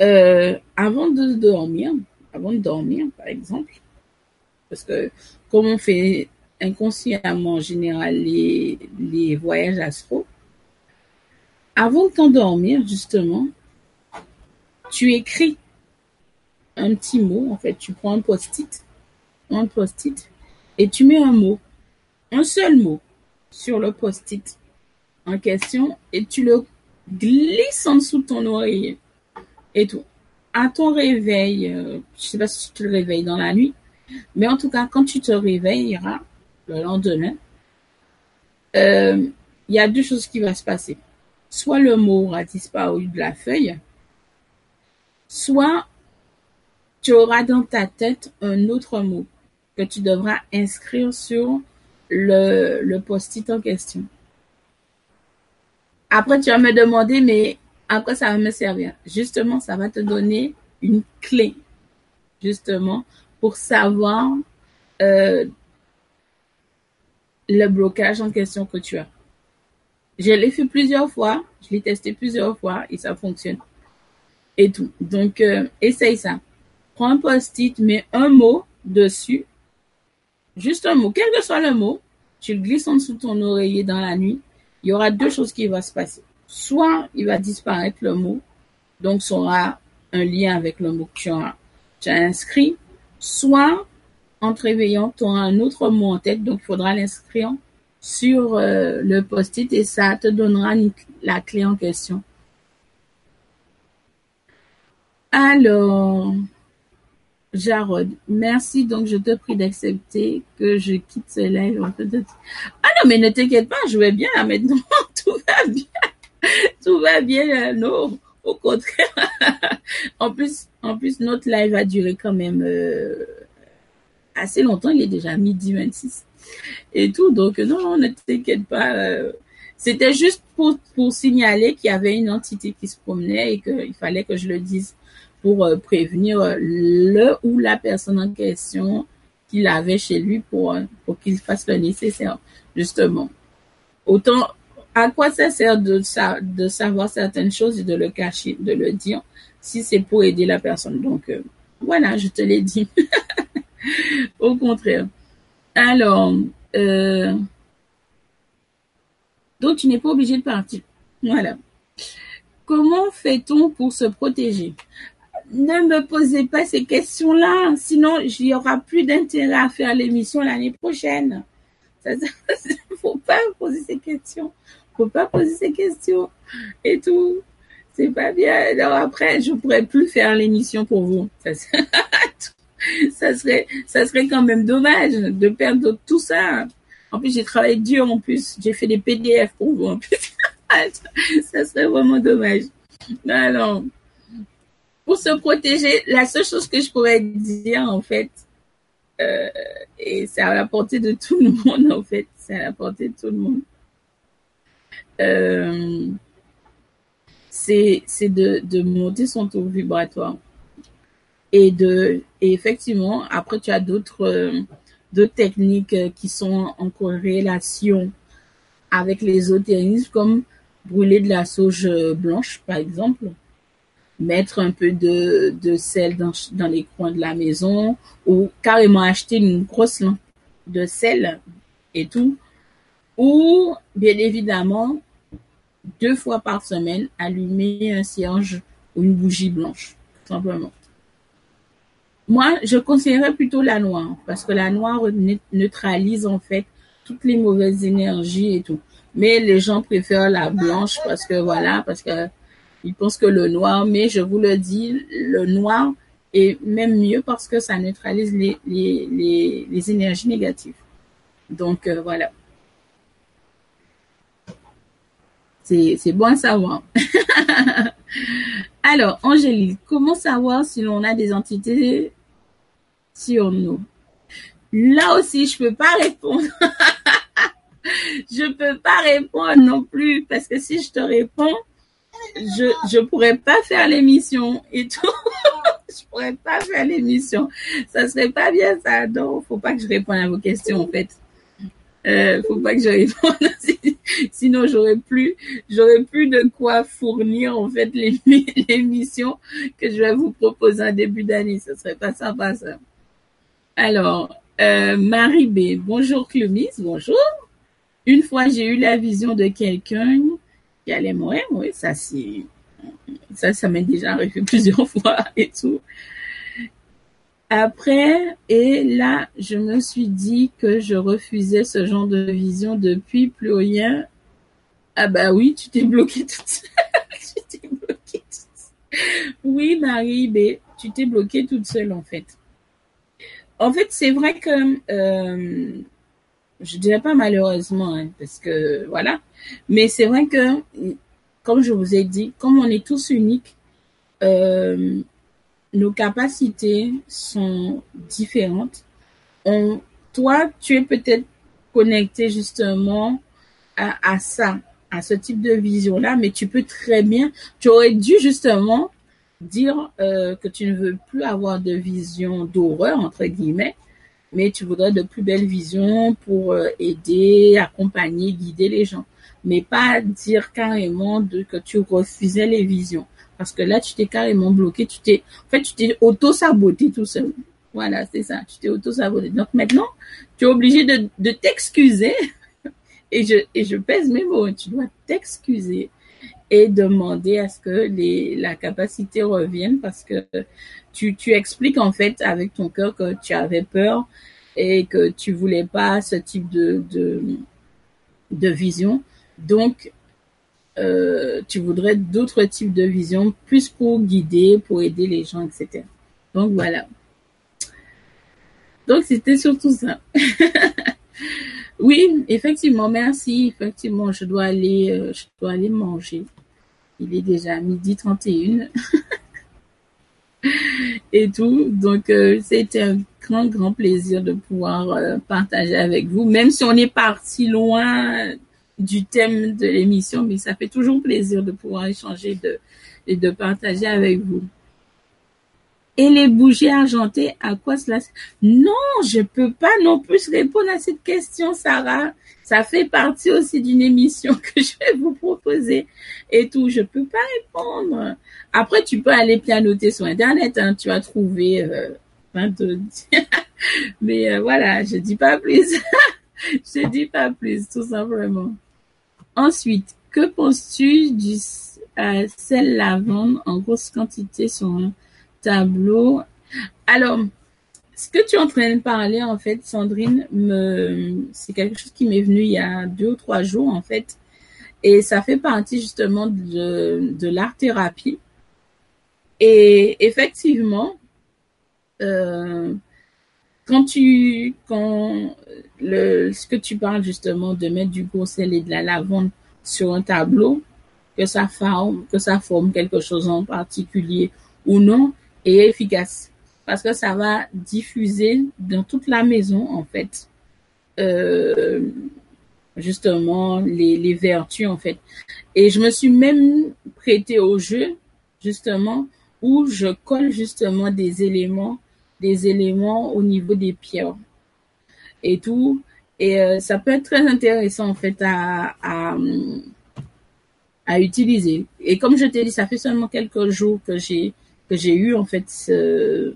Euh, avant de dormir, avant de dormir, par exemple, parce que comme on fait inconsciemment en général les, voyages astro, avant de t'endormir, justement, tu écris un petit mot, en fait, tu prends un post-it, un post-it, et tu mets un mot, un seul mot sur le post-it en question, et tu le glisses en dessous de ton oreiller et tout. À ton réveil, euh, je sais pas si tu te réveilles dans la nuit, mais en tout cas, quand tu te réveilleras le lendemain, euh, il y a deux choses qui vont se passer. Soit le mot aura disparu de la feuille, soit tu auras dans ta tête un autre mot que tu devras inscrire sur le, le post-it en question. Après, tu vas me demander, mais à quoi ça va me servir? Justement, ça va te donner une clé, justement, pour savoir euh, le blocage en question que tu as. Je l'ai fait plusieurs fois, je l'ai testé plusieurs fois et ça fonctionne. Et tout. Donc, euh, essaye ça. Prends un post-it, mets un mot dessus. Juste un mot, quel que soit le mot, tu le glisses en dessous de ton oreiller dans la nuit. Il y aura deux choses qui vont se passer soit il va disparaître le mot, donc ça aura un lien avec le mot que tu as, inscrit, soit en te réveillant, tu auras un autre mot en tête, donc il faudra l'inscrire sur euh, le post-it et ça te donnera la clé en question. Alors, Jarod, merci. Donc, je te prie d'accepter que je quitte ce live. Ah non, mais ne t'inquiète pas, je vais bien maintenant. [laughs] Tout va bien. [laughs] tout va bien, non, au contraire. [laughs] en plus, en plus, notre live a duré quand même euh, assez longtemps. Il est déjà midi 26 et tout. Donc, non, ne t'inquiète pas. Euh, C'était juste pour, pour signaler qu'il y avait une entité qui se promenait et qu'il fallait que je le dise pour euh, prévenir le ou la personne en question qu'il avait chez lui pour, pour qu'il fasse le nécessaire, justement. Autant, à quoi ça sert de, savoir certaines choses et de le cacher, de le dire, si c'est pour aider la personne? Donc, euh, voilà, je te l'ai dit. [laughs] Au contraire. Alors, euh, donc tu n'es pas obligé de partir. Voilà. Comment fait-on pour se protéger? Ne me posez pas ces questions-là, sinon il n'y aura plus d'intérêt à faire l'émission l'année prochaine. Il ne faut pas poser ces questions. Faut pas poser ces questions et tout. C'est pas bien. Alors après, je pourrais plus faire l'émission pour vous. Ça, [laughs] ça serait, ça serait quand même dommage de perdre tout ça. En plus, j'ai travaillé dur en plus. J'ai fait des PDF pour vous en plus. [laughs] ça serait vraiment dommage. Alors, pour se protéger, la seule chose que je pourrais dire en fait, euh, et c'est à la portée de tout le monde en fait, c'est à la portée de tout le monde. Euh, c'est de, de monter son taux vibratoire. Et de effectivement après tu as d'autres euh, techniques euh, qui sont en corrélation avec l'ésotérisme comme brûler de la sauge blanche par exemple. Mettre un peu de, de sel dans, dans les coins de la maison ou carrément acheter une grosse lampe de sel et tout. Ou bien évidemment deux fois par semaine allumer un cierge ou une bougie blanche simplement moi, je conseillerais plutôt la noire parce que la noire neutralise en fait toutes les mauvaises énergies et tout. Mais les gens préfèrent la blanche parce que voilà, parce que ils pensent que le noir, mais je vous le dis, le noir est même mieux parce que ça neutralise les, les, les, les énergies négatives. Donc euh, voilà. C'est bon à savoir. [laughs] Alors, Angélique, comment savoir si l'on a des entités sur nous? Là aussi, je peux pas répondre. [laughs] je peux pas répondre non plus parce que si je te réponds, je je pourrais pas faire l'émission et tout. [laughs] je pourrais pas faire l'émission. Ça serait pas bien ça. Donc, faut pas que je réponde à vos questions en fait. Euh, faut pas que je réponde. [laughs] Sinon, j'aurais plus, j'aurais plus de quoi fournir en fait l'émission [laughs] que je vais vous proposer en début d'année. Ça serait pas sympa ça. Alors, euh, Marie B. Bonjour Clomis, bonjour. Une fois, j'ai eu la vision de quelqu'un qui allait mourir. Oui, ça, c'est, ça, ça m'est déjà arrivé [laughs] plusieurs fois et tout. Après, et là, je me suis dit que je refusais ce genre de vision depuis plus rien. Ah bah oui, tu t'es bloqué toute seule. [laughs] tu t'es bloquée toute seule. Oui, Marie B, tu t'es bloquée toute seule en fait. En fait, c'est vrai que euh, je dirais pas malheureusement, hein, parce que voilà, mais c'est vrai que, comme je vous ai dit, comme on est tous uniques, euh, nos capacités sont différentes. Toi, tu es peut-être connecté justement à, ça, à ce type de vision-là, mais tu peux très bien, tu aurais dû justement dire euh, que tu ne veux plus avoir de vision d'horreur, entre guillemets, mais tu voudrais de plus belles visions pour euh, aider, accompagner, guider les gens. Mais pas dire carrément que tu refusais les visions. Parce que là, tu t'es carrément bloqué, tu t'es, en fait, tu t'es auto-saboté tout seul. Voilà, c'est ça, tu t'es auto-saboté. Donc maintenant, tu es obligé de, de t'excuser. [laughs] Et je, et je pèse mes mots, tu dois t'excuser et demander à ce que les, la capacité revienne parce que tu, tu expliques en fait avec ton cœur que tu avais peur et que tu voulais pas ce type de, de, de vision. Donc, euh, tu voudrais d'autres types de visions, plus pour guider, pour aider les gens, etc. Donc voilà. Donc c'était surtout ça. [laughs] oui, effectivement, merci. Effectivement, je dois aller, euh, je dois aller manger. Il est déjà midi 31. [laughs] et tout. Donc, euh, c'était un grand, grand plaisir de pouvoir partager avec vous. Même si on est parti loin du thème de l'émission, mais ça fait toujours plaisir de pouvoir échanger et de partager avec vous. Et les bougies argentées, à quoi cela Non, je peux pas non plus répondre à cette question, Sarah. Ça fait partie aussi d'une émission [laughs] que je vais vous proposer et tout. Je peux pas répondre. Après, tu peux aller pianoter sur Internet. Hein, tu as trouvé euh, [laughs] Mais euh, voilà, je dis pas plus. [laughs] je dis pas plus, tout simplement. Ensuite, que penses-tu du euh, sel lavande en grosse quantité sur un tableau? Alors, ce que tu es en train de parler, en fait, Sandrine, c'est quelque chose qui m'est venu il y a deux ou trois jours, en fait. Et ça fait partie justement de, de l'art-thérapie. Et effectivement, euh, quand tu, quand le, ce que tu parles justement de mettre du gros sel et de la lavande sur un tableau, que ça forme, que ça forme quelque chose en particulier ou non, est efficace. Parce que ça va diffuser dans toute la maison en fait. Euh, justement les, les vertus en fait. Et je me suis même prêtée au jeu justement où je colle justement des éléments des éléments au niveau des pierres et tout et euh, ça peut être très intéressant en fait à, utiliser et comme je t'ai dit ça fait seulement quelques jours que j'ai que j'ai eu en fait ce,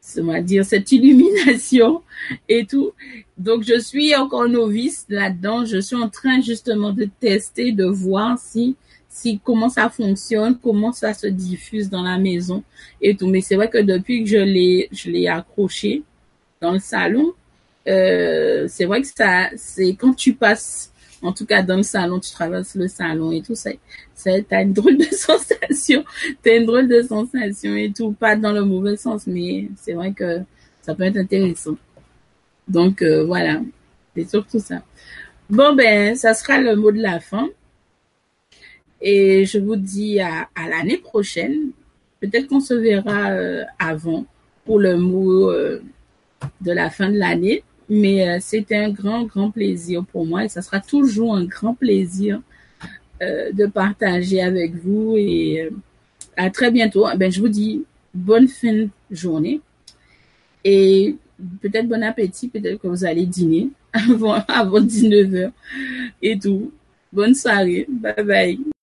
cette [laughs] illumination et tout. Donc je suis encore novice là-dedans. Je suis en train justement de tester, de voir si si comment ça fonctionne, comment ça se diffuse dans la maison et tout. Mais c'est vrai que depuis que je l'ai je l'ai accroché dans le salon, euh, c'est vrai que ça c'est quand tu passes en tout cas dans le salon, tu traverses le salon et tout, ça, t'as une drôle de [laughs] sensation, t'as une drôle de sensation et tout, pas dans le mauvais sens, mais c'est vrai que ça peut être intéressant. Donc euh, voilà, c'est surtout ça. Bon ben, ça sera le mot de la fin. Et je vous dis à, l'année prochaine. Peut-être qu'on se verra euh, avant pour le mot euh, de la fin de l'année. Mais euh, c'était un grand, grand plaisir pour moi et ça sera toujours un grand plaisir euh, de partager avec vous et euh, à très bientôt. Ben, je vous dis bonne fin de journée et peut-être bon appétit, peut-être que vous allez dîner [laughs] avant, avant 19h et tout. Bonne soirée. Bye bye.